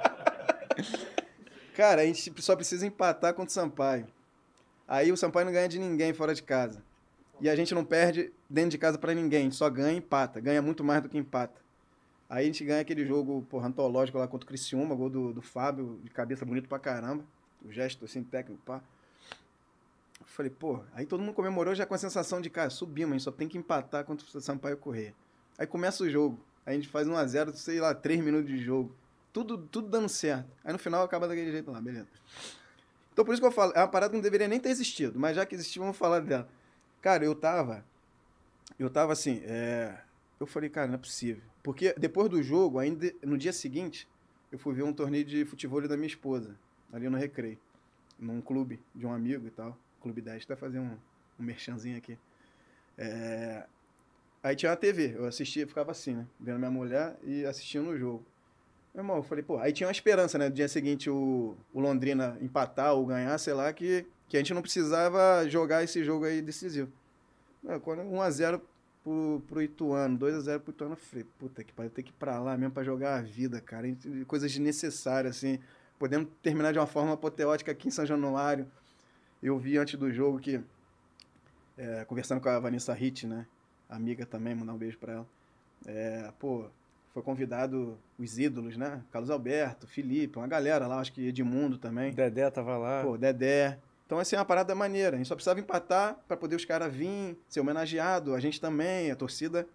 cara, a gente só precisa empatar contra o Sampaio. Aí o Sampaio não ganha de ninguém fora de casa. E a gente não perde dentro de casa para ninguém, só ganha e empata. Ganha muito mais do que empata. Aí a gente ganha aquele jogo, porra, antológico lá contra o Criciúma, gol do, do Fábio, de cabeça bonito pra caramba. O gesto, assim, técnico, pá. Eu falei, pô, aí todo mundo comemorou já com a sensação de, cara, subimos, a gente só tem que empatar contra o Sampaio correr. Aí começa o jogo, a gente faz 1x0, sei lá, 3 minutos de jogo. Tudo, tudo dando certo. Aí no final acaba daquele jeito lá, beleza. Então por isso que eu falo, é uma parada que não deveria nem ter existido, mas já que existiu, vamos falar dela. Cara, eu tava. Eu tava assim, é, eu falei, cara, não é possível. Porque depois do jogo, ainda no dia seguinte, eu fui ver um torneio de futebol da minha esposa, ali no Recreio, num clube de um amigo e tal. Clube 10, até fazer um, um merchanzinho aqui. É... Aí tinha uma TV, eu assistia, ficava assim, né? Vendo minha mulher e assistindo o jogo. Meu irmão, eu falei, pô, aí tinha uma esperança, né? No dia seguinte o, o Londrina empatar ou ganhar, sei lá, que, que a gente não precisava jogar esse jogo aí decisivo. Quando 1x0 pro, pro Ituano, 2x0 pro Ituano, eu falei, puta que pariu, ter que ir pra lá mesmo pra jogar a vida, cara. Coisas desnecessárias, assim. Podemos terminar de uma forma apoteótica aqui em São Januário. Eu vi antes do jogo que, é, conversando com a Vanessa Hitt, né? Amiga também, mandar um beijo pra ela. É, pô, foi convidado os ídolos, né? Carlos Alberto, Felipe, uma galera lá, acho que Edmundo também. Dedé tava lá. Pô, Dedé. Então, assim, é uma parada maneira. A gente só precisava empatar para poder os caras virem, ser homenageado, a gente também, a torcida.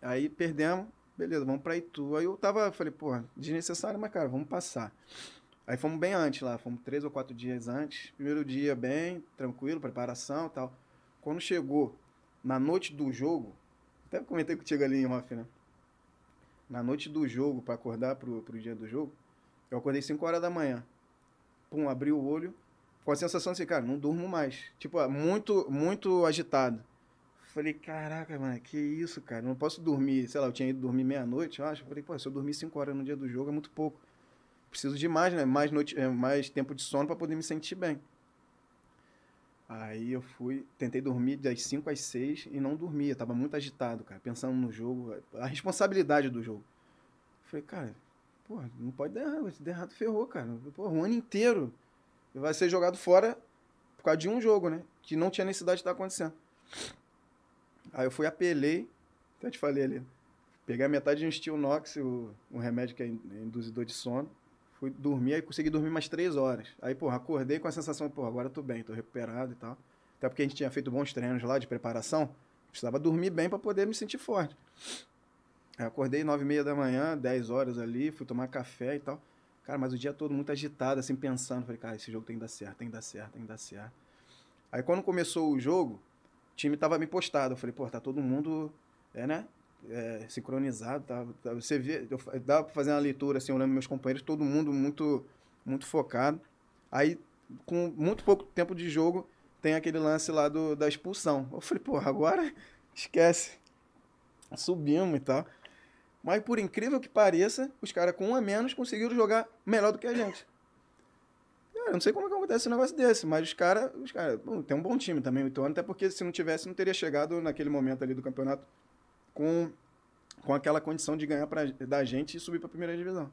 Aí perdemos, beleza, vamos pra Itu. Aí eu tava, falei, pô, desnecessário, mas, cara, vamos passar. Aí fomos bem antes lá, fomos três ou quatro dias antes. Primeiro dia bem, tranquilo, preparação e tal. Quando chegou na noite do jogo, até comentei contigo ali em off, né? Na noite do jogo, para acordar pro, pro dia do jogo, eu acordei 5 horas da manhã. Pum, abri o olho, com a sensação assim, cara, não durmo mais. Tipo, muito, muito agitado. Falei, caraca, mano, que isso, cara? Não posso dormir, sei lá, eu tinha ido dormir meia-noite, eu acho. Falei, pô, se eu dormir 5 horas no dia do jogo é muito pouco. Preciso de mais, né? Mais, noite, é, mais tempo de sono para poder me sentir bem. Aí eu fui, tentei dormir das 5 às 6 e não dormia, tava muito agitado, cara, pensando no jogo, a responsabilidade do jogo. Falei, cara, pô, não pode dar errado, se der errado ferrou, cara. Pô, um ano inteiro vai ser jogado fora por causa de um jogo, né? Que não tinha necessidade de estar acontecendo. Aí eu fui, apelei, até te falei ali, peguei a metade de um Steel Nox, o, um remédio que é induzidor de sono, fui dormir, aí consegui dormir mais três horas. Aí, porra, acordei com a sensação, porra, agora eu tô bem, tô recuperado e tal. Até porque a gente tinha feito bons treinos lá de preparação, precisava dormir bem para poder me sentir forte. Aí acordei nove e meia da manhã, dez horas ali, fui tomar café e tal. Cara, mas o dia todo muito agitado, assim, pensando. Falei, cara, esse jogo tem que dar certo, tem que dar certo, tem que dar certo. Aí quando começou o jogo, o time tava me postado. Eu falei, pô, tá todo mundo, é, né? É, sincronizado, tá, tá, você vê, eu, dá pra fazer uma leitura, assim, lembro meus companheiros, todo mundo muito, muito focado. Aí, com muito pouco tempo de jogo, tem aquele lance lá do, da expulsão. Eu falei, pô, agora esquece. Subimos e tal. Mas por incrível que pareça, os caras com um a menos conseguiram jogar melhor do que a gente. eu não sei como é que acontece um negócio desse, mas os caras, os cara, tem um bom time também, o Ituano, até porque se não tivesse, não teria chegado naquele momento ali do campeonato com, com aquela condição de ganhar pra, da gente e subir para a primeira divisão.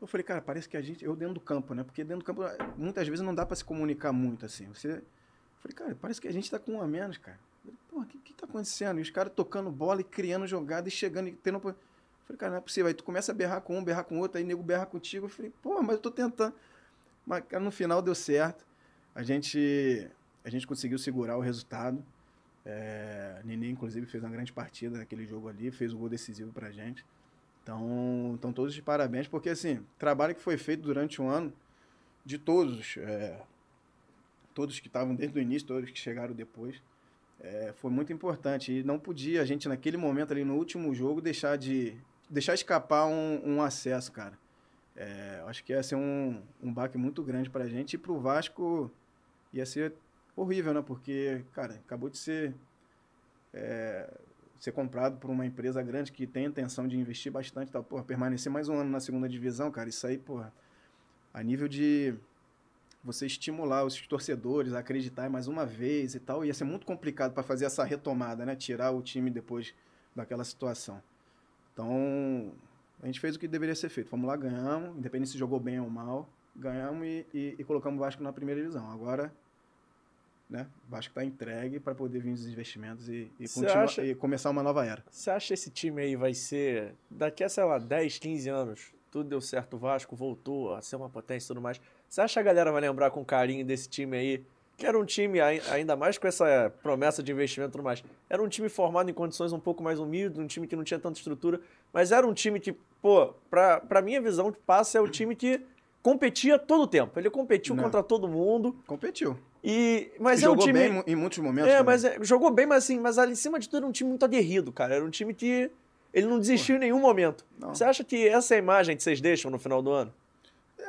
Eu falei, cara, parece que a gente, eu dentro do campo, né? Porque dentro do campo, muitas vezes não dá para se comunicar muito assim. Você, eu falei, cara, parece que a gente tá com um a menos, cara. Pô, o que, que tá acontecendo? E os caras tocando bola e criando jogada e chegando e tendo. Eu falei, cara, não é possível. Aí tu começa a berrar com um, berrar com outro, aí nego berra contigo. Eu falei, pô, mas eu tô tentando. Mas no final deu certo. A gente, a gente conseguiu segurar o resultado. É, Nenê, inclusive, fez uma grande partida naquele jogo ali, fez o um gol decisivo pra gente. Então, então, todos de parabéns, porque assim, trabalho que foi feito durante um ano, de todos, é, todos que estavam desde o início, todos que chegaram depois é, foi muito importante. E não podia a gente, naquele momento ali no último jogo, deixar de deixar escapar um, um acesso, cara. É, acho que ia ser um, um baque muito grande pra gente. E pro Vasco ia ser horrível, né? Porque, cara, acabou de ser, é, ser comprado por uma empresa grande que tem intenção de investir bastante. Tá? Porra, permanecer mais um ano na segunda divisão, cara, isso aí, porra, a nível de você estimular os torcedores a acreditar mais uma vez e tal, ia ser muito complicado para fazer essa retomada, né? Tirar o time depois daquela situação. Então, a gente fez o que deveria ser feito. Fomos lá, ganhamos, independente se jogou bem ou mal, ganhamos e, e, e colocamos o Vasco na primeira divisão. Agora, né, o Vasco está entregue para poder vir os investimentos e, e, acha, e começar uma nova era. Você acha que esse time aí vai ser, daqui a, sei lá, 10, 15 anos, tudo deu certo, o Vasco voltou a ser uma potência e tudo mais você acha que a galera vai lembrar com carinho desse time aí? Que era um time, ainda mais com essa promessa de investimento e tudo mais, era um time formado em condições um pouco mais humildes, um time que não tinha tanta estrutura, mas era um time que, pô, pra, pra minha visão de passe, é o time que competia todo o tempo. Ele competiu não. contra todo mundo. Competiu. E, mas jogou é um time... bem em muitos momentos. É, também. mas é, jogou bem, mas assim, mas ali em cima de tudo era um time muito aguerrido, cara. Era um time que ele não desistiu Pô. em nenhum momento. Não. Você acha que essa é a imagem que vocês deixam no final do ano?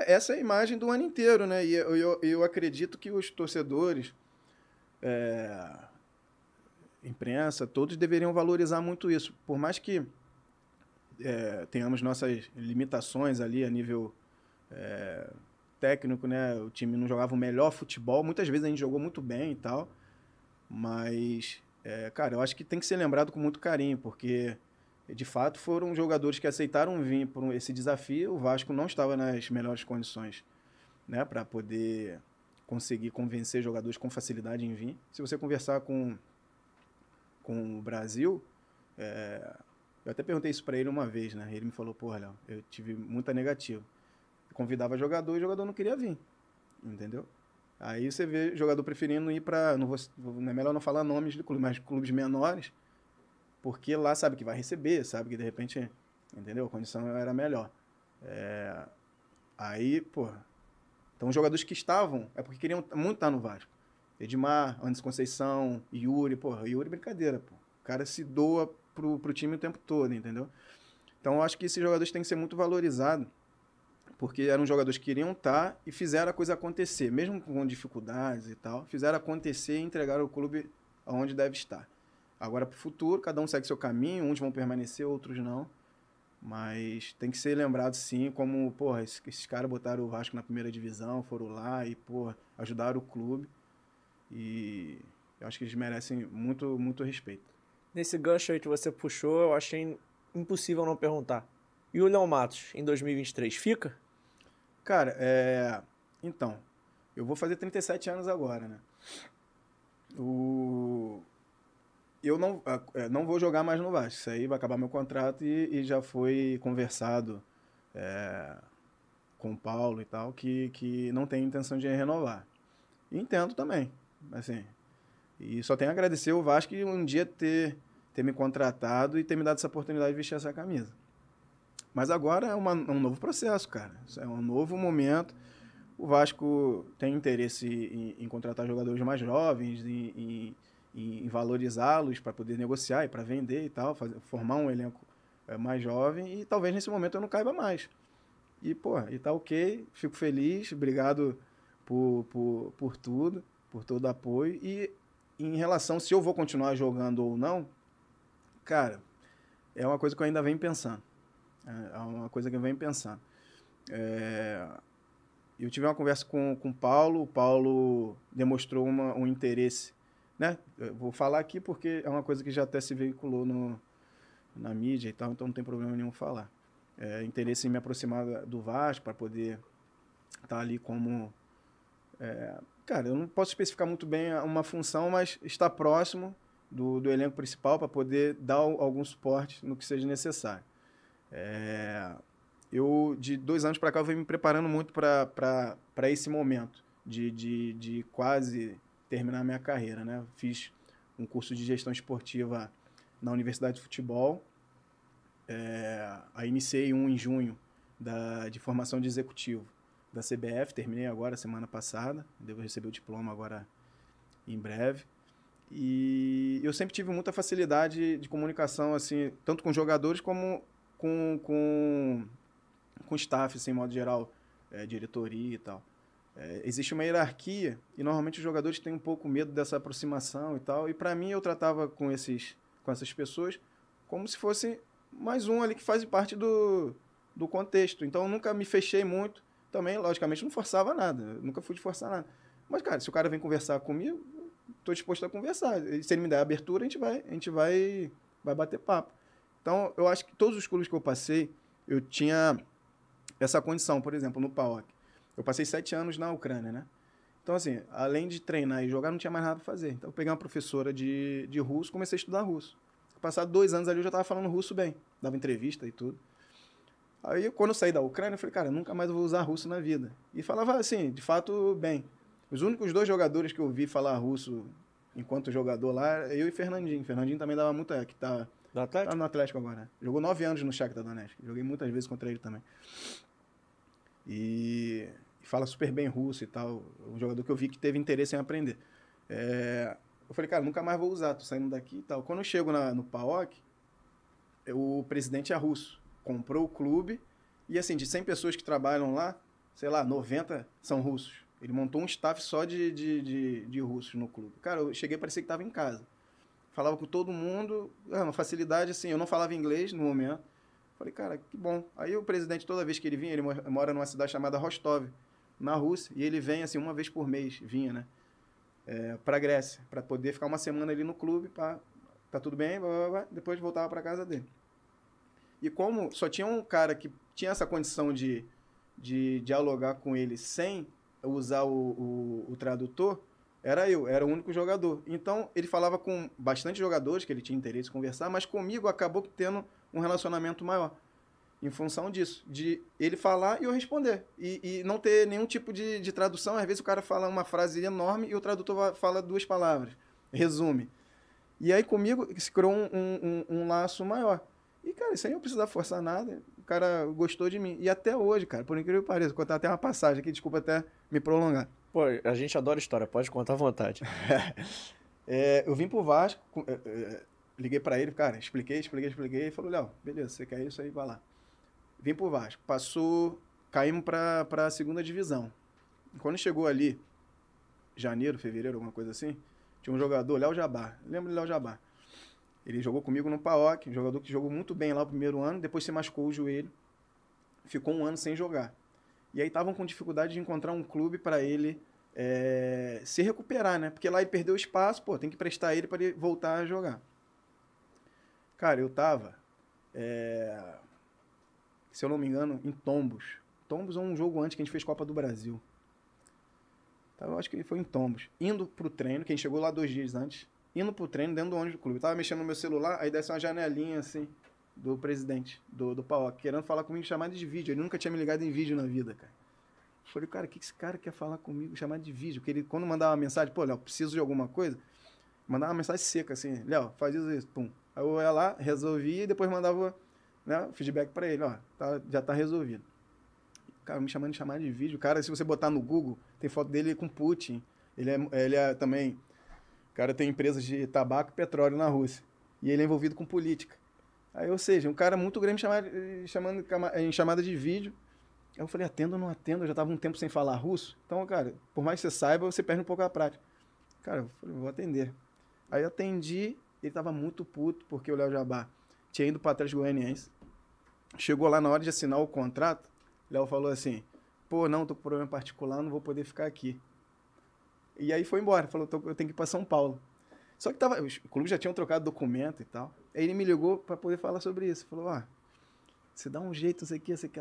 Essa é a imagem do ano inteiro, né? E eu, eu, eu acredito que os torcedores. É, imprensa, todos deveriam valorizar muito isso. Por mais que é, tenhamos nossas limitações ali a nível é, técnico, né? O time não jogava o melhor futebol. Muitas vezes a gente jogou muito bem e tal. Mas, é, cara, eu acho que tem que ser lembrado com muito carinho, porque de fato foram jogadores que aceitaram vir por esse desafio. O Vasco não estava nas melhores condições, né, para poder conseguir convencer jogadores com facilidade em vir. Se você conversar com com o Brasil, é, eu até perguntei isso para ele uma vez, né? Ele me falou, porra, Léo, eu tive muita negativa. Eu convidava jogador e o jogador não queria vir, entendeu? Aí você vê jogador preferindo ir para, não, vou, é melhor não falar nomes de clubes, mas clubes menores, porque lá sabe que vai receber, sabe que de repente, entendeu? A condição era melhor. É, aí, pô, então os jogadores que estavam é porque queriam muito estar no Vasco. Edmar, Anderson Conceição, Yuri, pô, Yuri brincadeira, pô. O cara se doa pro, pro time o tempo todo, entendeu? Então eu acho que esses jogadores têm que ser muito valorizados, porque eram jogadores que queriam estar e fizeram a coisa acontecer, mesmo com dificuldades e tal, fizeram acontecer e entregaram o clube aonde deve estar. Agora para o futuro, cada um segue seu caminho, uns vão permanecer, outros não. Mas tem que ser lembrado sim, como, porra, esses, esses caras botaram o Vasco na primeira divisão, foram lá e, porra, ajudaram o clube. E eu acho que eles merecem muito, muito respeito. Nesse gancho aí que você puxou, eu achei impossível não perguntar. E o Léo Matos, em 2023, fica? Cara, é... Então, eu vou fazer 37 anos agora, né? O... Eu não, é, não vou jogar mais no Vasco. Isso aí vai acabar meu contrato e, e já foi conversado é, com o Paulo e tal, que, que não tem intenção de renovar. Entendo também. Assim, e só tenho a agradecer o Vasco um dia ter, ter me contratado e ter me dado essa oportunidade de vestir essa camisa. Mas agora é, uma, um novo processo, cara. É um novo momento. O Vasco tem interesse em, em contratar jogadores mais jovens, em, em, em valorizá-los para poder negociar e para vender e tal, fazer, formar um elenco é, mais jovem e talvez nesse momento eu não caiba mais. E, pô, e tá ok, fico feliz, obrigado por, por, por tudo por todo o apoio. E em relação se eu vou continuar jogando ou não, cara, é uma coisa que eu ainda venho pensando. É, é uma coisa que eu venho pensando. É, eu tive uma conversa com, com o Paulo, o Paulo demonstrou uma, um interesse, né? Eu vou falar aqui porque é uma coisa que já até se veiculou no, na mídia e tal, então não tem problema nenhum falar. É, interesse em me aproximar do Vasco para poder estar tá ali como é, Cara, eu não posso especificar muito bem uma função, mas estar próximo do, do elenco principal para poder dar algum suporte no que seja necessário. É, eu, de dois anos para cá, eu venho me preparando muito para esse momento de, de, de quase terminar a minha carreira. Né? Fiz um curso de gestão esportiva na Universidade de Futebol. É, aí iniciei um em junho da, de formação de executivo da CBF, terminei agora semana passada, devo receber o diploma agora em breve. E eu sempre tive muita facilidade de comunicação, assim, tanto com jogadores como com, com, com staff, assim, em modo geral, é, diretoria e tal. É, existe uma hierarquia e normalmente os jogadores têm um pouco medo dessa aproximação e tal. E para mim eu tratava com, esses, com essas pessoas como se fosse mais um ali que faz parte do, do contexto. Então eu nunca me fechei muito também, logicamente, não forçava nada. Eu nunca fui de forçar nada. Mas, cara, se o cara vem conversar comigo, estou disposto a conversar. Se ele me der abertura, a gente vai, a gente vai, vai bater papo. Então, eu acho que todos os clubes que eu passei, eu tinha essa condição. Por exemplo, no PAOK. Eu passei sete anos na Ucrânia, né? Então, assim, além de treinar e jogar, não tinha mais nada para fazer. Então, eu peguei uma professora de, de russo, comecei a estudar russo. Passado dois anos ali, eu já estava falando russo bem. Dava entrevista e tudo. Aí, quando eu saí da Ucrânia, eu falei, cara, nunca mais vou usar russo na vida. E falava assim, de fato, bem. Os únicos dois jogadores que eu vi falar russo enquanto jogador lá, eu e Fernandinho. Fernandinho também dava muita. que tá, do Atlético? tá no Atlético agora. Jogou nove anos no Shakhtar Donetsk. Joguei muitas vezes contra ele também. E fala super bem russo e tal. Um jogador que eu vi que teve interesse em aprender. É, eu falei, cara, nunca mais vou usar, tô saindo daqui e tal. Quando eu chego na, no PAOK, o presidente é russo comprou o clube e, assim, de 100 pessoas que trabalham lá, sei lá, 90 são russos. Ele montou um staff só de, de, de, de russos no clube. Cara, eu cheguei a parecer que estava em casa. falava com todo mundo, é, uma facilidade assim. Eu não falava inglês no momento. Falei, cara, que bom. Aí o presidente, toda vez que ele vinha, ele mora numa cidade chamada Rostov, na Rússia, e ele vem assim uma vez por mês, vinha, né? É, para Grécia, para poder ficar uma semana ali no clube, para tá tudo bem, blá, blá, blá, depois voltava para casa dele. E como só tinha um cara que tinha essa condição de, de dialogar com ele sem usar o, o, o tradutor, era eu, era o único jogador. Então, ele falava com bastante jogadores que ele tinha interesse em conversar, mas comigo acabou tendo um relacionamento maior. Em função disso, de ele falar e eu responder. E, e não ter nenhum tipo de, de tradução. Às vezes o cara fala uma frase enorme e o tradutor fala duas palavras. Resume. E aí comigo se criou um, um, um, um laço maior. E, cara, sem eu precisar forçar nada, o cara gostou de mim. E até hoje, cara, por incrível que pareça, vou contar até uma passagem aqui, desculpa até me prolongar. Pô, a gente adora história, pode contar à vontade. é, eu vim pro Vasco, é, é, liguei para ele, cara, expliquei, expliquei, expliquei, e falou, Léo, beleza, você quer isso aí, vai lá. Vim pro Vasco, passou, caímos pra, pra segunda divisão. Quando chegou ali, janeiro, fevereiro, alguma coisa assim, tinha um jogador, Léo Jabá, lembro de Léo Jabá. Ele jogou comigo no PAOC, um jogador que jogou muito bem lá o primeiro ano, depois se machucou o joelho, ficou um ano sem jogar. E aí estavam com dificuldade de encontrar um clube para ele é, se recuperar, né? Porque lá ele perdeu espaço, pô, tem que prestar ele para ele voltar a jogar. Cara, eu tava, é, se eu não me engano, em Tombos. Tombos é um jogo antes que a gente fez Copa do Brasil. Então, eu acho que foi em Tombos. Indo pro treino, quem chegou lá dois dias antes, indo pro treino dentro do ônibus do clube. Eu tava mexendo no meu celular, aí desce uma janelinha assim do presidente do, do PAOC, querendo falar comigo chamada de vídeo. Ele nunca tinha me ligado em vídeo na vida, cara. Eu falei, cara, o que esse cara quer falar comigo chamada de vídeo? Porque ele, quando mandava uma mensagem, pô, Léo, preciso de alguma coisa, mandava uma mensagem seca, assim, Léo, faz isso, isso, pum. Aí eu ia lá, resolvia e depois mandava né, feedback para ele, ó, tá, já tá resolvido. O cara me chamando de chamada de vídeo. Cara, se você botar no Google, tem foto dele com Putin. Ele é, ele é também o cara tem empresas de tabaco e petróleo na Rússia. E ele é envolvido com política. Aí, ou seja, um cara muito grande chamado, chamando, em chamada de vídeo. Aí eu falei, atendo ou não atendo? Eu já estava um tempo sem falar russo. Então, cara, por mais que você saiba, você perde um pouco a prática. Cara, eu falei, vou atender. Aí eu atendi, ele estava muito puto, porque o Léo Jabá tinha ido para trás Goianiense. Chegou lá na hora de assinar o contrato, Léo falou assim, pô, não, tô com problema particular, não vou poder ficar aqui. E aí foi embora, falou, eu tenho que ir para São Paulo. Só que tava, os clubes já tinham trocado documento e tal. Aí ele me ligou para poder falar sobre isso. Falou, ó, você dá um jeito, isso aqui, isso aqui,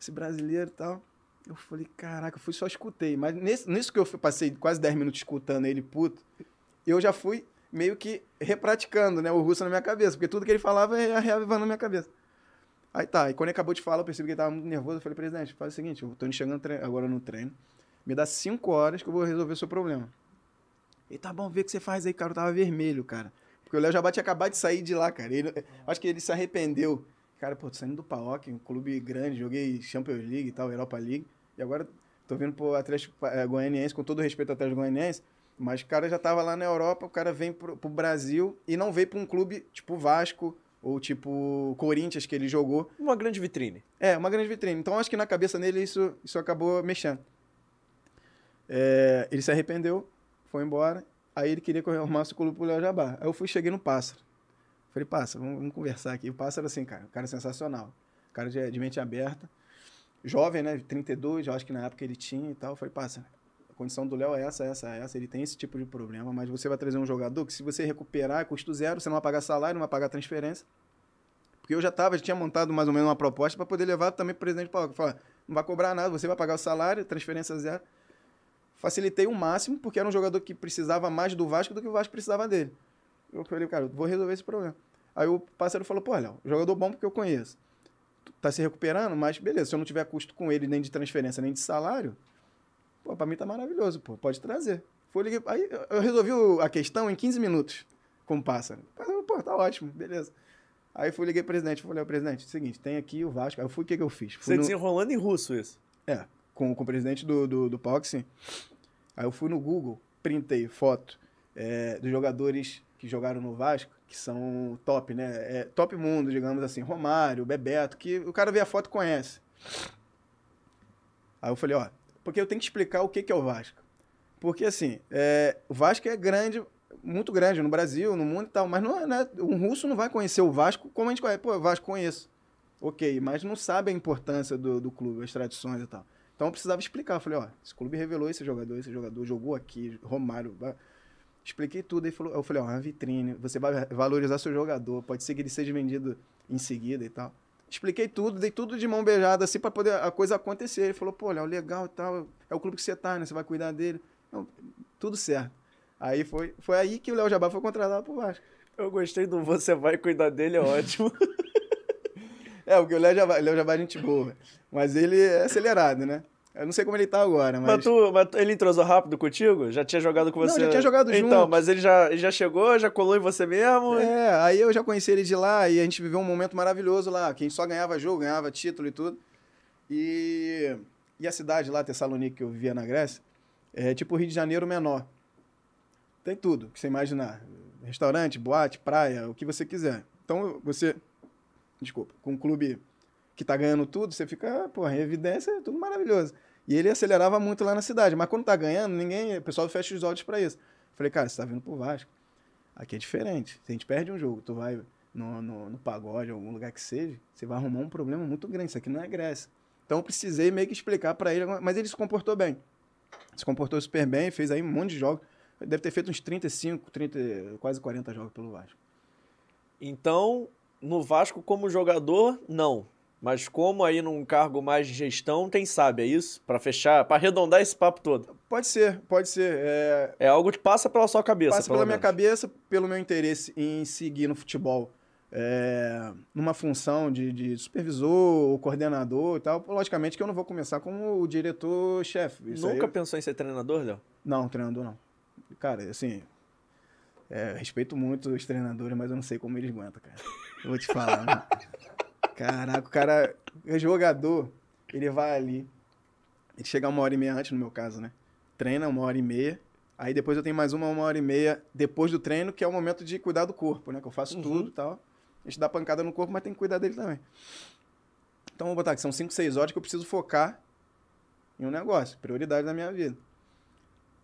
esse brasileiro e tal. Eu falei, caraca, eu fui só escutei. Mas nesse, nisso que eu passei quase 10 minutos escutando ele puto, eu já fui meio que repraticando, né, o russo na minha cabeça. Porque tudo que ele falava ia reavivando na minha cabeça. Aí tá, e quando ele acabou de falar, eu percebi que ele tava muito nervoso. Eu falei, presidente, faz o seguinte, eu tô chegando agora no treino. Me dá cinco horas que eu vou resolver o seu problema. Ele, tá bom, vê o que você faz aí, cara. Eu tava vermelho, cara. Porque o Léo Jabá tinha acabado de sair de lá, cara. Ele, acho que ele se arrependeu. Cara, pô, tô saindo do PAOK, um clube grande, joguei Champions League e tal, Europa League. E agora tô vindo pro Atlético é, Goianiense, com todo respeito ao Atlético Goianiense. Mas o cara já tava lá na Europa, o cara vem pro, pro Brasil e não veio pra um clube tipo Vasco ou tipo Corinthians que ele jogou. Uma grande vitrine. É, uma grande vitrine. Então acho que na cabeça dele isso, isso acabou mexendo. É, ele se arrependeu, foi embora Aí ele queria que eu arrumasse o clube pro Léo Jabá. Aí eu fui, cheguei no Pássaro. Falei, Pássaro, vamos, vamos, conversar aqui. O Pássaro, assim, cara, o cara sensacional. O cara de, de mente aberta. Jovem, né? 32, eu acho que na época ele tinha e tal. Eu falei, Pássaro, condição do Léo é essa, essa, essa. Ele tem esse tipo de problema, mas você vai trazer um jogador que se você recuperar, custo zero, você não vai pagar salário, não vai pagar transferência. Porque eu já tava, já tinha montado mais ou menos uma proposta para poder levar também pro presidente Paulo. Falar, não vai cobrar nada, você vai pagar o salário, transferência zero facilitei o máximo, porque era um jogador que precisava mais do Vasco do que o Vasco precisava dele. Eu falei, cara, vou resolver esse problema. Aí o parceiro falou, pô, Léo, jogador bom porque eu conheço. Tá se recuperando, mas beleza, se eu não tiver custo com ele, nem de transferência, nem de salário, pô, pra mim tá maravilhoso, pô, pode trazer. Foi, liguei, aí eu resolvi a questão em 15 minutos com o pássaro. Pô, tá ótimo, beleza. Aí fui liguei pro presidente, falei, presidente, é o seguinte, tem aqui o Vasco. Aí eu fui, o que que eu fiz? Fui Você no... desenrolando em russo isso? É, com, com o presidente do, do, do. Aí eu fui no Google, printei foto é, dos jogadores que jogaram no Vasco, que são top, né? É, top mundo, digamos assim. Romário, Bebeto, que o cara vê a foto e conhece. Aí eu falei, ó, porque eu tenho que explicar o que, que é o Vasco. Porque assim, é, o Vasco é grande, muito grande no Brasil, no mundo e tal, mas não, é, né, um russo não vai conhecer o Vasco como a gente conhece. Pô, Vasco conheço. Ok, mas não sabe a importância do, do clube, as tradições e tal. Então eu precisava explicar. Eu falei, ó, esse clube revelou esse jogador, esse jogador jogou aqui, Romário. Expliquei tudo. Aí falou, eu falei, ó, é uma vitrine, você vai valorizar seu jogador, pode ser que ele seja vendido em seguida e tal. Expliquei tudo, dei tudo de mão beijada, assim, para poder a coisa acontecer. Ele falou, pô, Léo, legal e tal, é o clube que você tá, né? Você vai cuidar dele. Tudo certo. Aí foi, foi aí que o Léo Jabá foi contratado pro Vasco. Eu gostei do você vai cuidar dele, é ótimo. é, porque o Léo Jabá, Léo Jabá é gente boa. Mas ele é acelerado, né? Eu não sei como ele tá agora, mas... Mas, tu, mas ele entrosou rápido contigo? Já tinha jogado com você? Não, já tinha jogado então, junto. Então, mas ele já, ele já chegou, já colou em você mesmo? É, aí eu já conheci ele de lá e a gente viveu um momento maravilhoso lá, que a gente só ganhava jogo, ganhava título e tudo. E, e a cidade lá, Tessalonique, que eu vivia na Grécia, é tipo Rio de Janeiro menor. Tem tudo que você imaginar. Restaurante, boate, praia, o que você quiser. Então, você... Desculpa, com um clube que tá ganhando tudo, você fica, porra, em evidência, é tudo maravilhoso. E ele acelerava muito lá na cidade. Mas quando tá ganhando, ninguém. O pessoal fecha os olhos para isso. Falei, cara, você tá vindo pro Vasco. Aqui é diferente. Se a gente perde um jogo, tu vai no, no, no pagode, algum lugar que seja, você vai arrumar um problema muito grande. Isso aqui não é Grécia. Então eu precisei meio que explicar para ele, mas ele se comportou bem. Se comportou super bem, fez aí um monte de jogos. Deve ter feito uns 35, 30, quase 40 jogos pelo Vasco. Então, no Vasco como jogador, não. Mas como aí num cargo mais de gestão, quem sabe, é isso? Para fechar, para arredondar esse papo todo. Pode ser, pode ser. É, é algo que passa pela sua cabeça. Passa pela menos. minha cabeça, pelo meu interesse em seguir no futebol. É, numa função de, de, supervisor ou coordenador e tal, logicamente que eu não vou começar como o diretor-chefe. Nunca pensou em ser treinador, Léo? Não, treinador não. Cara, assim, é, respeito muito os treinadores, mas eu não sei como eles aguentam, cara. Eu vou te falar. né? Caraca, o cara é jogador, ele vai ali, ele chega uma hora e meia antes, no meu caso, né? Treina uma hora e meia, aí depois eu tenho mais uma, uma hora e meia depois do treino, que é o momento de cuidar do corpo, né? Que eu faço uhum. tudo e tal. A gente dá pancada no corpo, mas tem que cuidar dele também. Então vou botar que são 5, 6 horas que eu preciso focar em um negócio, prioridade da minha vida.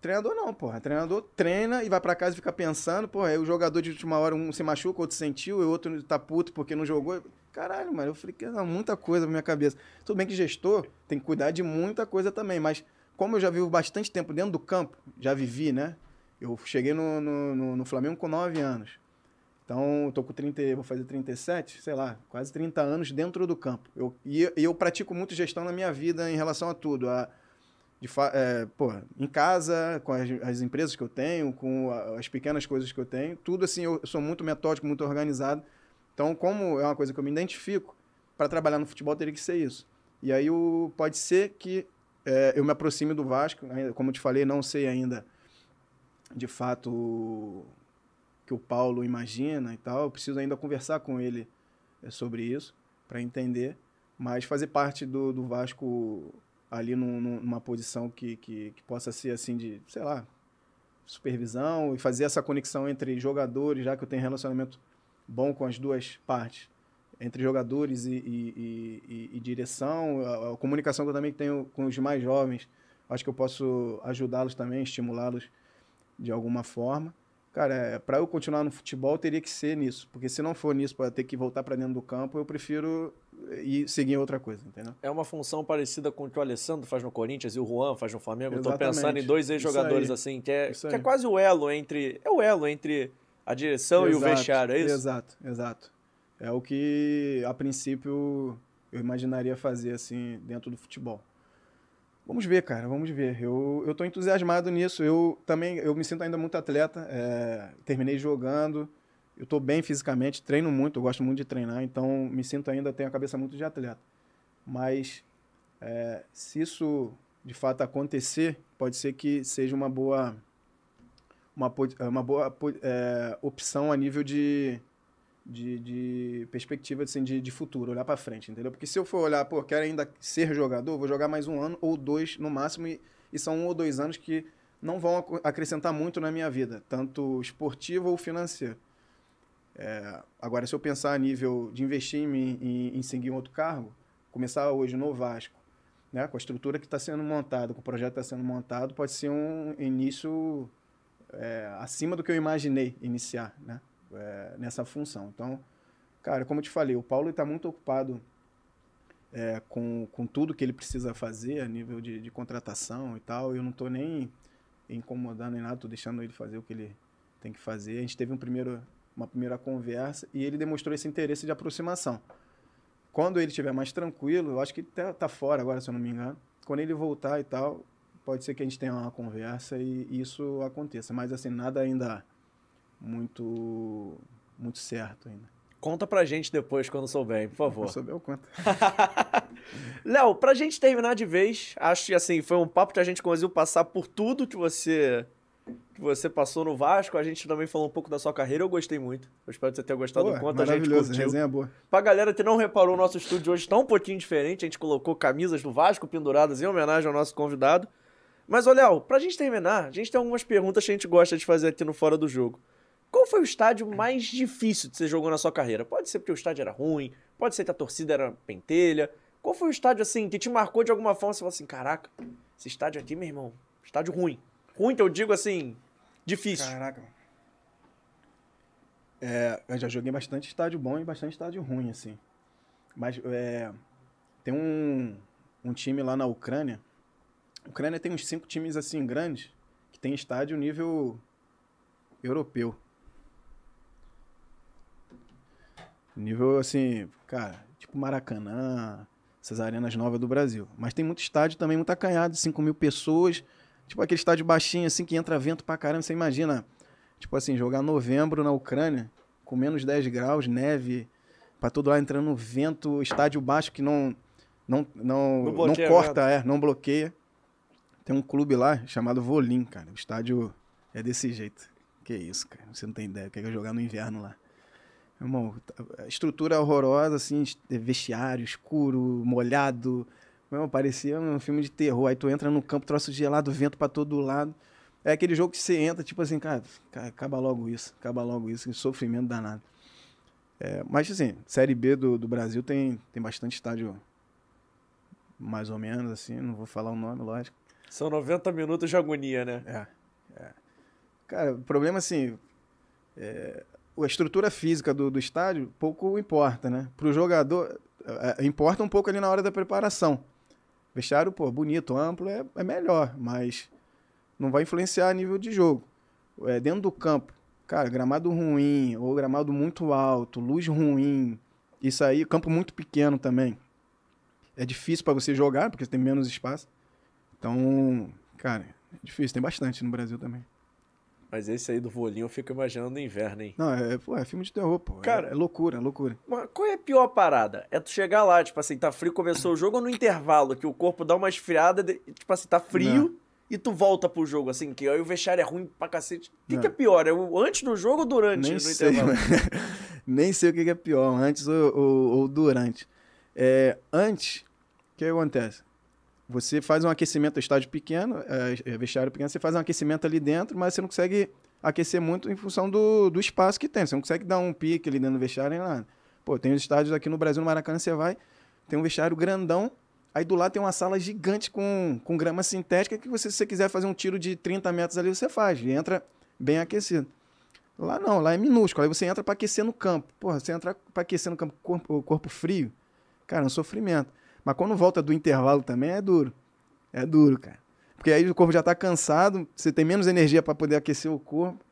Treinador não, porra. Treinador treina e vai para casa e fica pensando, porra, aí o jogador de última hora um se machuca, outro sentiu, e outro tá puto porque não jogou. Caralho, mano, eu que muita coisa na minha cabeça. Tudo bem que gestor tem que cuidar de muita coisa também, mas como eu já vivo bastante tempo dentro do campo, já vivi, né? Eu cheguei no, no, no, no Flamengo com 9 anos. Então, tô com 30, vou fazer 37, sei lá, quase 30 anos dentro do campo. Eu, e, eu pratico muito gestão na minha vida em relação a tudo. A, de é, pô, em casa, com as, as, empresas que eu tenho, com a, as pequenas coisas que eu tenho, tudo assim, eu, sou muito metódico, muito organizado. Então, como é uma coisa que eu me identifico, para trabalhar no futebol teria que ser isso. E aí o, pode ser que é, eu me aproxime do Vasco, como eu te falei, não sei ainda de fato que o Paulo imagina e tal, eu preciso ainda conversar com ele é, sobre isso, para entender, mas fazer parte do, do Vasco ali num, numa posição que, que, que, possa ser assim de, sei lá, supervisão e fazer essa conexão entre jogadores, já que eu tenho relacionamento bom com as duas partes, entre jogadores e, e, e, e direção, a, a, comunicação que eu também tenho com os mais jovens, acho que eu posso ajudá-los também, estimulá-los de alguma forma. Cara, é, para eu continuar no futebol teria que ser nisso, porque se não for nisso para ter que voltar para dentro do campo, eu prefiro e seguir outra coisa, entendeu? É uma função parecida com o que o Alessandro faz no Corinthians e o Juan faz no Flamengo. Estou pensando em dois ex-jogadores assim, que é, que é quase o elo entre. É o elo entre a direção exato, e o vestiário, é isso? Exato, exato. É o que, a princípio, eu imaginaria fazer assim dentro do futebol. Vamos ver, cara, vamos ver. Eu, eu tô entusiasmado nisso. Eu também eu me sinto ainda muito atleta. É, terminei jogando eu estou bem fisicamente, treino muito, eu gosto muito de treinar, então me sinto ainda, tenho a cabeça muito de atleta. Mas é, se isso de fato acontecer, pode ser que seja uma boa, uma, uma boa é, opção a nível de, de, de perspectiva assim, de, de futuro, olhar para frente, entendeu? Porque se eu for olhar, pô, quero ainda ser jogador, vou jogar mais um ano ou dois no máximo, e, e são um ou dois anos que não vão acrescentar muito na minha vida, tanto esportivo ou financeiro. É, agora, se eu pensar a nível de investir em em, em seguir um outro cargo, começar hoje no Vasco, né, com a estrutura que está sendo montada, com o projeto que está sendo montado, pode ser um início é, acima do que eu imaginei iniciar, né? É, nessa função. Então, cara, como eu te falei, o Paulo está muito ocupado é, com, com tudo que ele precisa fazer a nível de, de contratação e tal. Eu não estou nem incomodando em nada, estou deixando ele fazer o que ele tem que fazer. A gente teve um primeiro, uma primeira conversa e ele demonstrou esse interesse de aproximação. Quando ele estiver mais tranquilo, eu acho que tá, tá fora agora, se eu não me engano. Quando ele voltar e tal, pode ser que a gente tenha uma conversa e isso aconteça. Mas assim, nada ainda muito muito certo ainda. Conta pra gente depois quando souber, por favor. Quando souber, eu conto. Léo, pra gente terminar de vez, acho que assim, foi um papo que a gente conseguiu passar por tudo que você que você passou no Vasco. A gente também falou um pouco da sua carreira, eu gostei muito. Eu espero que você tenha gostado do quanto a gente curtiu. resenha boa. Pra galera que não reparou, o nosso estúdio hoje tá um pouquinho diferente. A gente colocou camisas do Vasco penduradas em homenagem ao nosso convidado. Mas, ô Léo, pra gente terminar, a gente tem algumas perguntas que a gente gosta de fazer aqui no Fora do Jogo. Qual foi o estádio mais difícil que você jogou na sua carreira? Pode ser porque o estádio era ruim, pode ser que a torcida era pentelha. Qual foi o estádio, assim, que te marcou de alguma forma? Você falou assim, caraca, esse estádio aqui, meu irmão, estádio ruim. Ruim que eu digo, assim, difícil. Caraca. É, eu já joguei bastante estádio bom e bastante estádio ruim, assim. Mas é, tem um, um time lá na Ucrânia. A Ucrânia tem uns cinco times, assim, grandes, que tem estádio nível europeu. Nível assim, cara, tipo Maracanã, essas arenas novas do Brasil. Mas tem muito estádio também, muito acanhado, 5 mil pessoas. Tipo aquele estádio baixinho, assim, que entra vento pra caramba. Você imagina, tipo assim, jogar novembro na Ucrânia, com menos 10 graus, neve, pra todo lado entrando vento, estádio baixo que não, não, não, não, não corta, é, não bloqueia. Tem um clube lá chamado Volim, cara. O estádio é desse jeito. Que isso, cara. Você não tem ideia. Quer jogar no inverno lá. Irmão, estrutura horrorosa, assim, vestiário escuro, molhado. Irmão, parecia um filme de terror. Aí tu entra no campo, troço gelado, vento para todo lado. É aquele jogo que você entra, tipo assim, cara, acaba logo isso, acaba logo isso, sofrimento danado. É, mas assim, Série B do, do Brasil tem, tem bastante estádio mais ou menos, assim, não vou falar o nome, lógico. São 90 minutos de agonia, né? É, é. Cara, o problema assim, é, a estrutura física do, do estádio pouco importa, né? Para o jogador, é, é, importa um pouco ali na hora da preparação. Vestiário, pô, bonito, amplo, é, é melhor, mas não vai influenciar a nível de jogo. É, dentro do campo, cara, gramado ruim, ou gramado muito alto, luz ruim, isso aí, campo muito pequeno também. É difícil para você jogar, porque tem menos espaço. Então, cara, é difícil, tem bastante no Brasil também. Mas esse aí do volinho eu fico imaginando no inverno, hein? Não, é, pô, é filme de terror, pô. Cara, é, é loucura, é loucura. Mas qual é a pior parada? É tu chegar lá, tipo assim, tá frio, começou o jogo ou no intervalo, que o corpo dá uma esfriada, de, tipo assim, tá frio Não. e tu volta pro jogo, assim, que aí o vestiário é ruim pra cacete. O que, que, é pior? É o antes do jogo ou durante Nem sei, Nem sei o que é pior, antes ou, ou, ou durante. É, antes, o que acontece? Você faz um aquecimento, estádio pequeno, é, é, vestiário pequeno, você faz um aquecimento ali dentro, mas você não consegue aquecer muito em função do, do espaço que tem. Você não consegue dar um pique ali dentro do vestiário nem nada. Pô, tem os estádios aqui no Brasil, no Maracanã, você vai, tem um vestiário grandão, aí do lado tem uma sala gigante com, com grama sintética que você, se você quiser fazer um tiro de 30 metros ali, você faz, e entra bem aquecido. Lá não, lá é minúsculo, aí você entra para aquecer no campo. Porra, você entra para aquecer no campo, corpo, corpo frio, cara, é um sofrimento. Mas quando volta do intervalo também é duro. É duro, cara. Porque aí o corpo já tá cansado, você tem menos energia para poder aquecer o corpo.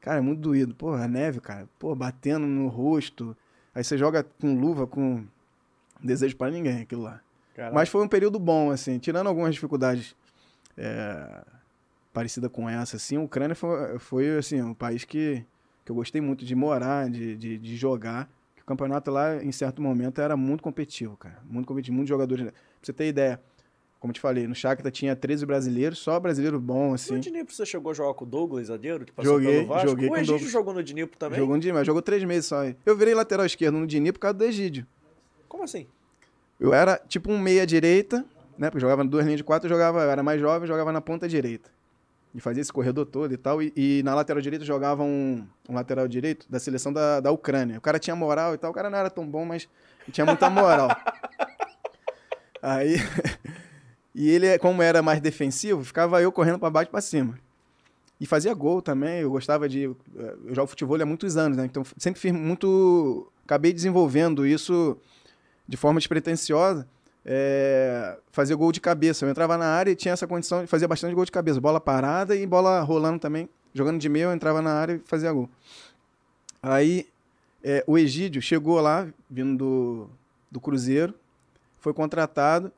Cara, é muito doído. Pô, a neve, cara. Pô, batendo no rosto. Aí você joga com luva, com desejo para ninguém aquilo lá. Caraca. Mas foi um período bom, assim. Tirando algumas dificuldades é, parecidas com essa, assim, a Ucrânia foi, foi assim, um país que, que eu gostei muito de morar, de, de, de jogar. O campeonato lá, em certo momento, era muito competitivo, cara. Muito competitivo, muitos jogadores. Pra você ter ideia, como te falei, no Shakhtar tinha 13 brasileiros, só brasileiro bom, assim. No Dnipro você chegou a jogar com o Douglas, zagueiro, que passou joguei, pelo Vasco? Joguei o Egídio jogou no Dnipro também? Jogou no Dnipro, mas jogou três meses só. Eu virei lateral esquerdo no Dnipro por causa do Egídio. Como assim? Eu era tipo um meia-direita, né? Porque jogava duas linhas de quatro, eu jogava, eu era mais jovem, jogava na ponta direita. E fazia esse corredor todo e tal. E, e na lateral direita jogava um, um, lateral direito da seleção da, da Ucrânia. O cara tinha moral e tal. O cara não era tão bom, mas tinha muita moral. Aí. e ele, como era mais defensivo, ficava eu correndo para baixo e pra cima. E fazia gol também, eu gostava de. eh, Eu jogo futebol há muitos anos, né? Então sempre fiz muito. Acabei desenvolvendo isso de forma despretensiosa. É, fazer gol de cabeça. Eu entrava na área e tinha essa condição de fazer bastante gol de cabeça. Bola parada e bola rolando também. Jogando de meio, eu entrava na área e fazia gol. Aí é, o Egídio chegou lá, vindo do, do Cruzeiro, foi contratado,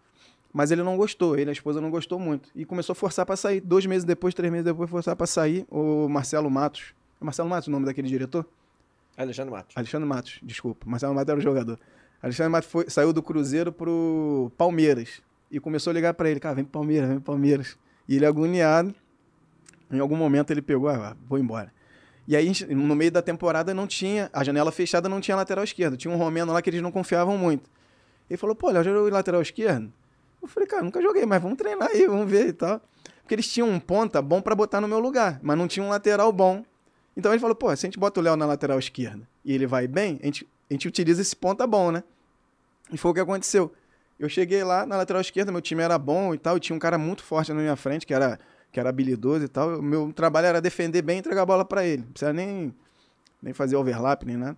mas ele não gostou, ele a esposa não gostou muito. E começou a forçar para sair. Dois meses depois, três meses depois, forçar para sair o Marcelo Matos. É Marcelo Matos o nome daquele diretor? Alexandre Matos. Alexandre Matos, desculpa. Marcelo Matos era o jogador. Alexandre Matos foi- saiu do Cruzeiro pro Palmeiras. E começou a ligar para ele, cara, vem pro Palmeiras, vem pro Palmeiras. E ele agoniado, em algum momento ele pegou, ah, vou embora. E aí, no meio da temporada, não tinha, a janela fechada não tinha lateral esquerdo. Tinha um romeno lá que eles não confiavam muito. Ele falou, pô, já jogou lateral esquerdo? Eu falei, cara, nunca joguei, mas vamos treinar aí, vamos ver e tal. Porque eles tinham um ponta bom para botar no meu lugar, mas não tinha um lateral bom. Então ele falou, pô, se a gente bota o Léo na lateral esquerda e ele vai bem, a gente, a gente utiliza esse ponta bom, né? E foi o que aconteceu. Eu cheguei lá na lateral esquerda, meu time era bom e tal, e tinha um cara muito forte na minha frente, que era, que era habilidoso e tal. O meu trabalho era defender bem e entregar a bola para ele. Não precisa nem, nem fazer overlap, nem nada.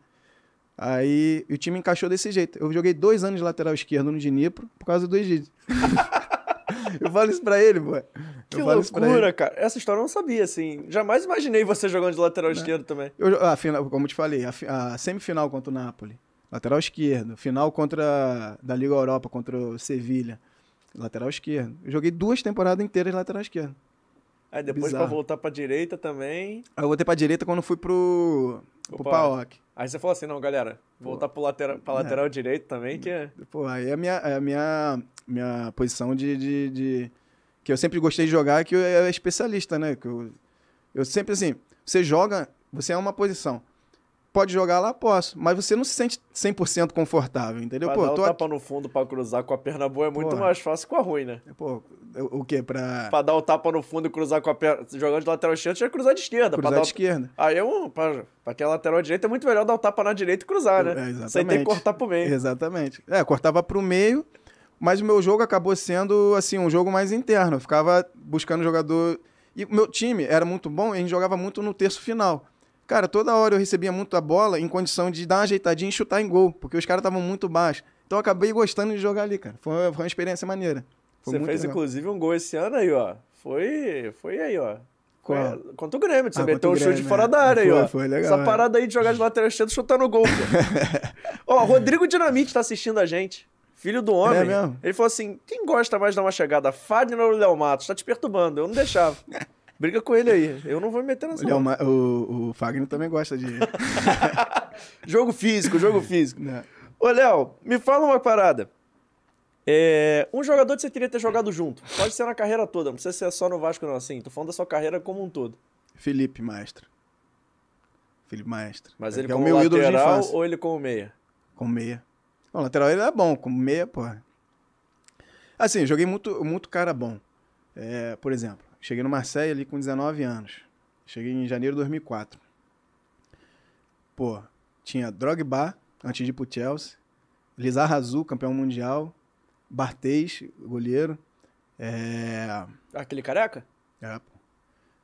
Aí o time encaixou desse jeito. Eu joguei dois anos de lateral esquerdo no Dnipro por causa do Egídio. eu falo isso pra ele, pô. Que loucura, cara. Essa história eu não sabia, assim. Jamais imaginei você jogando de lateral esquerdo também. Eu, a final, como eu te falei, a, a semifinal contra o Napoli, lateral esquerdo. Final contra da Liga Europa contra o Sevilha, lateral esquerdo. Eu joguei duas temporadas inteiras lateral esquerdo. Aí depois pra voltar pra direita também. Aí eu voltei pra direita quando fui pro, pro Opa. PAOK. Aí você falou assim, não, galera, voltar pro lateral, pra lateral direito também, que é... Pô, aí é a minha, é a minha, minha posição de, de, de- Que eu sempre gostei de jogar, que eu é especialista, né? Que eu, eu sempre assim, você joga, você é uma posição. Pode jogar lá? Posso. Mas você não se sente 100% confortável, entendeu? Pra Pô, dar tô o aqui. tapa no fundo pra cruzar com a perna boa é muito Porra. mais fácil com a ruim, né? Pô, o quê? Pra Pra dar o tapa no fundo e cruzar com a perna... Jogando de lateral esquerdo, tinha que cruzar de esquerda. pra cruzar dar de o- esquerda. Aí é um... Pra, pra quem é lateral direito, é muito melhor dar o tapa na direita e cruzar, né? É, exatamente. Sem ter que cortar pro meio. Exatamente. É, cortava pro meio, mas o meu jogo acabou sendo, assim, um jogo mais interno. Eu ficava buscando jogador... E o meu time era muito bom, e a gente jogava muito no terço final. Cara, toda hora eu recebia muito a bola em condição de dar uma ajeitadinha e chutar em gol, porque os caras estavam muito baixos. Então eu acabei gostando de jogar ali, cara. Foi, foi uma experiência maneira. Foi Você fez, legal. inclusive, um gol esse ano aí, ó. Foi, foi aí, ó. Qual? contra o Grêmio. Você Ah, meteu um chute Grêmio, fora é. da área aí, Foi, ó. foi legal, Essa é. parada aí de jogar de lateral esquerdo chutando gol, pô. ó, Rodrigo Dinamite tá assistindo a gente. Filho do homem. É mesmo? Ele falou assim: quem gosta mais de dar uma chegada? Fagner ou Léo Matos? Tá te perturbando. Eu não deixava. Briga com ele aí. Eu não vou me meter nessa. O, o, o Fagner também gosta de. Jogo físico, jogo físico. né? Ô, Léo, me fala uma parada. É, um jogador que você queria ter jogado junto. Pode ser na carreira toda, não precisa ser só no Vasco, não. Assim, tô falando da sua carreira como um todo. Felipe Maestro. Felipe Maestro. Mas É ele é o como meu ídolo de lateral ou ele como meia? Com meia. O lateral ele é bom, com meia, porra. Assim, joguei muito, muito cara bom. É, por exemplo, cheguei no Marseille ali com 19 anos. Cheguei em janeiro de 2004. Pô, tinha Drogba, antes de ir pro Chelsea. Lizar Razul, campeão mundial. Barthez, goleiro. É, Aquele careca? é, pô.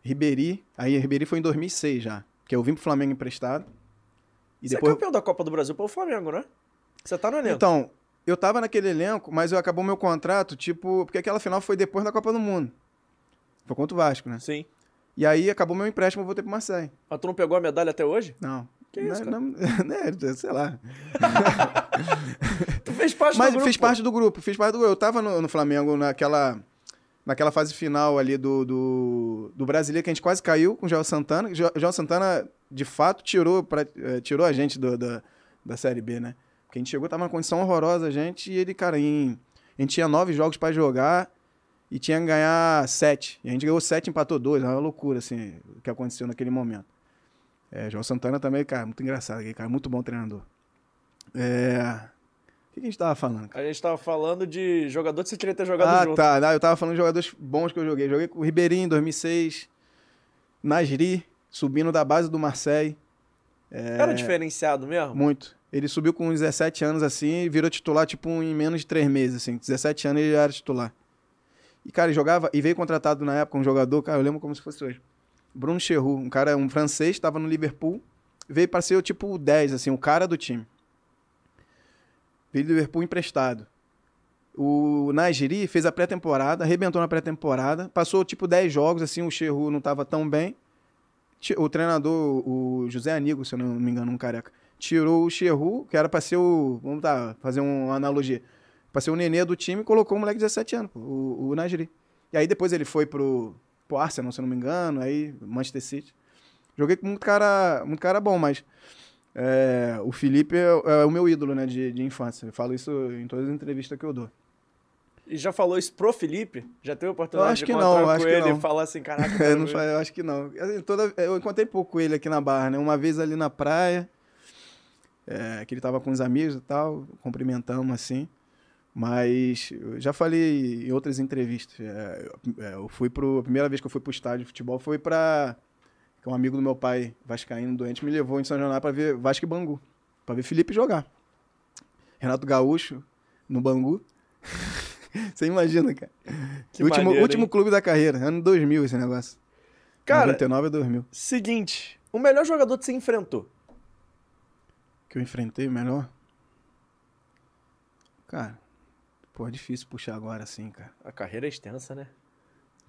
Ribéry. Aí Ribéry foi em 2006 já. Que eu vim pro Flamengo emprestado. E Você depois... é campeão da Copa do Brasil pelo Flamengo, né? Você tá no elenco. Então, eu tava naquele elenco, mas eu acabou meu contrato, tipo, porque aquela final foi depois da Copa do Mundo. Foi contra o Vasco, né? Sim. E aí acabou meu empréstimo, eu voltei pro Marseille. Mas tu não pegou a medalha até hoje? Não. Que isso, não, não, né, sei lá. Tu fez parte Mas do grupo. fiz parte do grupo, fiz parte do grupo. Eu tava no, no Flamengo naquela, naquela fase final ali do, do, do Brasileiro, que a gente quase caiu com o João Santana. O Jo- João Santana, de fato, tirou, pra, eh, tirou a gente do- da, da Série B, né? Porque a gente chegou, tava numa condição horrorosa, a gente, e ele, cara, em, a gente tinha nove jogos pra jogar e tinha que ganhar sete. E a gente ganhou sete, empatou dois. É uma loucura, assim, o que aconteceu naquele momento. É, João Santana também, cara, muito engraçado, cara, muito bom treinador. É... O que a gente tava falando, cara? A gente tava falando de jogador que você queria ter jogado Ah, junto. tá. Não, eu tava falando de jogadores bons que eu joguei. Joguei com o Ribeirinho em 2006, Nasri, subindo da base do Marseille. Era diferenciado mesmo? Muito. Ele subiu com 17 anos assim e virou titular, tipo, em menos de 3 meses, assim. 17 anos ele já era titular. E, cara, jogava, e veio contratado na época um jogador, cara, eu lembro como se fosse hoje. Bruno Cherru, um cara, um francês, estava no Liverpool, veio para ser o tipo 10, assim, o cara do time. Veio do Liverpool emprestado. O Najiri fez a pré-temporada, arrebentou na pré-temporada, passou tipo 10 jogos, assim, o Cherru não estava tão bem. O treinador, o José Anigo, se eu não me engano, um careca, tirou o Cherru, que era para ser o. Vamos tá, fazer uma analogia. Para ser o nenê do time, e colocou o moleque de 17 anos, o, o Najiri. E aí depois ele foi pro, pro Arsenal, se eu não me engano, aí Manchester City. Joguei com muito cara, muito cara bom, mas é, o Felipe é, é, o meu ídolo, né, de, de infância. Eu falo isso em todas as entrevistas que eu dou. E já falou isso pro Felipe? Já teve oportunidade eu acho de que não, com acho que ele não. e falar assim, caraca, eu, não, eu acho que não. Assim, toda, eu encontrei pouco com ele aqui na Barra, né? Uma vez ali na praia, é, que ele tava com os amigos e tal, cumprimentamos assim. Mas eu já falei em outras entrevistas. é, eu, é, eu fui pro. A primeira vez que eu fui pro estádio de futebol foi pra. que Um amigo do meu pai, Vascaíno doente, me levou em São Januário pra ver Vasco e Bangu. Pra ver Felipe jogar. Renato Gaúcho, no Bangu. Você imagina, cara. Que último, maneiro, último clube da carreira, ano 2000 esse negócio. Cara, 99 a 2000. seguinte, o melhor jogador que você enfrentou? Que eu enfrentei melhor? Cara, pô, é difícil puxar agora assim, cara. A carreira é extensa, né?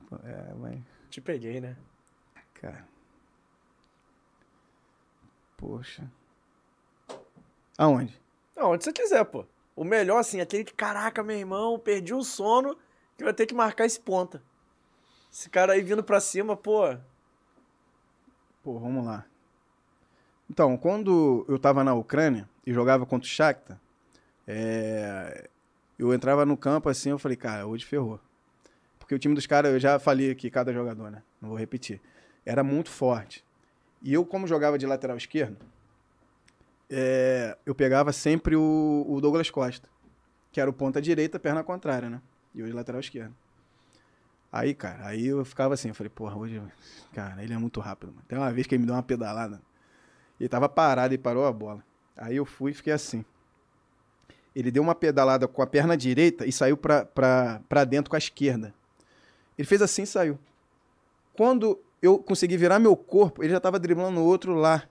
Pô, É, mas, Te peguei, né? cara. Poxa. Aonde? Não, onde você quiser, pô. O melhor, assim, aquele que, caraca, meu irmão, perdi o sono, que vai ter que marcar esse ponta. Esse cara aí vindo pra cima, pô. Pô, vamos lá. Então, quando eu tava na Ucrânia e jogava contra o Shakhtar, é, eu entrava no campo assim, eu falei, cara, hoje ferrou. Porque o time dos caras, eu já falei aqui, cada jogador, né? Não vou repetir. Era muito forte. E eu, como jogava de lateral esquerdo, é, eu pegava sempre o, o Douglas Costa, que era o ponta direita, perna contrária, né? E de lateral esquerdo. Aí, cara, aí eu ficava assim, eu falei, porra, hoje, cara, ele é muito rápido, mano. Tem uma vez que ele me deu uma pedalada, ele tava parado e parou a bola. Aí eu fui e fiquei assim. Ele deu uma pedalada com a perna direita e saiu pra dentro com a esquerda. Ele fez assim e saiu. Quando eu consegui virar meu corpo, ele já tava driblando o outro lá.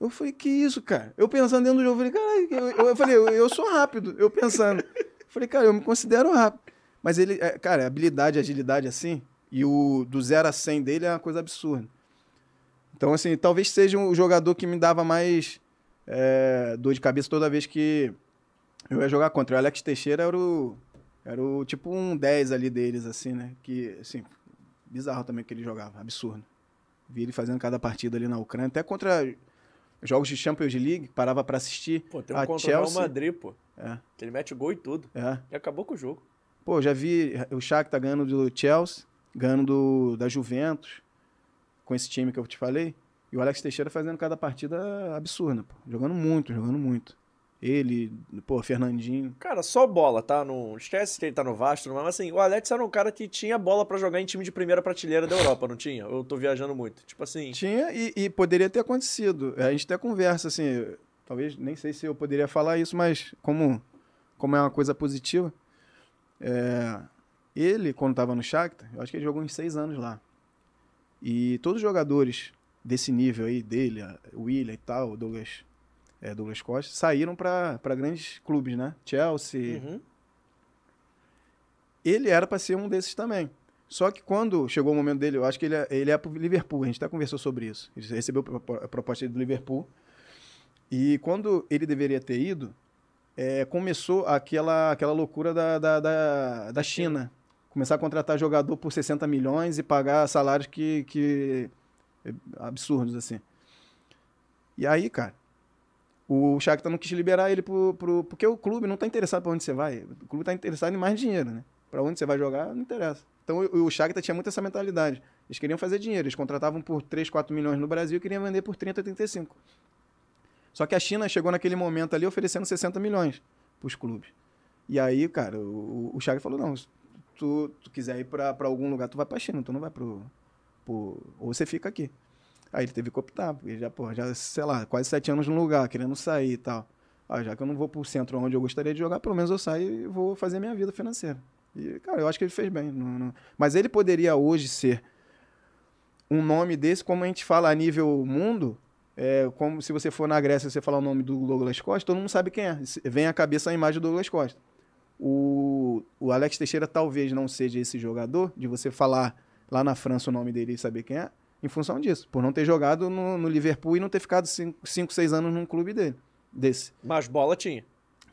Eu falei, que isso, cara? Eu pensando dentro do jogo, eu falei, caralho, eu, eu falei, eu, eu sou rápido, eu pensando. Eu falei, cara, eu me considero rápido. Mas ele, é, cara, habilidade, agilidade assim, e o do 0 a 100 dele é uma coisa absurda. Então, assim, talvez seja um jogador que me dava mais é, dor de cabeça toda vez que eu ia jogar contra. O Alex Teixeira era o, era o tipo um 10 ali deles, assim, né? Que, assim, bizarro também que ele jogava, absurdo. Vi ele fazendo cada partida ali na Ucrânia, até contra jogos de Champions League, parava pra assistir. Pô, tem um a contra o Real Chelsea. Madrid, pô. É, Que ele mete gol e tudo. é. E acabou com o jogo. Pô, já vi o Shakhtar ganhando do Chelsea, ganhando do, da Juventus, com esse time que eu te falei. E o Alex Teixeira fazendo cada partida absurda, pô. Jogando muito, jogando muito. Ele, pô, Fernandinho. Cara, só bola, tá? Não esquece que ele tá no Vasco, mas assim, o Alex era um cara que tinha bola pra jogar em time de primeira prateleira da Europa, não tinha? Eu tô viajando muito. Tipo assim, Tinha e, e poderia ter acontecido. A gente até conversa, assim, talvez, nem sei se eu poderia falar isso, mas como, como é uma coisa positiva, é, ele, quando estava no Shakhtar, eu acho que ele jogou uns seis anos lá. E todos os jogadores desse nível aí, dele, o William e tal, o Douglas, é, Douglas Costa, saíram para grandes clubes, né? Chelsea, uhum. ele era para ser um desses também. Só que quando chegou o momento dele, eu acho que ele é, ele é pro Liverpool, a gente até conversou sobre isso. Ele recebeu a propo- a proposta do Liverpool. E quando ele deveria ter ido, é, começou aquela, aquela loucura da, da, da, da China. Começar a contratar jogador por 60 milhões e pagar salários que, que absurdos, assim. E aí, cara, o Shakhtar não quis liberar ele pro, pro, porque o clube não está interessado para onde você vai. O clube está interessado em mais dinheiro, né? Para onde você vai jogar, não interessa. Então o, o Shakhtar tinha muito essa mentalidade. Eles queriam fazer dinheiro. Eles contratavam por 3, 4 milhões no Brasil e queriam vender por 30, 35. Só que a China chegou naquele momento ali oferecendo 60 milhões para os clubes. E aí, cara, o, o Shakhtar falou, não, se tu, tu quiser ir para algum lugar, tu vai para a China, tu não vai pro, pro... Ou você fica aqui. Aí ele teve que optar, porque já, já, sei lá, quase sete anos no lugar, querendo sair e tal. Ah, já que eu não vou pro centro onde eu gostaria de jogar, pelo menos eu saio e vou fazer minha vida financeira. E, cara, eu acho que ele fez bem. não- não- Mas ele poderia hoje ser um nome desse, como a gente fala a nível mundo, é como se você for na Grécia e você falar o nome do Douglas Costa, todo mundo sabe quem é. Vem à cabeça a imagem do Douglas Costa. O, o Alex Teixeira talvez não seja esse jogador, de você falar lá na França o nome dele e saber quem é, em função disso. Por não ter jogado no, no Liverpool e não ter ficado 5, 6 anos num clube dele, desse. Mas bola tinha.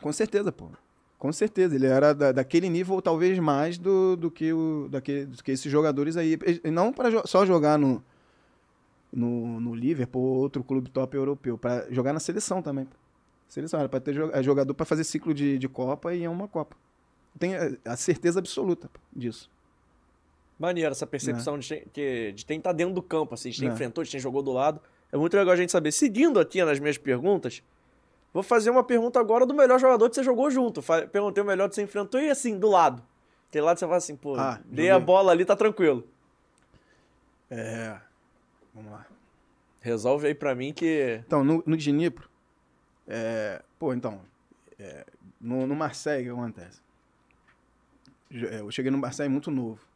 Com certeza, pô. Com certeza. Ele era da, daquele nível, talvez mais do, do, que, o, daquele, do que esses jogadores aí. E não para jo só jogar no, no, no Liverpool ou outro clube top europeu, para jogar na seleção também. Seleção, era para ter é jogador para fazer ciclo de, de Copa e é uma Copa. Tenho a certeza absoluta disso. Maneiro essa percepção é. de, de, de quem tá dentro do campo, assim, de quem é. enfrentou, de quem jogou do lado. É muito legal a gente saber. Seguindo aqui nas minhas perguntas, vou fazer uma pergunta agora do melhor jogador que você jogou junto. Perguntei o melhor que você enfrentou e assim, do lado. Aquele lado você fala assim, pô, ah, dei a bola ali, tá tranquilo. É. Vamos lá. Resolve aí pra mim que. Então, no, no Dnipro, é, pô, então, é, no, no Marseille, o que acontece? É, eu cheguei no Marseille muito novo.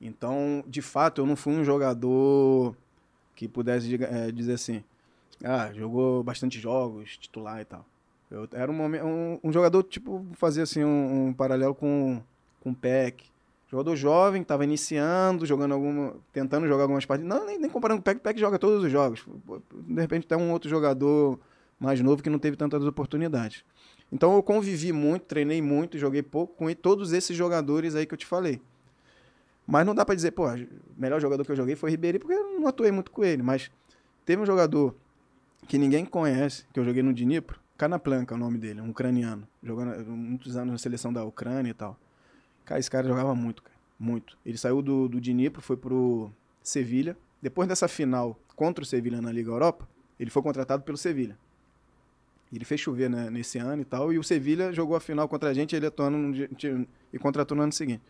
Então, de fato, eu não fui um jogador que pudesse é, dizer assim, ah, jogou bastante jogos, titular e tal. Eu era um, um, um jogador, tipo, fazer assim um, um, paralelo com, com o Peck. Jogador jovem, estava iniciando, jogando alguma. tentando jogar algumas partidas. Não, nem, nem comparando com o Peck, o Peck joga todos os jogos. De repente tem um outro jogador mais novo que não teve tantas oportunidades. Então eu convivi muito, treinei muito, joguei pouco com todos esses jogadores aí que eu te falei. Mas não dá para dizer, pô, o melhor jogador que eu joguei foi Ribeirinho, porque eu não atuei muito com ele. Mas teve um jogador que ninguém conhece, que eu joguei no Dnipro, Kanaplanka é o nome dele, um ucraniano, jogando muitos anos na seleção da Ucrânia e tal. Cara, esse cara jogava muito, cara, muito. Ele saiu do, do Dnipro, foi pro Sevilha. Depois dessa final contra o Sevilha na Liga Europa, ele foi contratado pelo Sevilha. Ele fez chover né, nesse ano e tal, e o Sevilha jogou a final contra a gente, ele atuando no, e contratou no ano seguinte.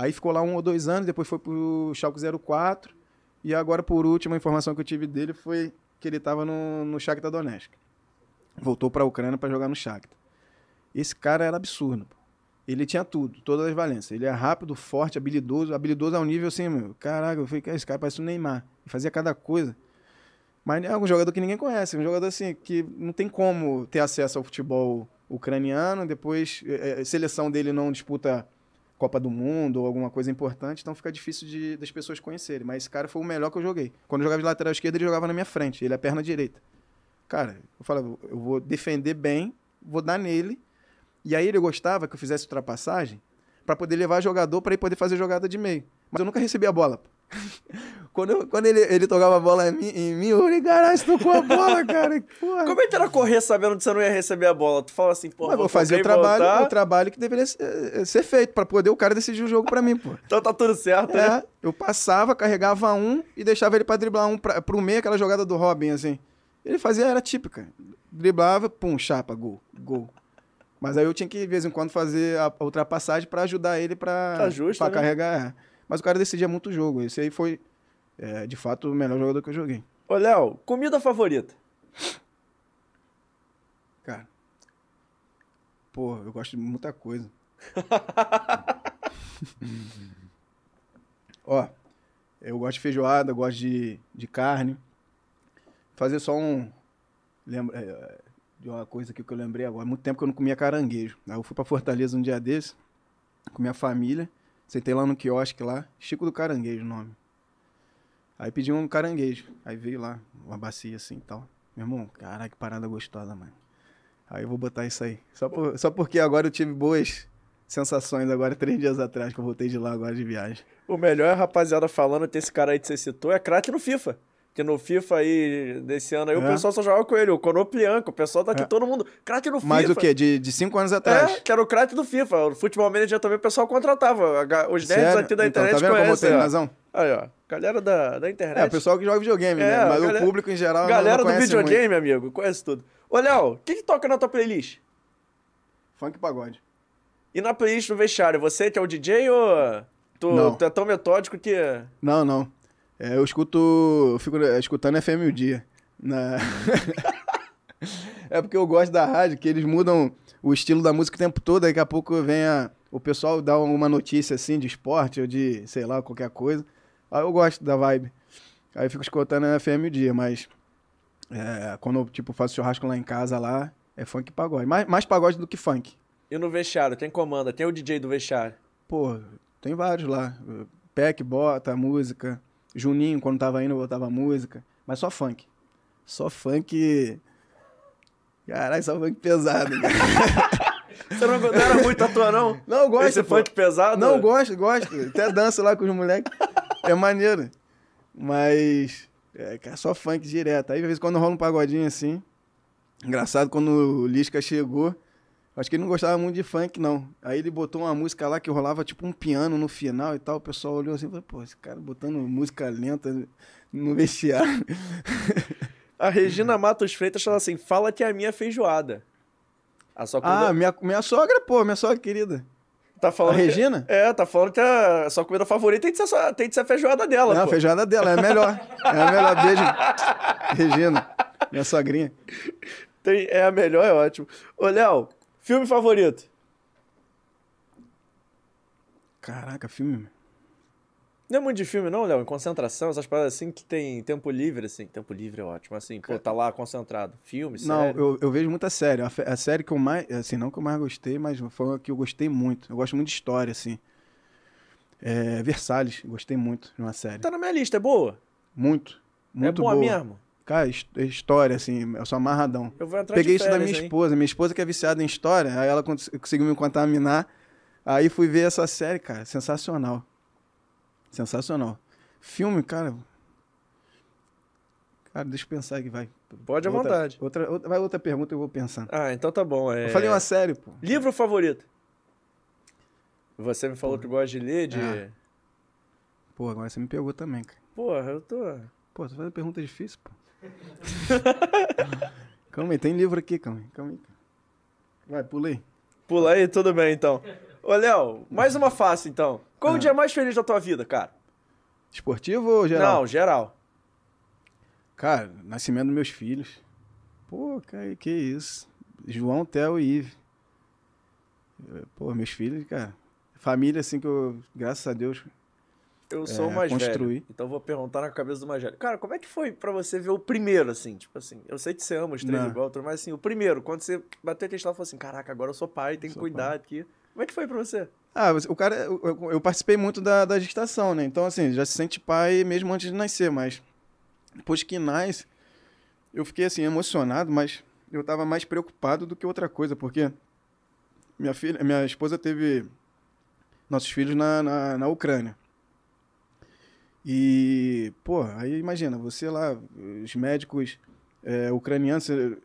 Aí ficou lá um ou dois anos, depois foi pro Schalke 04, e agora, por último, a informação que eu tive dele foi que ele estava no, no Shakhtar Donetsk. Voltou para a Ucrânia para jogar no Shakhtar. Esse cara era absurdo. Ele tinha tudo, todas as valências. Ele é rápido, forte, habilidoso. Habilidoso ao nível assim, meu. Caraca, eu falei, esse cara parece um Neymar. Ele fazia cada coisa. Mas é um jogador que ninguém conhece. Um jogador assim, que não tem como ter acesso ao futebol ucraniano. Depois, é, é seleção dele não disputa Copa do Mundo ou alguma coisa importante, então fica difícil de, das pessoas conhecerem. Mas esse cara foi o melhor que eu joguei. Quando eu jogava de lateral esquerda, ele jogava na minha frente, ele é a perna direita. Cara, eu falava, eu vou defender bem, vou dar nele. E aí ele gostava que eu fizesse ultrapassagem para poder levar jogador para ele poder fazer jogada de meio. Mas eu nunca recebi a bola. Quando, eu, quando ele, ele tocava a bola em mim, em mim eu falei, caralho, tocou a bola, cara. Porra. Como é que era correr sabendo que você não ia receber a bola? Tu fala assim, pô, vou fazer o trabalho, o trabalho que deveria ser, eh, ser, feito pra poder o cara decidir o jogo pra mim, pô. então tá tudo certo, é, né? Eu passava, carregava um e deixava ele pra driblar um pra, pro meio, aquela jogada do Robin, assim. Ele fazia, era típica. Driblava, pum, chapa, gol, gol. Mas aí eu tinha que, de vez em quando, fazer a ultrapassagem pra ajudar ele pra, tá justo, pra né? carregar. Mas o cara decidia muito o jogo. Esse aí foi é de fato o melhor jogador que eu joguei. Ô, Léo, comida favorita? Cara, pô, eu gosto de muita coisa. Ó, eu gosto de feijoada, gosto de, de carne. Fazer só um. Lembra, é, de uma coisa aqui que eu lembrei agora. Muito tempo que eu não comia caranguejo. Aí eu fui pra Fortaleza um dia desse, com minha família. Sentei lá no quiosque lá, Chico do Caranguejo o nome. Aí pedi um caranguejo. Aí veio lá, uma bacia assim e tal. Meu irmão, caraca, que parada gostosa, mano. Aí eu vou botar isso aí. Só, por, só porque agora eu tive boas sensações agora, três dias atrás, que eu voltei de lá agora de viagem. O melhor é rapaziada falando que esse cara aí que você citou é craque no FIFA. Que no FIFA aí, desse ano aí, é. o pessoal só jogava com ele, o Konoplianco, o pessoal tá aqui, é. todo mundo. Craque no FIFA. Mas o quê? De, de cinco anos atrás? É, que era o craque do FIFA. O Futebol Manager também o pessoal contratava. Os nerds aqui da então, internet tá vendo conhecem. Como eu tenho razão? Aí, ó. Galera da, da internet. É, o pessoal que joga videogame, né? é, né? Mas galera, o público em geral Galera não, do videogame, muito. amigo, conhece tudo. Ô, Léo, o que, que toca na tua playlist? Funk pagode. E na playlist do vestiário, você que é o DJ ou tu, tu é tão metódico que... Não, não. É, eu escuto. Eu fico escutando FM o dia. Na... é porque eu gosto da rádio, que eles mudam o estilo da música o tempo todo, daqui a pouco vem a, o pessoal dá uma notícia assim de esporte ou de, sei lá, qualquer coisa. Aí eu gosto da vibe. Aí eu fico escutando a FM o dia, mas é, quando eu, tipo, faço churrasco lá em casa lá, é funk e pagode. Mais, mais pagode do que funk. E no vestiário, tem comanda, tem o DJ do vestiário. Pô, tem vários lá. Peck bota música. Juninho, quando tava indo, botava música. Mas só funk. Só funk. Caralho, só funk pesado. Você não, não era muito atua, não? Não, eu gosto. Esse pô. funk pesado? Não, gosto, gosto. Até danço lá com os moleques. É maneiro. Mas. É, cara, só funk direto. Aí, às vezes, quando rola um pagodinho assim. Engraçado, quando o Lisca chegou. Acho que ele não gostava muito de funk, não. Aí ele botou uma música lá que rolava tipo um piano no final e tal. O pessoal olhou assim e falou, pô, esse cara botando música lenta no vestiário. A Regina Matos Freitas fala assim: fala que é a minha feijoada. A sua comida... Ah, minha, minha sogra, pô, minha sogra querida. tá falando a que- Regina? É, tá falando que a sua comida favorita tem que ser, tem que ser a feijoada dela, Não, a pô. feijoada dela, é a melhor. É a melhor. Beijo, Regina, minha sogrinha. Tem- é a melhor, é ótimo. Ô, Léo, filme favorito? Caraca, filme. Não é muito de filme, não, Léo? Em concentração, essas paradas assim que tem tempo livre, assim. Tempo livre é ótimo. Assim, pô, tá lá concentrado. Filme, Não, série. eu, eu vejo muita série. A, a série que eu mais. Assim, não que eu mais gostei, mas foi uma que eu gostei muito. Eu gosto muito de história, assim. É, Versalhes, gostei muito de uma série. Tá na minha lista, é boa? Muito. Muito é boa, boa. mesmo? Cara, his- história, assim, eu sou amarradão. Eu vou entrar Peguei isso da minha hein? esposa. Minha esposa que é viciada em história, aí ela cons- conseguiu me contaminar. Aí fui ver essa série, cara, sensacional. Sensacional. Filme, cara. Cara, deixa eu pensar aqui, vai. Pode à Outra- vontade. Outra, outra, vai outra pergunta, eu vou pensando. Ah, então tá bom. É... Eu falei uma série, pô. Livro favorito? Você me falou que gosta de ler, de... Ah. Pô, agora você me pegou também, cara. Porra, eu tô... Pô, você fazendo pergunta difícil, pô. calma aí, tem livro aqui, calma aí, calma aí. cara. Vai, pulei. Pula aí, tudo bem, então. Ô, Léo, mais uma fácil, então. Qual o Ah. dia mais feliz da tua vida, cara? Esportivo ou geral? Não, geral. Cara, nascimento dos meus filhos. Pô, cara, que isso. João, Theo e Ive. Pô, meus filhos, cara. Família, assim, que eu, graças a Deus. Eu sou o É, mais velho. construir. Então vou perguntar na cabeça do mais velho. Cara, como é que foi pra você ver o primeiro, assim? Tipo assim, eu sei que você ama os três Não. igual, tudo, mas assim, o primeiro, quando você bateu aquele estado e falou assim, caraca, agora eu sou pai, tenho que cuidar aqui. Como é que foi pra você? Ah, o cara, eu, eu- eu participei muito da, da gestação, né? Então, assim, já se sente pai mesmo antes de nascer, mas depois que nasce, eu fiquei, assim, emocionado, mas eu tava mais preocupado do que outra coisa, porque minha filha, minha esposa teve nossos filhos na, na, na Ucrânia. E, pô, aí imagina, você lá, os médicos é, ucranianos, você,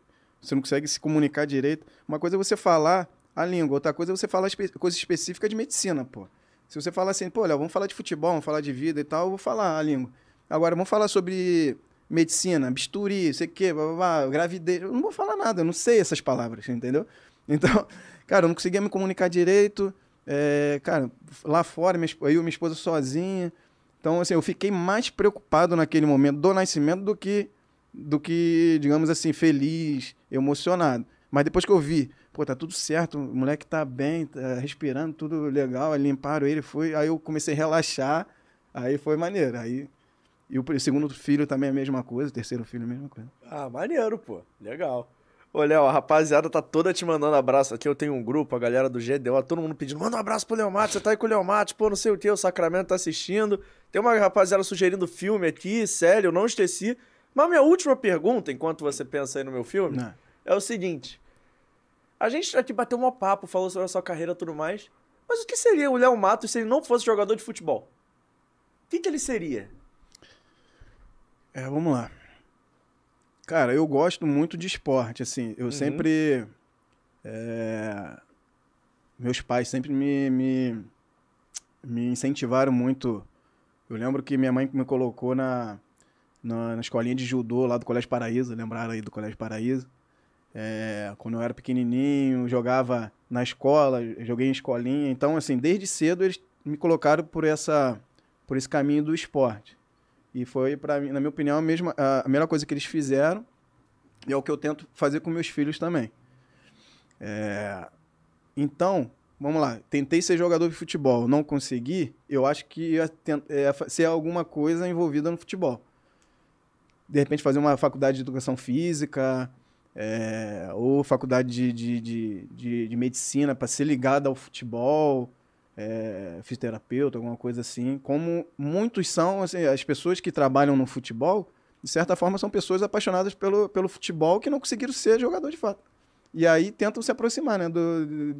você não consegue se comunicar direito. Uma coisa é você falar a língua, outra coisa é você falar espe coisa específica de medicina, pô. Se você falar assim, pô, Léo, vamos falar de futebol, vamos falar de vida e tal, eu vou falar a língua. Agora, vamos falar sobre medicina, bisturi, sei o quê, blá, blá, blá, gravidez. Eu não vou falar nada, eu não sei essas palavras, entendeu? Então, cara, eu não conseguia me comunicar direito. É, cara, lá fora, minha, eu e minha esposa sozinha. Então, assim, eu fiquei mais preocupado naquele momento do nascimento do que, do que digamos assim, feliz, emocionado. Mas depois que eu vi, pô, tá tudo certo, o moleque tá bem, tá respirando, tudo legal, aí limparam ele, foi, aí eu comecei a relaxar, aí foi maneiro. Aí, e o segundo filho também é a mesma coisa, o terceiro filho é a mesma coisa. Ah, maneiro, pô. Legal. Ô, Léo, a rapaziada tá toda te mandando abraço. Aqui eu tenho um grupo, a galera do GDO, todo mundo pedindo, manda um abraço pro Léo Matos, você tá aí com o Léo Matos, pô, não sei o que, o Sacramento tá assistindo. Tem uma rapaziada sugerindo filme aqui, sério, eu não esqueci. Mas minha última pergunta, enquanto você pensa aí no meu filme, Não. é o seguinte. A gente aqui bateu um papo, falou sobre a sua carreira e tudo mais, mas o que seria o Léo Matos se ele não fosse jogador de futebol? O que, que ele seria? É, vamos lá. Cara, eu gosto muito de esporte, assim. Eu sempre. é, meus pais sempre me, me, me incentivaram muito. Eu lembro que minha mãe me colocou na, na, na escolinha de judô lá do Colégio Paraíso, lembraram aí do Colégio Paraíso. É, quando eu era pequenininho, jogava na escola, joguei em escolinha. Então, assim, desde cedo eles me colocaram por, essa, por esse caminho do esporte. E foi, para na minha opinião, a, mesma, a melhor coisa que eles fizeram. E é o que eu tento fazer com meus filhos também. É, Então, vamos lá, tentei ser jogador de futebol, não consegui, eu acho que ia é, fa- ser alguma coisa envolvida no futebol. De repente fazer uma faculdade de educação física, é, ou faculdade de, de, de, de, de medicina para ser ligada ao futebol, é, fisioterapeuta, alguma coisa assim. Como muitos são, assim, as pessoas que trabalham no futebol, de certa forma, são pessoas apaixonadas pelo, pelo futebol que não conseguiram ser jogador de fato. E aí tentam se aproximar né, do,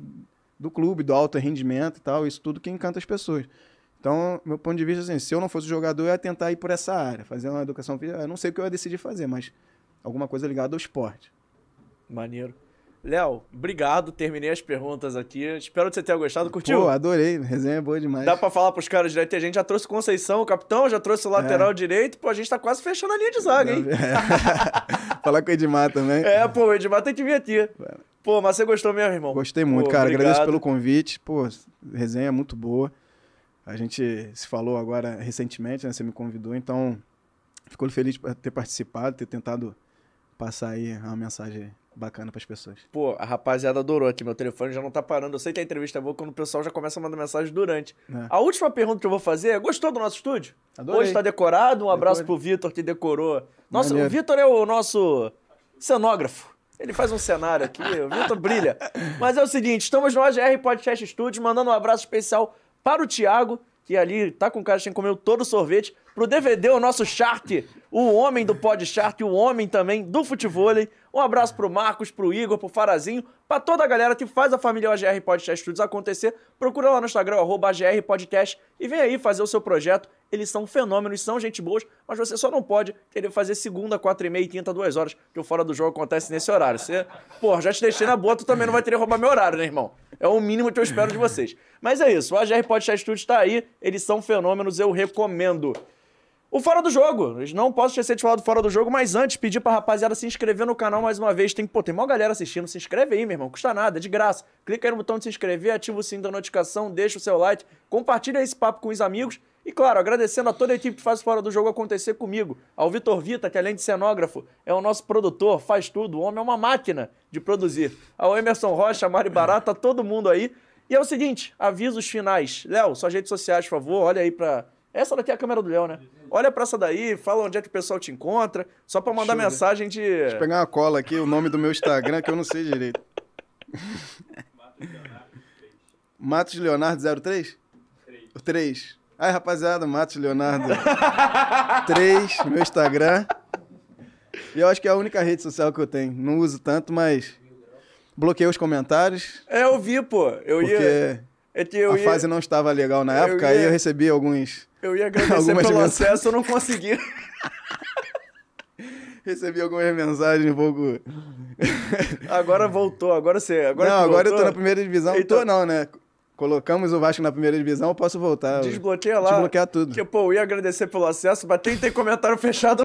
do, clube, do alto rendimento e tal, isso tudo que encanta as pessoas. Então, meu ponto de vista, assim, se eu não fosse jogador, eu ia tentar ir por essa área, fazer uma educação física. Eu não sei o que eu ia decidir fazer, mas alguma coisa ligada ao esporte. Maneiro. Léo, obrigado. Terminei as perguntas aqui. Espero que você tenha gostado. Curtiu? Pô, adorei. Resenha é boa demais. Dá pra falar pros caras direito. A gente já trouxe Conceição, o capitão, já trouxe o lateral direito. Pô, a gente tá quase fechando a linha de zaga, hein? Falar com o Edmar também. É, pô, o Edmar tem que vir aqui. Pô, mas você gostou mesmo, irmão? Gostei muito, Pô, cara. obrigado. Agradeço pelo convite. Pô, resenha é muito boa. A gente se falou agora recentemente, né? Você me convidou, então fico feliz por ter participado, ter tentado passar aí uma mensagem bacana pras pessoas. Pô, a rapaziada adorou aqui. Meu telefone já não tá parando. Eu sei que a entrevista é boa quando o pessoal já começa a mandar mensagem durante. É. A última pergunta que eu vou fazer é: gostou do nosso estúdio? Adorei. Hoje tá decorado. Um abraço Decorei. pro Vitor que decorou. Nossa, Maneiro. o Vitor é o nosso cenógrafo. Ele faz um cenário aqui, o Vitor brilha. Mas é o seguinte, estamos no AGR Podcast Studios, mandando um abraço especial para o Thiago, que ali tá com cara de quem comeu todo o sorvete. Pro DVD, o nosso Chart, o homem do Pod Chart, o homem também do futevôlei. Um abraço pro Marcos, pro Igor, pro Farazinho, pra toda a galera que faz a família AGR Podcast Studios acontecer. Procura lá no Instagram, arroba AGR Podcast, e vem aí fazer o seu projeto. Eles são fenômenos, são gente boas, mas você só não pode querer fazer segunda, quatro e meia e quinta, duas horas, que o Fora do Jogo acontece nesse horário. Você, pô, já te deixei na boa, tu também não vai querer roubar meu horário, né, irmão? É o mínimo que eu espero de vocês. Mas é isso, o AGR Podcast Studios tá aí, eles são fenômenos, eu recomendo. O Fora do Jogo. Não posso esquecer de falar do Fora do Jogo, mas antes, pedir pra rapaziada se inscrever no canal mais uma vez. Tem, pô, tem maior galera assistindo. Se inscreve aí, meu irmão. Custa nada, é de graça. Clica aí no botão de se inscrever, ativa o sininho da notificação, deixa o seu like, compartilha esse papo com os amigos. E claro, agradecendo a toda a equipe que faz o Fora do Jogo acontecer comigo. Ao Vitor Vita, que além de cenógrafo, é o nosso produtor, faz tudo. O homem é uma máquina de produzir. Ao Emerson Rocha, Mari Barata, todo mundo aí. E é o seguinte, avisos finais. Léo, suas redes sociais, por favor, olha aí pra. Essa daqui é a câmera do Léo, né? Olha pra essa daí, fala onde é que o pessoal te encontra, só pra mandar Deixa mensagem de. Deixa eu pegar uma cola aqui, o nome do meu Instagram, que eu não sei direito. Matos Leonardo 03? 3. 3. Ai, rapaziada, Matos Leonardo 3, meu Instagram. E eu acho que é a única rede social que eu tenho. Não uso tanto, mas bloqueei os comentários, É, eu vi, pô. Eu ia. porque É que eu a ia, fase não estava legal na eu época, ia- aí eu recebi alguns, eu ia agradecer algumas pelo mensagens. acesso, eu não consegui. recebi algumas mensagens um pouco... Agora voltou, agora você. Agora não, agora eu tô voltou. na primeira divisão. Então- Tô não, né? Colocamos o Vasco na primeira divisão, eu posso voltar. Desbloqueia lá. Desbloquear tudo. Porque, pô, eu ia agradecer pelo acesso, mas tem, tem comentário fechado